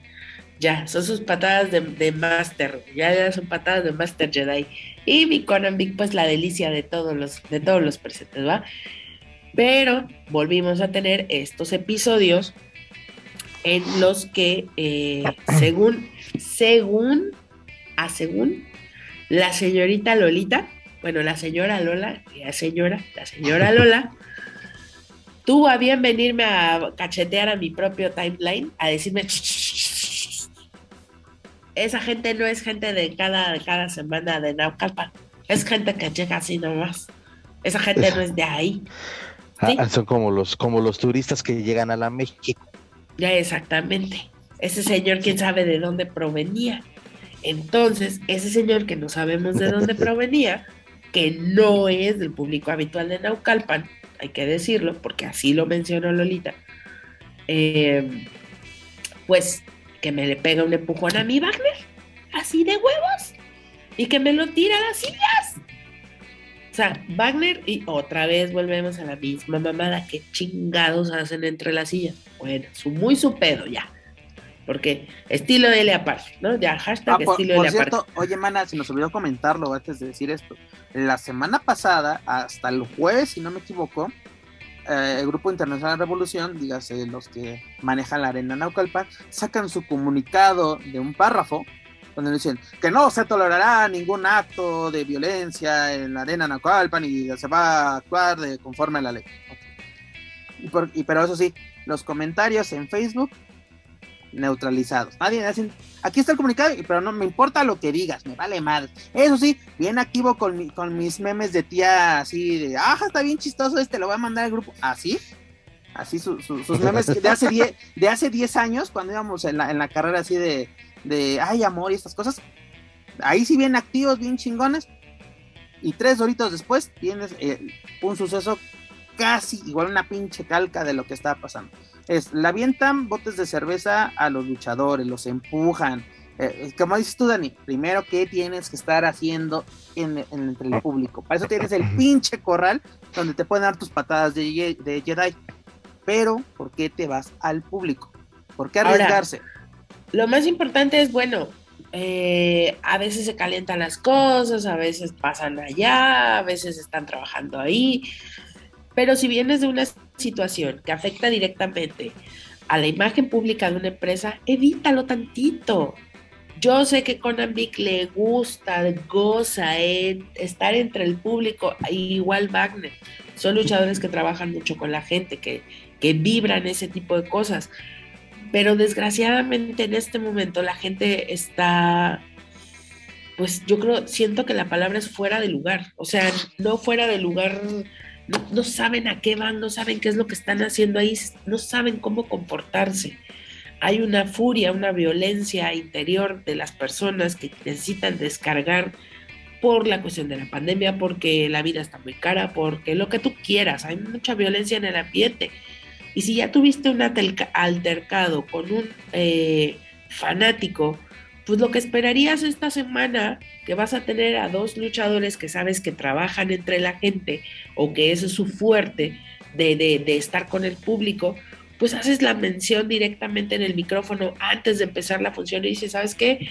Speaker 2: ya, son sus patadas de, Master, ya, son patadas de Master Jedi. Y mi Conan Big, pues la delicia de todos los, de todos los presentes, ¿va? Pero volvimos a tener estos episodios en los que, eh, según, según, a según, la señorita Lolita, bueno, la señora Lola, la señora, la señora Lola, tuvo a bien venirme a cachetear a mi propio timeline, a decirme, esa gente no es gente de cada, cada semana de Naucalpan, es gente que llega así nomás. Esa gente no es de ahí.
Speaker 3: Ah, son como los, como los turistas que llegan a la México.
Speaker 2: Ya exactamente. Ese señor, quién sabe de dónde provenía. Entonces, ese señor que no sabemos de dónde provenía, que no es del público habitual de Naucalpan, hay que decirlo, porque así lo mencionó Lolita, eh, pues que me le pega un empujón a mi Wagner, así de huevos, y que me lo tira a las sillas. O sea, Wagner, y otra vez volvemos a la misma mamada, que chingados hacen entre las sillas. Bueno, su, muy su pedo ya. Porque estilo L aparte, ¿no? Ya, hashtag
Speaker 1: Ah, por,
Speaker 2: estilo
Speaker 1: por
Speaker 2: L
Speaker 1: cierto,
Speaker 2: aparte.
Speaker 1: oye, mana, se nos olvidó comentarlo antes de decir esto. La semana pasada, hasta el jueves, si no me equivoco, eh, el Grupo Internacional Revolución, dígase los que manejan la arena Naucalpan, sacan su comunicado de un párrafo donde dicen que no se tolerará ningún acto de violencia en la arena Naucalpan y se va a actuar de conforme a la ley. Y pero eso sí, los comentarios en Facebook neutralizados. Nadie hacen, aquí está el comunicado, pero no me importa lo que digas, me vale madre. Eso sí, bien activo con, mi- con mis memes de tía, así de, ah, está bien chistoso este, lo voy a mandar al grupo. Así, así su- su- sus memes de hace 10 de hace 10 años, cuando íbamos en la, en la carrera así de, de, ay, amor y estas cosas. Ahí sí bien activos, bien chingones. Y tres horitos después tienes eh, un suceso casi igual una pinche calca de lo que estaba pasando. Es, la avientan botes de cerveza a los luchadores, los empujan. Eh, como dices tú, Dani, primero, ¿qué tienes que estar haciendo en, en- entre el público? Para eso tienes el pinche corral donde te pueden dar tus patadas de, de Jedi. Pero, ¿por qué te vas al público? ¿Por qué
Speaker 2: Ahora,
Speaker 1: arriesgarse?
Speaker 2: Lo más importante es, bueno, eh, a veces se calientan las cosas, a veces pasan allá, a veces están trabajando ahí, pero si vienes de una situación que afecta directamente a la imagen pública de una empresa, evítalo tantito. Yo sé que Conan Vic le gusta, goza en estar entre el público, igual Wagner. Son luchadores que trabajan mucho con la gente, que, que vibran ese tipo de cosas pero desgraciadamente en este momento la gente está, pues yo creo, siento que la palabra es fuera de lugar, o sea, no fuera de lugar, no, saben a qué van, no saben qué es lo que están haciendo ahí, no saben cómo comportarse. Hay una furia, una violencia interior de las personas que necesitan descargar por la cuestión de la pandemia, porque la vida está muy cara, porque lo que tú quieras, hay mucha violencia en el ambiente. Y si ya tuviste un altercado con un eh, fanático, pues lo que esperarías esta semana, que vas a tener a dos luchadores que sabes que trabajan entre la gente o que ese es su fuerte de, de, de estar con el público, pues haces la mención directamente en el micrófono antes de empezar la función y dices, ¿sabes qué?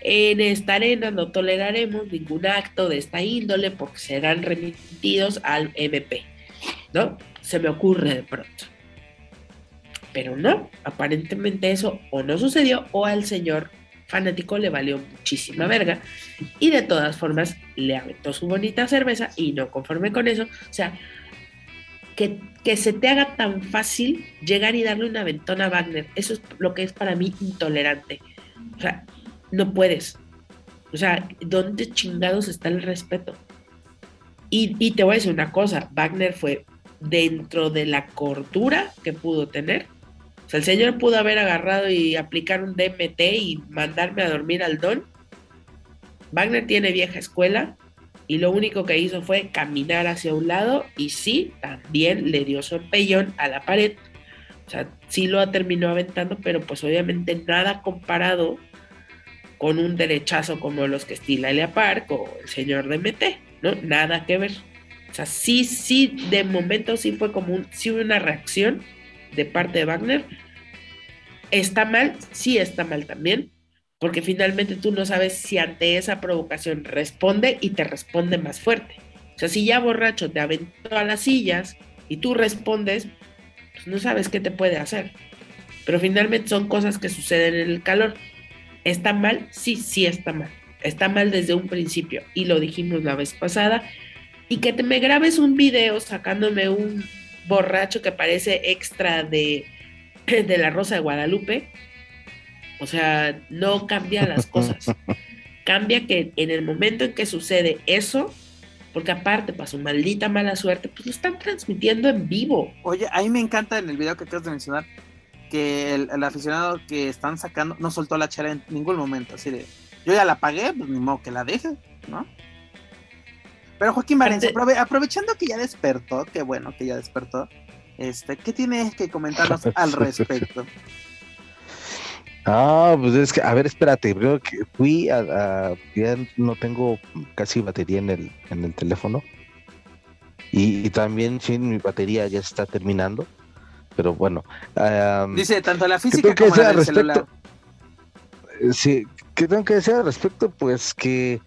Speaker 2: En esta arena no toleraremos ningún acto de esta índole porque serán remitidos al MP, ¿no? Se me ocurre de pronto. Pero no, aparentemente eso o no sucedió o al señor fanático le valió muchísima verga y de todas formas le aventó su bonita cerveza y no conforme con eso, o sea, que, que se te haga tan fácil llegar y darle una ventona a Wagner, eso es lo que es para mí intolerante. O sea, no puedes. O sea, ¿dónde chingados está el respeto? Y, y te voy a decir una cosa, Wagner fue dentro de la cordura que pudo tener. El señor pudo haber agarrado y aplicar un DMT y mandarme a dormir al don. Wagner tiene vieja escuela y lo único que hizo fue caminar hacia un lado y sí, también le dio su empellón a la pared. O sea, sí lo terminó aventando, pero pues obviamente nada comparado con un derechazo como los que estila Elia Park o el señor DMT, ¿no? Nada que ver. O sea, sí, sí, de momento sí fue como un, sí una reacción de parte de Wagner. Está mal, sí está mal también, porque finalmente tú no sabes si ante esa provocación responde y te responde más fuerte. O sea, si ya borracho te aventó a las sillas y tú respondes, pues no sabes qué te puede hacer. Pero finalmente son cosas que suceden en el calor. ¿Está mal? Sí, sí está mal. está mal desde un principio y lo dijimos la vez pasada. Y que te me grabes un video sacándome un borracho que parece extra de, de la Rosa de Guadalupe. O sea, no cambia las cosas. Cambia que en el momento en que sucede eso, porque aparte, para su maldita mala suerte, pues lo están transmitiendo en vivo.
Speaker 1: Oye, a mí me encanta en el video que acabas de mencionar que el, aficionado que están sacando no soltó la chela en ningún momento, así de, yo ya la pagué, pues ni modo que la deje, ¿no? Pero Joaquín Valencia, aprovechando que ya despertó, qué bueno que ya despertó, este, ¿qué tienes que comentarnos al respecto?
Speaker 3: Ah, pues es que, a ver, espérate, creo que fui a, ya no tengo casi batería en el, en el teléfono. Y, también, sí, mi batería ya está terminando. Pero bueno.
Speaker 1: Dice, tanto la física como la del celular.
Speaker 3: Eh, sí, ¿qué tengo que decir al respecto? Pues que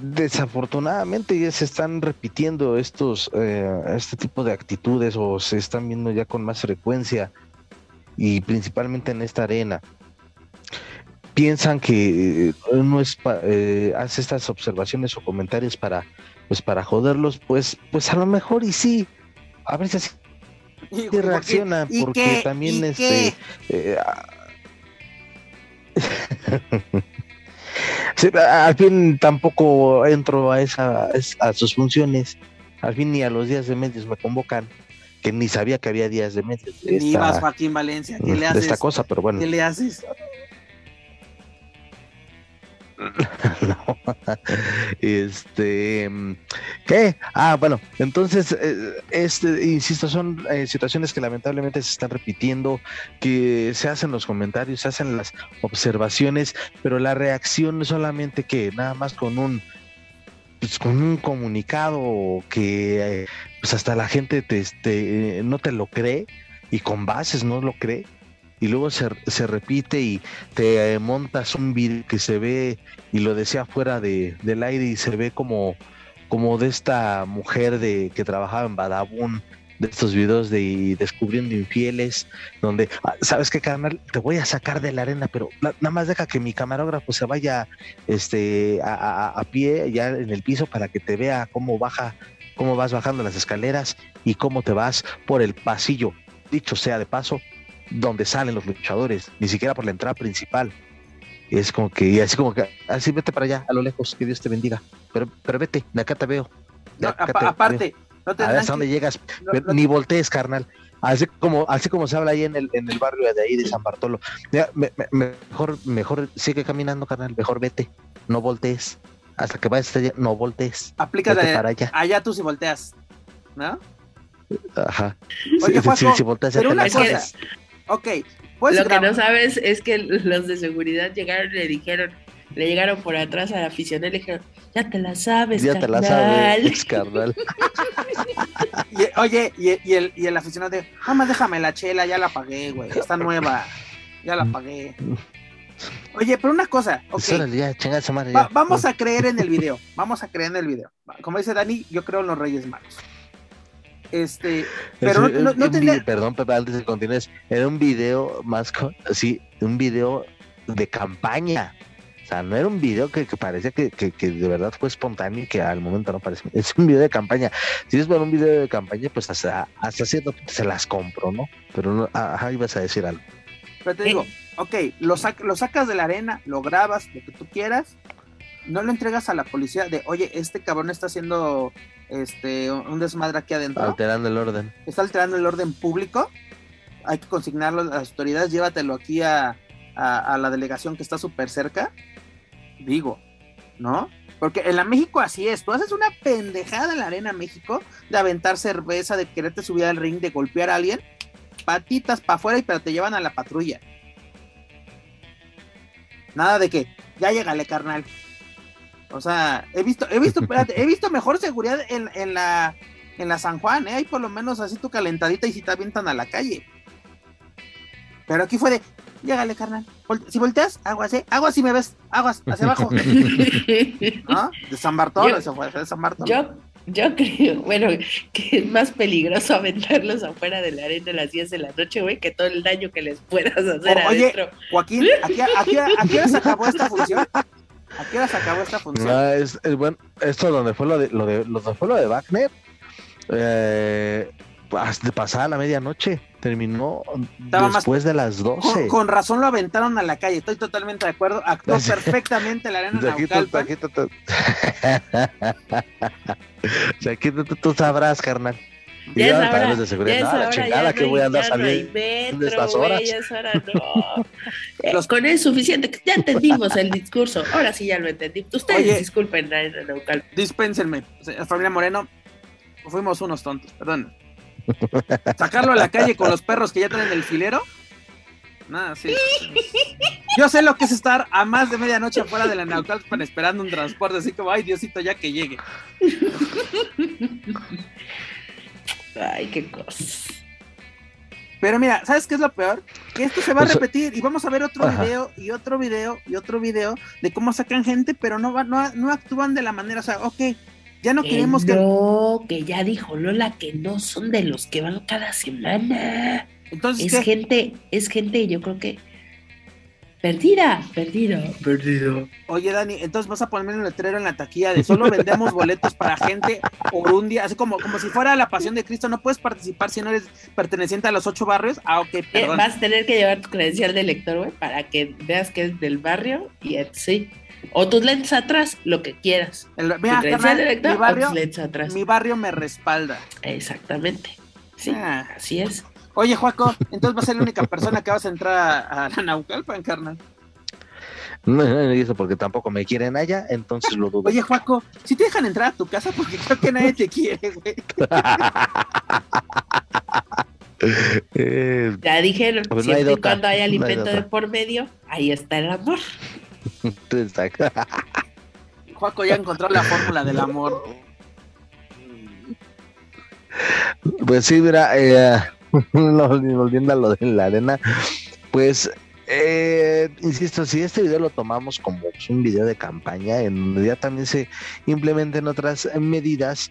Speaker 3: desafortunadamente ya se están repitiendo estos, eh, este tipo de actitudes o se están viendo ya con más frecuencia y principalmente en esta arena. Piensan que uno es eh, hace estas observaciones o comentarios para pues para joderlos, pues pues a lo mejor y sí, a ver si así reacciona porque también este eh, al fin tampoco entro a esa a sus funciones al fin ni a los días de medios me convocan que ni sabía que había días de medio.
Speaker 1: Ni más Joaquín Valencia, ¿qué le haces?
Speaker 3: esta cosa, pero bueno.
Speaker 1: ¿Qué le haces?
Speaker 3: Este, ¿qué? Ah, bueno, entonces, eh, este, insisto, son eh, situaciones que lamentablemente se están repitiendo, que se hacen los comentarios, se hacen las observaciones, pero la reacción es solamente que nada más con un pues, con un comunicado que eh, pues hasta la gente te, este, no te lo cree y con bases no lo cree y luego se, se repite y te montas un video que se ve y lo decía fuera de, del aire y se ve como como de esta mujer de que trabajaba en Badabun de estos videos de descubriendo infieles, donde, ah, ¿sabes qué, carnal? Te voy a sacar de la arena, pero nada más deja que mi camarógrafo se vaya este, a, pie, ya en el piso, para que te vea cómo baja, cómo vas bajando las escaleras y cómo te vas por el pasillo, dicho sea de paso, donde salen los luchadores, ni siquiera por la entrada principal. Y es como que, y así como que, así vete para allá, a lo lejos, que Dios te bendiga. Pero, pero vete, de acá te veo.
Speaker 1: aparte,
Speaker 3: no a ver hasta dónde llegas, ni voltees, carnal. Así como, así como se habla ahí en el, en el barrio de ahí de San Bartolo. mejor, mejor sigue caminando, carnal, mejor vete, no voltees. Hasta que vayas allá, no voltees.
Speaker 1: Aplícate para allá. allá tú si volteas, ¿no?
Speaker 3: Ajá.
Speaker 1: Oye, volteas, pero una cosa. Ok.
Speaker 2: Pues Lo que no sabes es que los de seguridad llegaron y le dijeron, le llegaron por atrás al aficionado y le dijeron, ya te la sabes, Ya te la sabes,
Speaker 3: carnal.
Speaker 1: oye, y, el, y el aficionado de, más déjame la chela, ya la pagué, güey, está nueva, ya la pagué. Oye, pero una cosa, vamos a creer en el video, vamos a creer en el video. Como dice Dani, yo creo en los Reyes Magos. Este, pero no, no, tenía...
Speaker 3: Perdón, Pepe, antes de continuar, era un video más, así, un video de campaña sea, no era un video que, que parecía que, de verdad fue espontáneo y que al momento no parece. Es un video de campaña. Si es por un video de campaña, pues hasta, hasta cierto punto se las compro, ¿no? Pero no, ajá, ibas a decir algo.
Speaker 1: Pero te digo, ok, lo, lo sacas de la arena, lo grabas, lo que tú quieras, no lo entregas a la policía de, oye, este cabrón está haciendo este un desmadre aquí adentro.
Speaker 3: Alterando el orden.
Speaker 1: Está alterando el orden público. Hay que consignarlo a las autoridades, llévatelo aquí a, a la delegación que está súper cerca digo, ¿no? Porque en la México así es, tú haces una pendejada en la arena México de aventar cerveza, de quererte subir al ring, de golpear a alguien, patitas para afuera y pero te llevan a la patrulla. Nada de que, ya llegale, carnal. O sea, he visto, he visto, he visto mejor seguridad en, en, la en la San Juan, ¿eh? Hay por lo menos así tu calentadita y si te avientan a la calle. Pero aquí fue de, llégale, carnal. Si volteas, aguas, ¿eh? Aguas si me ves, aguas, hacia abajo. ¿No? De San Bartolo, eso fue, de San Bartolo.
Speaker 2: Yo, yo creo, bueno, que es más peligroso aventarlos afuera de la arena a las 10 de la noche, güey, que todo el daño que les puedas hacer
Speaker 1: Oye, Joaquín, ¿aquí, aquí, aquí se acabó esta función? ¿A qué hora se acabó esta función?
Speaker 3: Ah, es, es bueno, esto donde fue lo de lo de, lo de- fue lo de Wagner, eh, hasta pasada la medianoche, terminó
Speaker 1: Estaba más-
Speaker 3: después de las 12.
Speaker 1: Con, con razón lo aventaron a la calle, estoy totalmente de acuerdo. Actuó perfectamente la arena Naucalpan.
Speaker 3: aquí tú- tú sabrás, carnal. Y
Speaker 2: Ya
Speaker 3: yo,
Speaker 2: es
Speaker 3: tal
Speaker 2: hora,
Speaker 3: vez de seguridad, la chingada que
Speaker 2: no
Speaker 3: voy a andar saliendo
Speaker 2: metro,
Speaker 3: estas horas.
Speaker 2: ya es hora, no. Eh,
Speaker 1: Los-
Speaker 2: Con es suficiente, ya entendimos el discurso, ahora sí ya lo entendí. Ustedes
Speaker 1: Oye.
Speaker 2: disculpen, Naucalpan.
Speaker 1: Dispénsenme, familia Moreno, fuimos unos tontos, perdón. Sacarlo a la calle con los perros que ya traen el filero. Nada, sí. Yo sé lo que es estar a más de medianoche afuera de la Naucalpan esperando un transporte, así como, ay, Diosito, ya que llegue.
Speaker 2: Ay, qué cosas.
Speaker 1: Pero mira, ¿sabes qué es lo peor? Que esto se va a repetir y vamos a ver otro
Speaker 3: ajá.
Speaker 1: video y otro video y otro video de cómo sacan gente, pero no, va, no, no actúan de la manera, o sea, ok, ya no
Speaker 2: Que
Speaker 1: queremos que...
Speaker 2: no, que ya dijo Lola que no son de los que van cada semana.
Speaker 1: Entonces,
Speaker 2: Es
Speaker 1: ¿qué?
Speaker 2: gente, es gente, yo creo que perdida, perdida, perdido.
Speaker 1: Oye, Dani, entonces vas a ponerme un letrero en la taquilla de solo vendemos boletos para gente por un día, así como, como si fuera la pasión de Cristo, no puedes participar si no eres perteneciente a los ocho barrios. Ah, ok,
Speaker 2: Eh,
Speaker 1: perdón.
Speaker 2: Vas a tener que llevar tu credencial de lector, güey, para que veas que es del barrio y sí. O tus lentes atrás, lo que quieras.
Speaker 1: El-
Speaker 2: Tu
Speaker 1: mira,
Speaker 2: credencial
Speaker 1: carnal,
Speaker 2: de lector
Speaker 1: mi
Speaker 2: o
Speaker 1: barrio,
Speaker 2: tus lentes atrás.
Speaker 1: mi barrio me respalda.
Speaker 2: Exactamente. Sí,
Speaker 1: Ah.
Speaker 2: así es.
Speaker 1: Oye, Juaco, entonces vas a ser la única persona que vas a entrar a, a la Naucalpan, carnal.
Speaker 3: No, no, no, y eso porque tampoco me quieren allá, entonces lo dudo.
Speaker 1: Oye, Juaco, si te dejan entrar a tu casa, porque creo que nadie te quiere, güey.
Speaker 3: Eh,
Speaker 2: Ya dijeron,
Speaker 3: Pues no hay
Speaker 2: siempre y
Speaker 3: dota,
Speaker 2: cuando haya
Speaker 3: no hay
Speaker 2: alimento de por medio, ahí está el amor.
Speaker 3: exacto.
Speaker 1: Juaco ya encontró la fórmula del amor.
Speaker 3: Pues sí, mira, eh, no, volviendo a lo de la arena, pues, eh, insisto, si este video lo tomamos como un video de campaña, en donde ya también se implementen otras medidas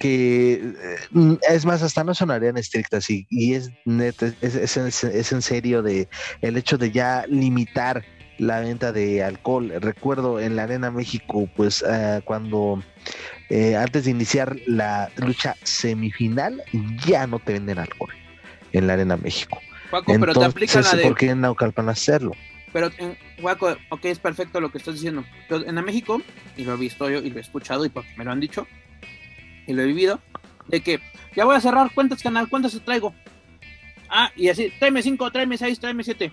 Speaker 3: que, eh, es más, hasta no sonarían estrictas y, es, es, es- es en serio de el hecho de ya limitar la venta de alcohol. Recuerdo en la Arena México, pues eh, cuando eh, antes de iniciar la lucha semifinal, ya no te venden alcohol en la Arena México.
Speaker 1: Juaco, pero te aplican la de.
Speaker 3: ¿por qué en Naucalpan hacerlo?
Speaker 1: Pero, en Guaco, ok, es perfecto lo que estás diciendo. Pero en la México, y lo he visto yo, y lo he escuchado, y porque me lo han dicho, y lo he vivido, de que ya voy a cerrar cuentas, canal, ¿cuántas te traigo? Ah, y así, tráeme cinco, tráeme seis, tráeme siete.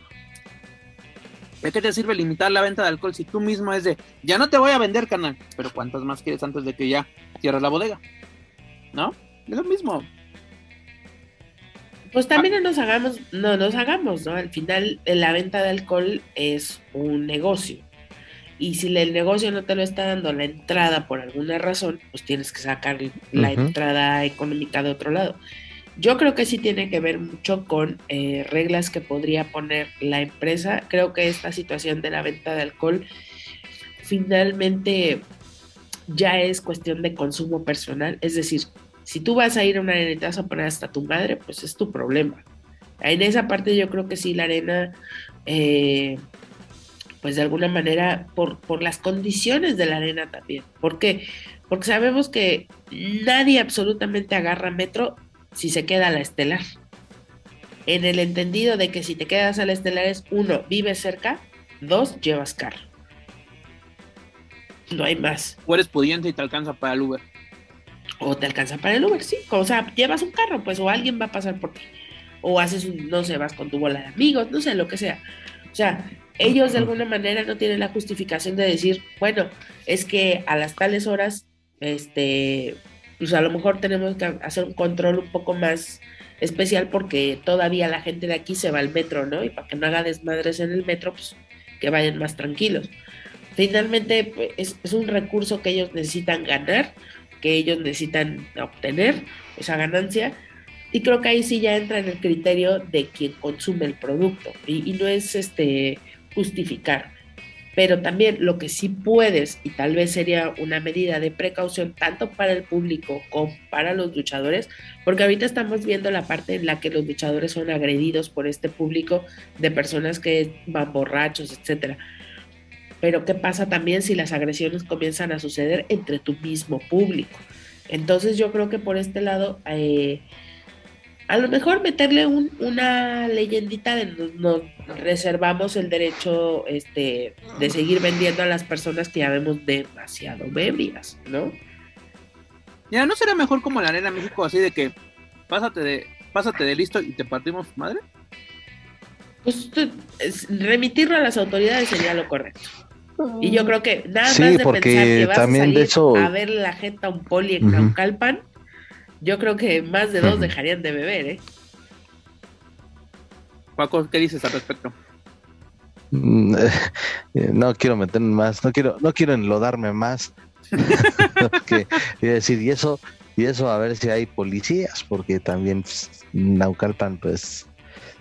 Speaker 1: ¿De qué te sirve limitar la venta de alcohol si tú mismo es de, ya no te voy a vender, canal? Pero ¿cuántas más quieres antes de que ya cierres la bodega? ¿No? Es lo mismo.
Speaker 2: Pues también no nos hagamos, no nos hagamos, ¿no? Al final eh, la venta de alcohol es un negocio. Y si el negocio no te lo está dando la entrada por alguna razón, pues tienes que sacar la entrada económica de otro lado. Yo creo que sí tiene que ver mucho con eh, reglas que podría poner la empresa. Creo que esta situación de la venta de alcohol finalmente ya es cuestión de consumo personal. Es decir, si tú vas a ir a una arena y te vas a poner hasta tu madre, pues es tu problema. En esa parte yo creo que sí, la arena, eh, pues de alguna manera, por, por las condiciones de la arena también. ¿Por qué? Porque sabemos que nadie absolutamente agarra metro si se queda a la estelar. En el entendido de que si te quedas a la estelar es, uno, vives cerca, dos, llevas carro. No hay más.
Speaker 1: O eres pudiente y te alcanza para el Uber.
Speaker 2: O te alcanza para el Uber, sí. O sea, llevas un carro, pues, o alguien va a pasar por ti. O haces un, no sé, vas con tu bola de amigos, no sé, lo que sea. O sea, ellos de alguna manera no tienen la justificación de decir, bueno, es que a las tales horas, este, pues a lo mejor tenemos que hacer un control un poco más especial porque todavía la gente de aquí se va al metro, ¿no? Y para que no haga desmadres en el metro, pues que vayan más tranquilos. Finalmente pues, es, un recurso que ellos necesitan ganar, que ellos necesitan obtener esa ganancia. Y creo que ahí sí ya entra en el criterio de quien consume el producto y, y no es este justificar. Pero también lo que sí puedes, y tal vez sería una medida de precaución tanto para el público como para los luchadores, porque ahorita estamos viendo la parte en la que los luchadores son agredidos por este público de personas que van borrachos, etcétera. pero ¿qué pasa también si las agresiones comienzan a suceder entre tu mismo público? Entonces yo creo que por este lado, eh, a lo mejor meterle una leyendita de nos, reservamos el derecho este, de seguir vendiendo a las personas que ya vemos demasiado bebidas, ¿no?
Speaker 1: Ya, ¿no será mejor como la Arena México así de que pásate de, pásate de listo y te partimos madre?
Speaker 2: Pues remitirlo a las autoridades sería lo correcto. Y yo creo que nada más de pensar que vas también a salir de eso... a ver la gente a un poli en Naucalpan, yo creo que más de dos dejarían de beber, ¿eh?
Speaker 1: Paco, ¿qué dices al respecto?
Speaker 3: Mm, eh, no quiero meterme más, no quiero, no quiero enlodarme más. que, decir, y eso, y eso a ver si hay policías, porque también Naucalpan, pues,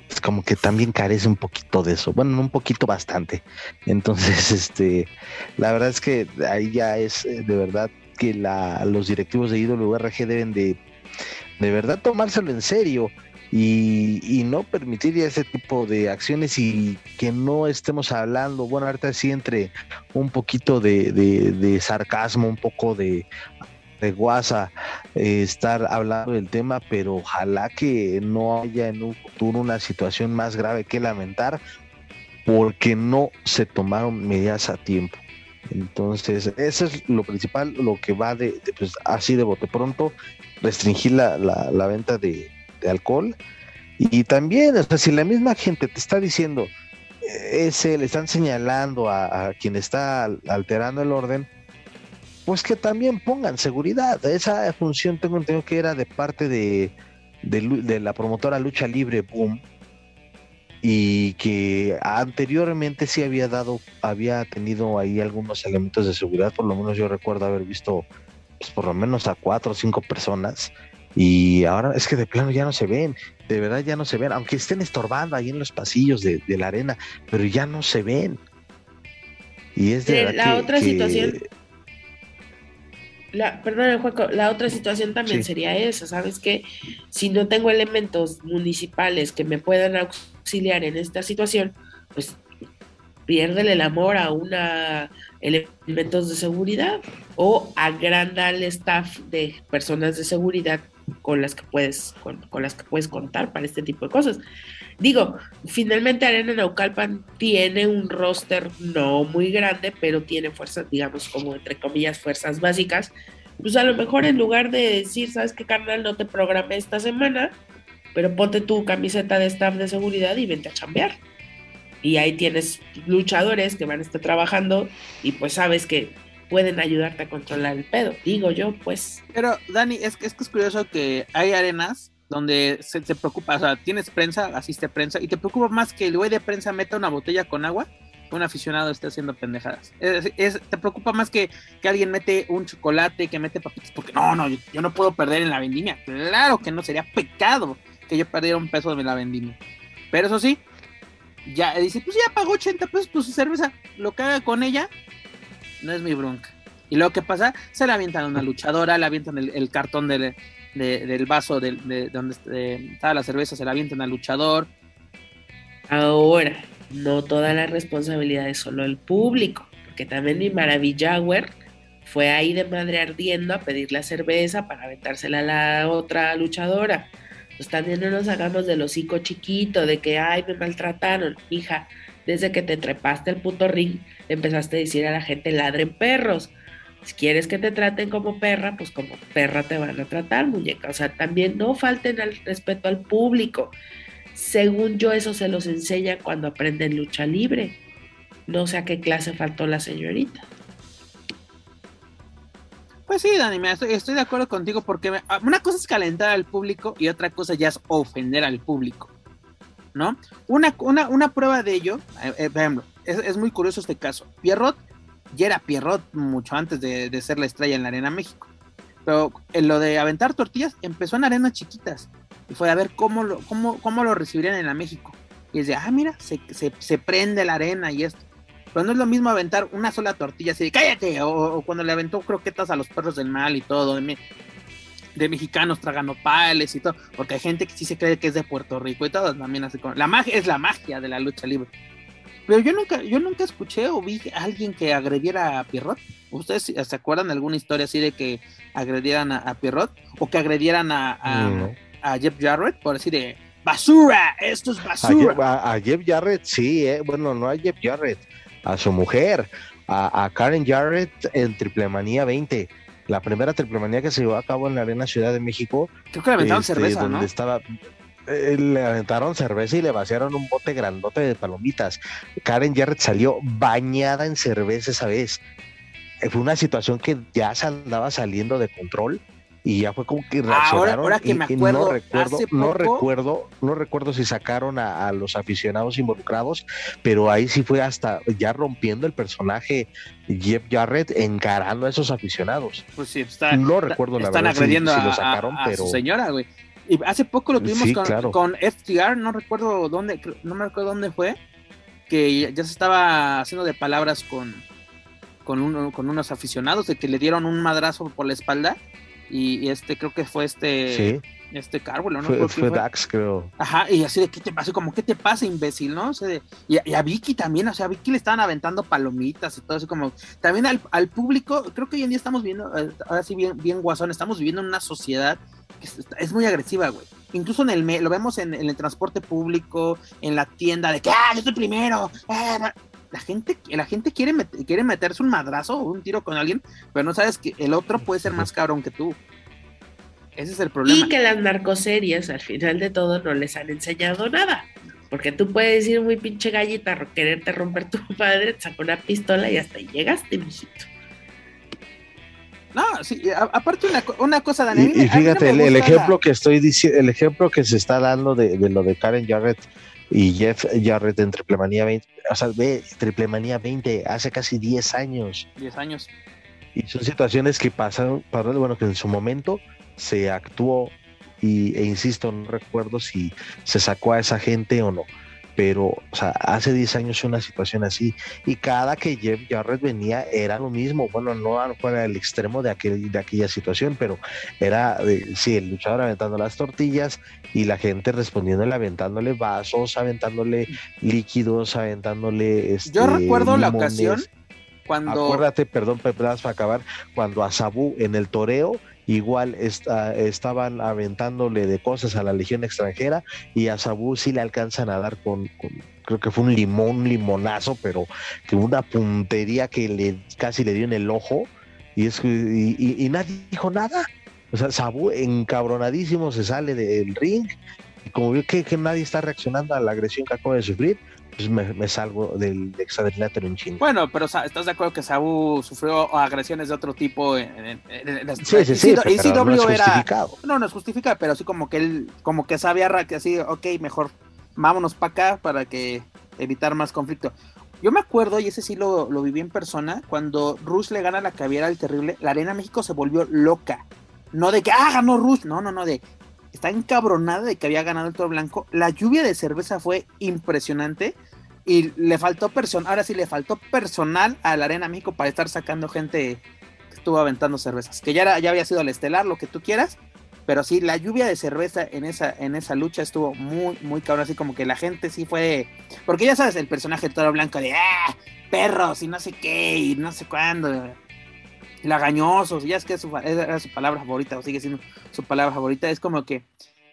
Speaker 3: es como que también carece un poquito de eso. Bueno, un poquito bastante. Entonces, este, la verdad es que ahí ya es eh, de verdad que la, los directivos de IWRG deben de de verdad tomárselo en serio y, no permitir ese tipo de acciones y que no estemos hablando, bueno, ahorita sí entre un poquito de, sarcasmo, un poco de, de guasa, eh, estar hablando del tema, pero ojalá que no haya en un futuro una situación más grave que lamentar porque no se tomaron medidas a tiempo. Entonces, eso es lo principal, lo que va de, pues, así de bote pronto, restringir la, la, venta de, alcohol. Y también, o sea, si la misma gente te está diciendo, eh, ese, le están señalando a, quien está alterando el orden, pues que también pongan seguridad. Esa función tengo entendido que era de parte de, de la promotora Lucha Libre Boom, y que anteriormente sí había dado, había tenido ahí algunos elementos de seguridad, por lo menos yo recuerdo haber visto pues, por lo menos a cuatro o cinco personas y ahora es que de plano ya no se ven, de verdad ya no se ven, aunque estén estorbando ahí en los pasillos de, la arena, pero ya no se ven. Y es de
Speaker 2: la otra situación la, perdón, Juaco, la otra situación también sería esa, ¿sabes? Que si no tengo elementos municipales que me puedan auxiliar en esta situación, pues pierde el amor a una elementos de seguridad o agranda el staff de personas de seguridad con las que puedes con, las que puedes contar para este tipo de cosas. Digo, finalmente Arena Naucalpan tiene un roster no muy grande, pero tiene fuerzas, digamos, como entre comillas, fuerzas básicas. Pues a lo mejor en lugar de decir, sabes qué, carnal, no te programé esta semana, pero ponte tu camiseta de staff de seguridad y vente a chambear. Y ahí tienes luchadores que van a estar trabajando y pues sabes que pueden ayudarte a controlar el pedo, digo yo, pues.
Speaker 1: Pero, Dani, es que es, que es curioso que hay arenas donde se, preocupa, o sea, tienes prensa, asiste prensa, y te preocupa más que el güey de prensa meta una botella con agua un aficionado esté haciendo pendejadas. Es, te preocupa más que, que alguien mete un chocolate, que mete papitas, porque no, no, yo, no puedo perder en la vendimia. Claro que no, sería pecado que yo perdiera un peso de la vendimia. Pero eso sí, ya dice, pues ya pagó 80 pesos por su cerveza, lo que haga con ella, no es mi bronca. Y luego que pasa, se la avientan a una luchadora, le avientan el, cartón del, del vaso de, donde estaba la cerveza, se la avientan al luchador.
Speaker 2: Ahora, no toda la responsabilidad es solo el público, porque también mi Maravillawer fue ahí de madre ardiendo a pedir la cerveza para aventársela a la otra luchadora. Pues también no nos hagamos del hocico chiquito, de que, ay, me maltrataron, hija desde que te trepaste el puto ring, empezaste a decir a la gente ladren perros. Si quieres que te traten como perra, pues como perra te van a tratar, muñeca. O sea, también no falten al respeto al público. Según yo, eso se los enseña cuando aprenden lucha libre. No sé a qué clase faltó la señorita.
Speaker 1: Pues sí, Dani, estoy, de acuerdo contigo porque una cosa es calentar al público y otra cosa ya es ofender al público. ¿no? Una, una, prueba de ello, eh, eh, por ejemplo, es, muy curioso este caso. Pierrot ya era Pierrot mucho antes de, ser la estrella en la Arena México. Pero en lo de aventar tortillas empezó en arenas chiquitas. Y fue a ver cómo lo, cómo, cómo lo recibirían en la México. Y es de, ah, mira, se, se, prende la arena y esto. Pero no es lo mismo aventar una sola tortilla así de cállate. O, o, cuando le aventó croquetas a los perros del mal y todo de mexicanos traganopales y todo, porque hay gente que sí se cree que es de Puerto Rico y todo, también así como, la magia es la magia de la lucha libre. Pero yo nunca, yo nunca escuché o vi a alguien que agrediera a Pierrot. ¿Ustedes se acuerdan de alguna historia así de que agredieran a, Pierrot? O que agredieran a, a, Jeff Jarrett, por decir de basura, esto es basura.
Speaker 3: A Jeff, Jarrett, sí, eh. bueno, no a Jeff Jarrett, a su mujer, a, Karen Jarrett en Triple Manía 20 la primera triple manía que se llevó a cabo en la Arena Ciudad de México.
Speaker 1: Creo que le aventaron este, cerveza,
Speaker 3: donde Estaba, eh, le aventaron cerveza y le vaciaron un bote grandote de palomitas. Karen Jarrett salió bañada en cerveza esa vez. Eh, fue una situación que ya se andaba saliendo de control y ya fue como que
Speaker 1: reaccionaron. Ahora, que me acuerdo,
Speaker 3: no recuerdo, no recuerdo, no recuerdo si sacaron a, los aficionados involucrados, pero ahí sí fue hasta ya rompiendo el personaje Jeff Jarrett encarando a esos aficionados.
Speaker 1: Pues sí, está,
Speaker 3: no recuerdo la
Speaker 1: están agrediendo a, lo sacaron, pero... su señora, güey. Y hace poco lo tuvimos con, FTR, no recuerdo dónde, no me recuerdo dónde fue, que ya se estaba haciendo de palabras con, con, con unos aficionados, de que le dieron un madrazo por la espalda. Y, este, creo que fue este. Este Carwell, ¿no?
Speaker 3: Fue, fue, Dax, creo.
Speaker 1: Ajá, y así de, ¿qué te pasa? Como, ¿qué te pasa, imbécil, no? y, a Vicky también, o sea, a Vicky le estaban aventando palomitas y todo así como. También al, al público, creo que hoy en día estamos viendo, eh, ahora sí, bien, bien guasón, estamos viviendo en una sociedad es muy agresiva, güey. Incluso en el lo vemos en, el transporte público, en la tienda, de que ah, yo soy primero. Ah, la gente, la gente quiere, quiere meterse un madrazo o un tiro con alguien, pero no sabes que el otro puede ser más cabrón que tú. Ese es el problema.
Speaker 2: Y que las narcoseries, al final de todo, no les han enseñado nada. Porque tú puedes ir muy pinche gallita, quererte romper tu padre, te una pistola y hasta ahí llegaste, mijito.
Speaker 1: No, sí, aparte una, cosa, Daniel.
Speaker 3: Y, fíjate, el, ejemplo que estoy diciendo, el ejemplo que se está dando de, lo de Karen Jarrett y Jeff Jarrett en Triplemanía 20, o sea, ve, Triplemanía 20, hace casi 10 años.
Speaker 1: 10 años.
Speaker 3: Y son situaciones que pasaron, bueno, que en su momento se actuó y, e insisto, no recuerdo si se sacó a esa gente o no pero o sea, hace 10 años una situación así y cada que Jeff Jarrett venía era lo mismo, bueno, no fuera el extremo de, aquel, de aquella situación, pero era, sí, el luchador aventando las tortillas y la gente respondiéndole, aventándole vasos, aventándole líquidos, aventándole... Este,
Speaker 1: Yo recuerdo la ocasión cuando...
Speaker 3: Acuérdate, perdón, Pepe, para acabar, cuando a Sabu en el toreo igual estaban aventándole de cosas a la legión extranjera y a Sabu sí le alcanzan a dar con, creo que fue un limón, limonazo, pero que una puntería que le casi le dio en el ojo y, es, y, nadie dijo nada. O sea, Sabu encabronadísimo se sale del ring y como vio que, que nadie está reaccionando a la agresión que acaba de sufrir, pues me, salgo del exadrilátero en China.
Speaker 1: Bueno, pero ¿estás de acuerdo que Sabu sufrió agresiones de otro tipo? En,
Speaker 3: sí, sí, sí, pero, no es justificado.
Speaker 1: No, no es justificado, pero sí como que él, como que sabía que así, ok, mejor vámonos para acá para que evitar más conflicto. Yo me acuerdo, y ese sí lo, lo viví en persona, cuando Rush le gana la caviera al terrible, la Arena México se volvió loca. No de que, ah, ganó Rush, no, no, no, de, está encabronada de que había ganado el toro blanco. La lluvia de cerveza fue impresionante y le faltó personal, ahora sí le faltó personal a la Arena México para estar sacando gente que estuvo aventando cervezas, que ya, ya había sido el estelar, lo que tú quieras, pero sí, la lluvia de cerveza en esa, en esa lucha estuvo muy, muy cabrón, así como que la gente sí fue, porque ya sabes, el personaje del toro blanco de, ah, perros y no sé qué, y no sé cuándo, lagañosos, ya es que su, era su palabra favorita, o sigue siendo su palabra favorita, es como que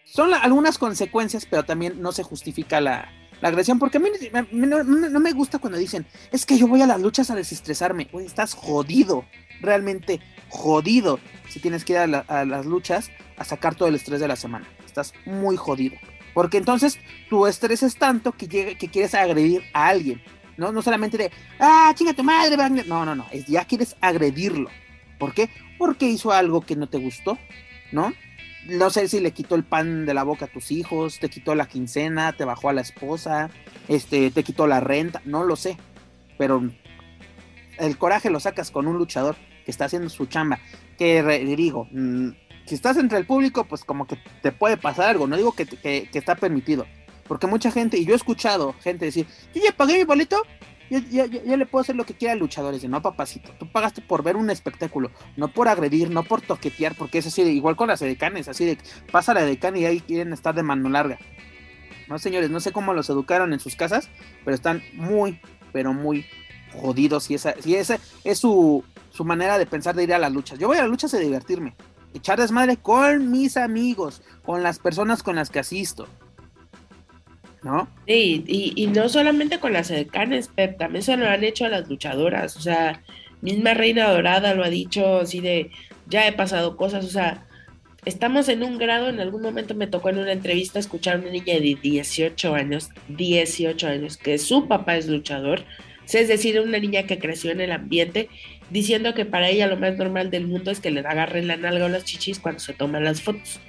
Speaker 1: son algunas consecuencias, pero también no se justifica la, agresión, porque a mí no, me gusta cuando dicen, es que yo voy a las luchas a desestresarme, estás jodido, realmente jodido, si tienes que ir a, las luchas a sacar todo el estrés de la semana, estás muy jodido, porque entonces tu estrés es tanto que, que quieres agredir a alguien, ¿no? No solamente de, ah, chinga tu madre, no, no, no, es ya quieres agredirlo. ¿Por qué? Porque hizo algo que no te gustó, ¿no? No sé si le quitó el pan de la boca a tus hijos, te quitó la quincena, te bajó a la esposa, este, te quitó la renta, no lo sé. Pero el coraje lo sacas con un luchador que está haciendo su chamba. Que digo, mm, si estás entre el público, pues como que te puede pasar algo. No digo que, que está permitido, porque mucha gente, y yo he escuchado gente decir, yo ya pagué mi boleto, yo, le puedo hacer lo que quiera al luchador. Dice, no, papacito, tú pagaste por ver un espectáculo, no por agredir, no por toquetear, porque es así, igual con las edecanes, así de, pasa la edecán y ahí quieren estar de mano larga. No, señores, no sé cómo los educaron en sus casas, pero están muy, pero muy jodidos. Y esa, y esa es su, su manera de pensar de ir a las luchas. Yo voy a las luchas a divertirme, echar desmadre con mis amigos, con las personas con las que asisto. ¿No?
Speaker 2: Sí, y, y no solamente con las edecanes, Pep, también se lo han hecho a las luchadoras. O sea, misma Reina Dorada lo ha dicho así de, ya he pasado cosas, o sea, estamos en un grado, en algún momento me tocó en una entrevista escuchar a una niña de 18 años, 18 años, que su papá es luchador, es decir, una niña que creció en el ambiente, diciendo que para ella lo más normal del mundo es que le agarren la nalga o las chichis cuando se toman las fotos.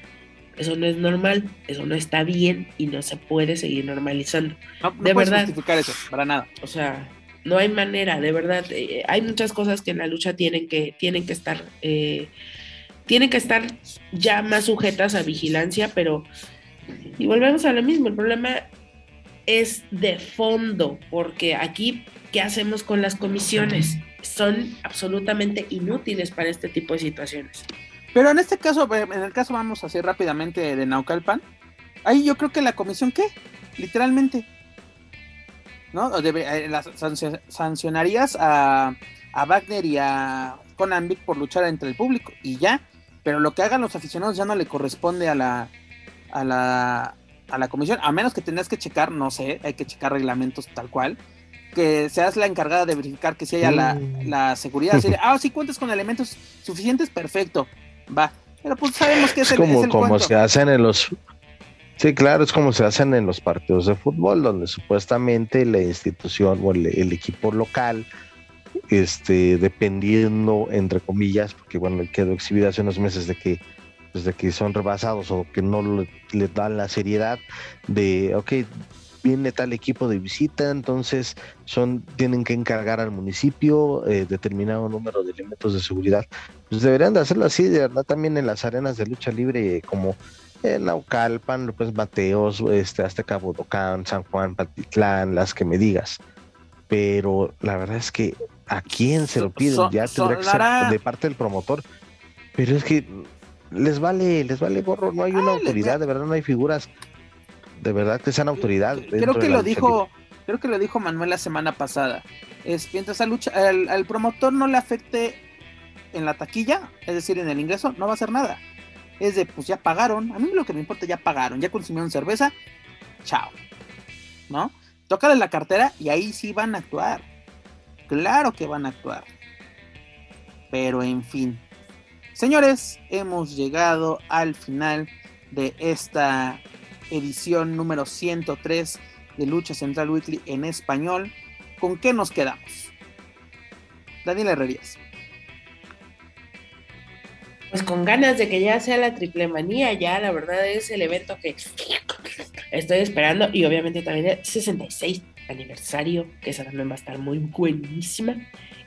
Speaker 2: Eso no es normal, eso no está bien y no se puede seguir normalizando.
Speaker 1: No, no
Speaker 2: de
Speaker 1: puedes
Speaker 2: verdad.
Speaker 1: justificar eso, para nada.
Speaker 2: O sea, no hay manera, de verdad. eh, hay muchas cosas que en la lucha tienen que, tienen que estar, eh, tienen que estar ya más sujetas a vigilancia, pero y volvemos a lo mismo. El problema es de fondo, porque aquí, ¿qué hacemos con las comisiones? Son absolutamente inútiles para este tipo de situaciones.
Speaker 1: Pero en este caso, eh, en el caso vamos a hacer rápidamente de Naucalpan. Ahí yo creo que la comisión, ¿qué? Literalmente. ¿No? O debe- eh, las sancionarías a, a Wagner y a Conan por luchar entre el público y ya. Pero lo que hagan los aficionados ya no le corresponde a la, a la, a la comisión. A menos que tengas que checar, no sé, hay que checar reglamentos tal cual. Que seas la encargada de verificar que si haya la,
Speaker 3: Mm.
Speaker 1: la seguridad. De, ah, si cuentas con elementos suficientes, perfecto. Va. Pero pues sabemos que es,
Speaker 3: Es
Speaker 1: el,
Speaker 3: como,
Speaker 1: es el
Speaker 3: como
Speaker 1: cuento.
Speaker 3: se hacen en los. Sí, claro, es como se hacen en los partidos de fútbol, donde supuestamente la institución o el, el equipo local, este, dependiendo, entre comillas, porque bueno, quedó exhibido hace unos meses de que, pues, de que son rebasados o que no le, le dan la seriedad de, ok, viene tal equipo de visita, entonces son, tienen que encargar al municipio eh, determinado número de elementos de seguridad pues deberían de hacerlo así, de verdad, también en las arenas de lucha libre, como en Naucalpan, López Mateos, este, Azteca Bodocán, San Juan, Patitlán, las que me digas. Pero la verdad es que a quién se lo piden, ya tendría que ser de parte del promotor. Pero es que les vale, les vale gorro, no hay una
Speaker 1: Ah, les
Speaker 3: autoridad, de verdad no hay figuras, de verdad que sean autoridad.
Speaker 1: Creo que lo dijo, creo que lo dijo Manuel la semana pasada. Es mientras al, lucha, al, al promotor no le afecte en la taquilla, es decir, en el ingreso, no va a hacer nada. Es de, pues ya pagaron. A mí lo que me importa, ya pagaron, ya consumieron cerveza, chao. ¿No? Tócale la cartera y ahí sí van a actuar. Claro que van a actuar. Pero en fin. Señores, hemos llegado al final de esta edición número 103 de Lucha Central Weekly en español. ¿Con qué nos quedamos? Daniel Herrerías.
Speaker 2: Pues con ganas de que ya sea la triple manía, ya la verdad es el evento que estoy esperando y obviamente también el 66 aniversario, que esa también va a estar muy buenísima.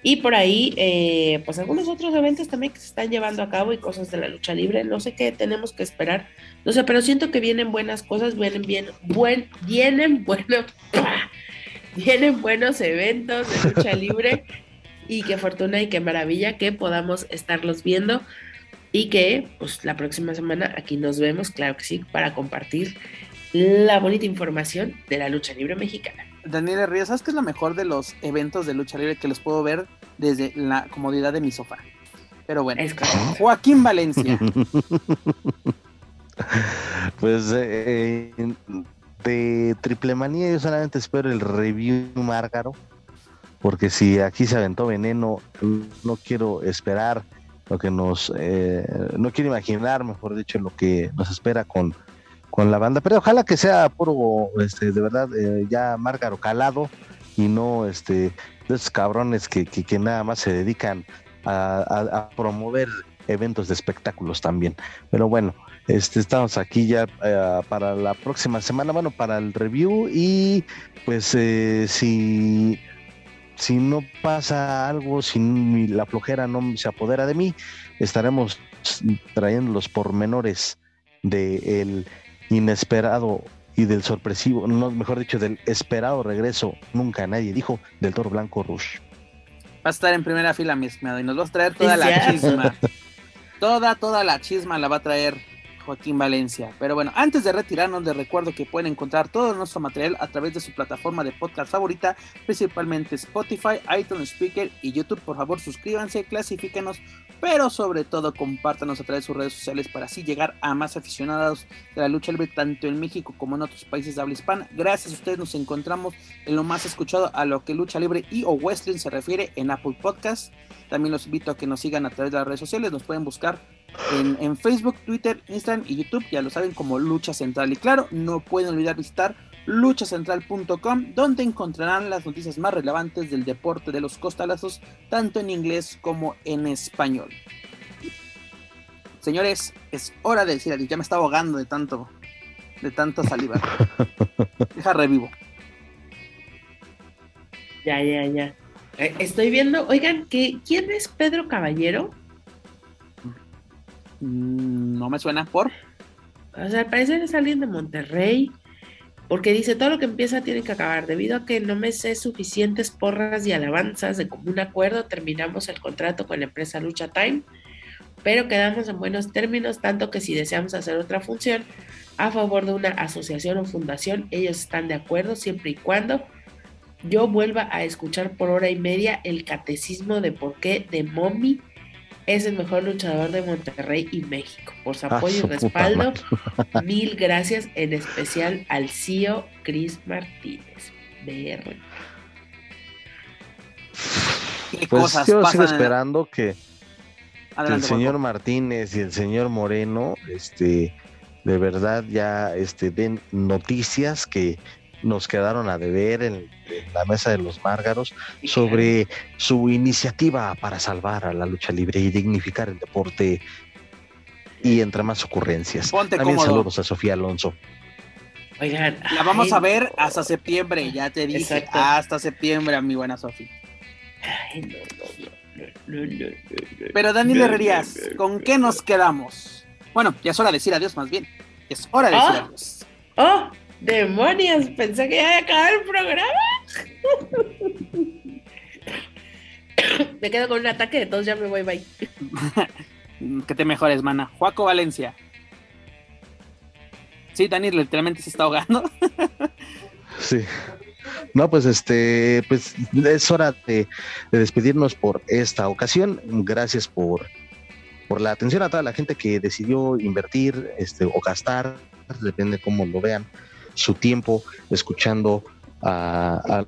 Speaker 2: Y por ahí, eh, pues algunos otros eventos también que se están llevando a cabo y cosas de la lucha libre. No sé qué tenemos que esperar. No sé, pero siento que vienen buenas cosas, vienen bien, buen, vienen buenos, vienen buenos eventos de lucha libre. Y qué fortuna y qué maravilla que podamos estarlos viendo y que pues la próxima semana aquí nos vemos, claro que sí, para compartir la bonita información de la lucha libre mexicana.
Speaker 1: Daniel Herrerías, ¿sabes qué es lo mejor de los eventos de lucha libre que los puedo ver desde la comodidad de mi sofá? Pero bueno,
Speaker 2: Es.
Speaker 1: Joaquín Valencia.
Speaker 3: Pues eh, de Triple Manía yo solamente espero el review Márgaro, porque si aquí se aventó veneno, no quiero esperar lo que nos, eh, no quiero imaginar, mejor dicho, lo que nos espera con, con la banda, pero ojalá que sea puro, este, de verdad, eh, ya Márgaro calado y no este, de esos cabrones que, que, nada más se dedican a, promover eventos de espectáculos también. Pero bueno, este, estamos aquí ya eh, para la próxima semana, bueno, para el review y pues eh, si, si no pasa algo, si la flojera no se apodera de mí, estaremos trayendo los pormenores del inesperado y del sorpresivo, no, mejor dicho, del esperado regreso, nunca nadie dijo, del Toro Blanco Rush.
Speaker 1: Va a estar en primera fila, mi estimado, y nos vas a traer toda la chisma. Toda, toda la chisma la va a traer Joaquín Valencia. Pero bueno, antes de retirarnos, les recuerdo que pueden encontrar todo nuestro material a través de su plataforma de podcast favorita, principalmente Spotify, iTunes Speaker y YouTube. Por favor, suscríbanse, clasifíquenos, pero sobre todo compártanos a través de sus redes sociales para así llegar a más aficionados de la lucha libre, tanto en México como en otros países de habla hispana. Gracias a ustedes nos encontramos en lo más escuchado a lo que lucha libre y o wrestling se refiere en Apple Podcast. También los invito a que nos sigan a través de las redes sociales, nos pueden buscar en, Facebook, Twitter, Instagram y YouTube, ya lo saben como Lucha Central. Y claro, no pueden olvidar visitar luchacentral.com, donde encontrarán las noticias más relevantes del deporte de los costalazos, tanto en inglés como en español. Señores, es hora de decir adiós. Ya me está ahogando de tanto, de tanto saliva. Deja revivo.
Speaker 2: Ya, ya, ya. Eh, estoy viendo, oigan, que ¿quién es Pedro Caballero?
Speaker 1: Mm, no me suena por.
Speaker 2: O sea, al parecer es alguien de Monterrey, porque dice todo lo que empieza tiene que acabar. Debido a que no me sé suficientes porras y alabanzas de común acuerdo, terminamos el contrato con la empresa Lucha Time, pero quedamos en buenos términos, tanto que si deseamos hacer otra función a favor de una asociación o fundación, ellos están de acuerdo siempre y cuando yo vuelva a escuchar por hora y media el catecismo de por qué de Mommy es el mejor luchador de Monterrey y México. Por su ah, apoyo y respaldo, mil gracias, en especial al CEO Chris Martínez. BR.
Speaker 3: Pues yo sigo esperando que, el señor Martínez y el señor Moreno, este, de verdad ya este, den noticias que nos quedaron a deber en, la mesa de los márgaros sobre su iniciativa para salvar a la lucha libre y dignificar el deporte y entre más ocurrencias. También saludos a Sofía Alonso.
Speaker 1: Oigan, la vamos a ver hasta septiembre, ya te dije, hasta septiembre, mi buena Sofía. Pero Daniel Herrerías, ¿con qué nos quedamos? Bueno, ya es hora de decir adiós más bien. Es hora de decir
Speaker 2: ah. adiós. ¡Oh! Demonios, pensé que ya había acabado el programa. me quedo con un ataque de todos, ya me voy, bye.
Speaker 1: que te mejores, mana. Juaco Valencia. Sí, Daniel literalmente se está ahogando.
Speaker 3: sí. No, pues este, pues es hora de, despedirnos por esta ocasión. Gracias por, por la atención a toda la gente que decidió invertir este, o gastar, depende cómo lo vean, su tiempo escuchando a,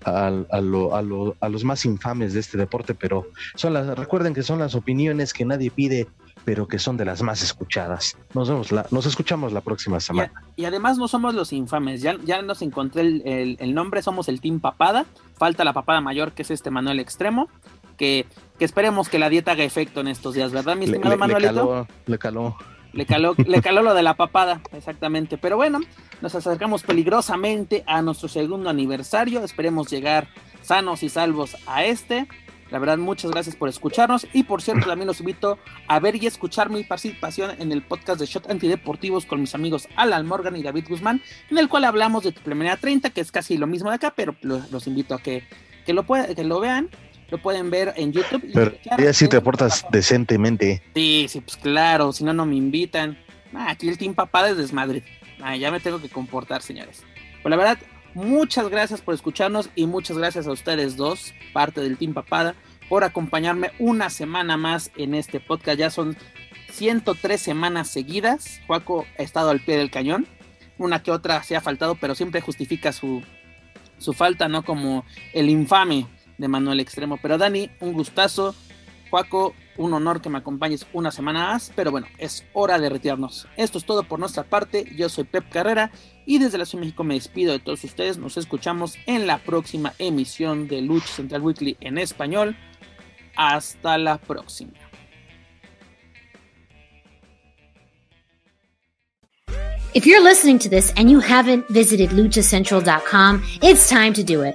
Speaker 3: los más infames de este deporte, pero son las, recuerden que son las opiniones que nadie pide, pero que son de las más escuchadas. Nos vemos, nos escuchamos la próxima semana.
Speaker 1: Y, además no somos los infames, ya, ya nos encontré el, nombre, somos el Team Papada, falta la papada mayor que es este Manuel Extremo, que, esperemos que la dieta haga efecto en estos días, ¿verdad, mi estimado Manuelito?
Speaker 3: Le caló,
Speaker 1: le caló, le caló lo de la papada, exactamente. Pero bueno, nos acercamos peligrosamente a nuestro segundo aniversario. Esperemos llegar sanos y salvos a este. La verdad, muchas gracias por escucharnos. Y por cierto, también los invito a ver y escuchar mi participación en el podcast de Shot Antideportivos con mis amigos Alan Morgan y David Guzmán, en el cual hablamos de Triple 30, que es casi lo mismo de acá, pero los invito a que, que, lo, que lo vean lo pueden ver en YouTube.
Speaker 3: Pero ya si te portas decentemente.
Speaker 1: Sí, sí, pues claro, si no, no me invitan. Ah, aquí el Team Papá es desmadre. Ah, ya me tengo que comportar, señores. Pues la verdad, muchas gracias por escucharnos y muchas gracias a ustedes dos, parte del Team Papada, por acompañarme una semana más en este podcast. Ya son 103 semanas seguidas. Juaco ha estado al pie del cañón. Una que otra se ha faltado, pero siempre justifica su, su falta, ¿no? Como el infame de Manuel Extremo. Pero Dani, un gustazo. Juaco, un honor que me acompañes una semana más, pero bueno, es hora de retirarnos. Esto es todo por nuestra parte. Yo soy Pep Carrera y desde la Ciudad de México me despido de todos ustedes. Nos escuchamos en la próxima emisión de Lucha Central Weekly en español. Hasta la próxima.
Speaker 4: If you're listening to this and you haven't visited luchacentral.com, it's time to do it.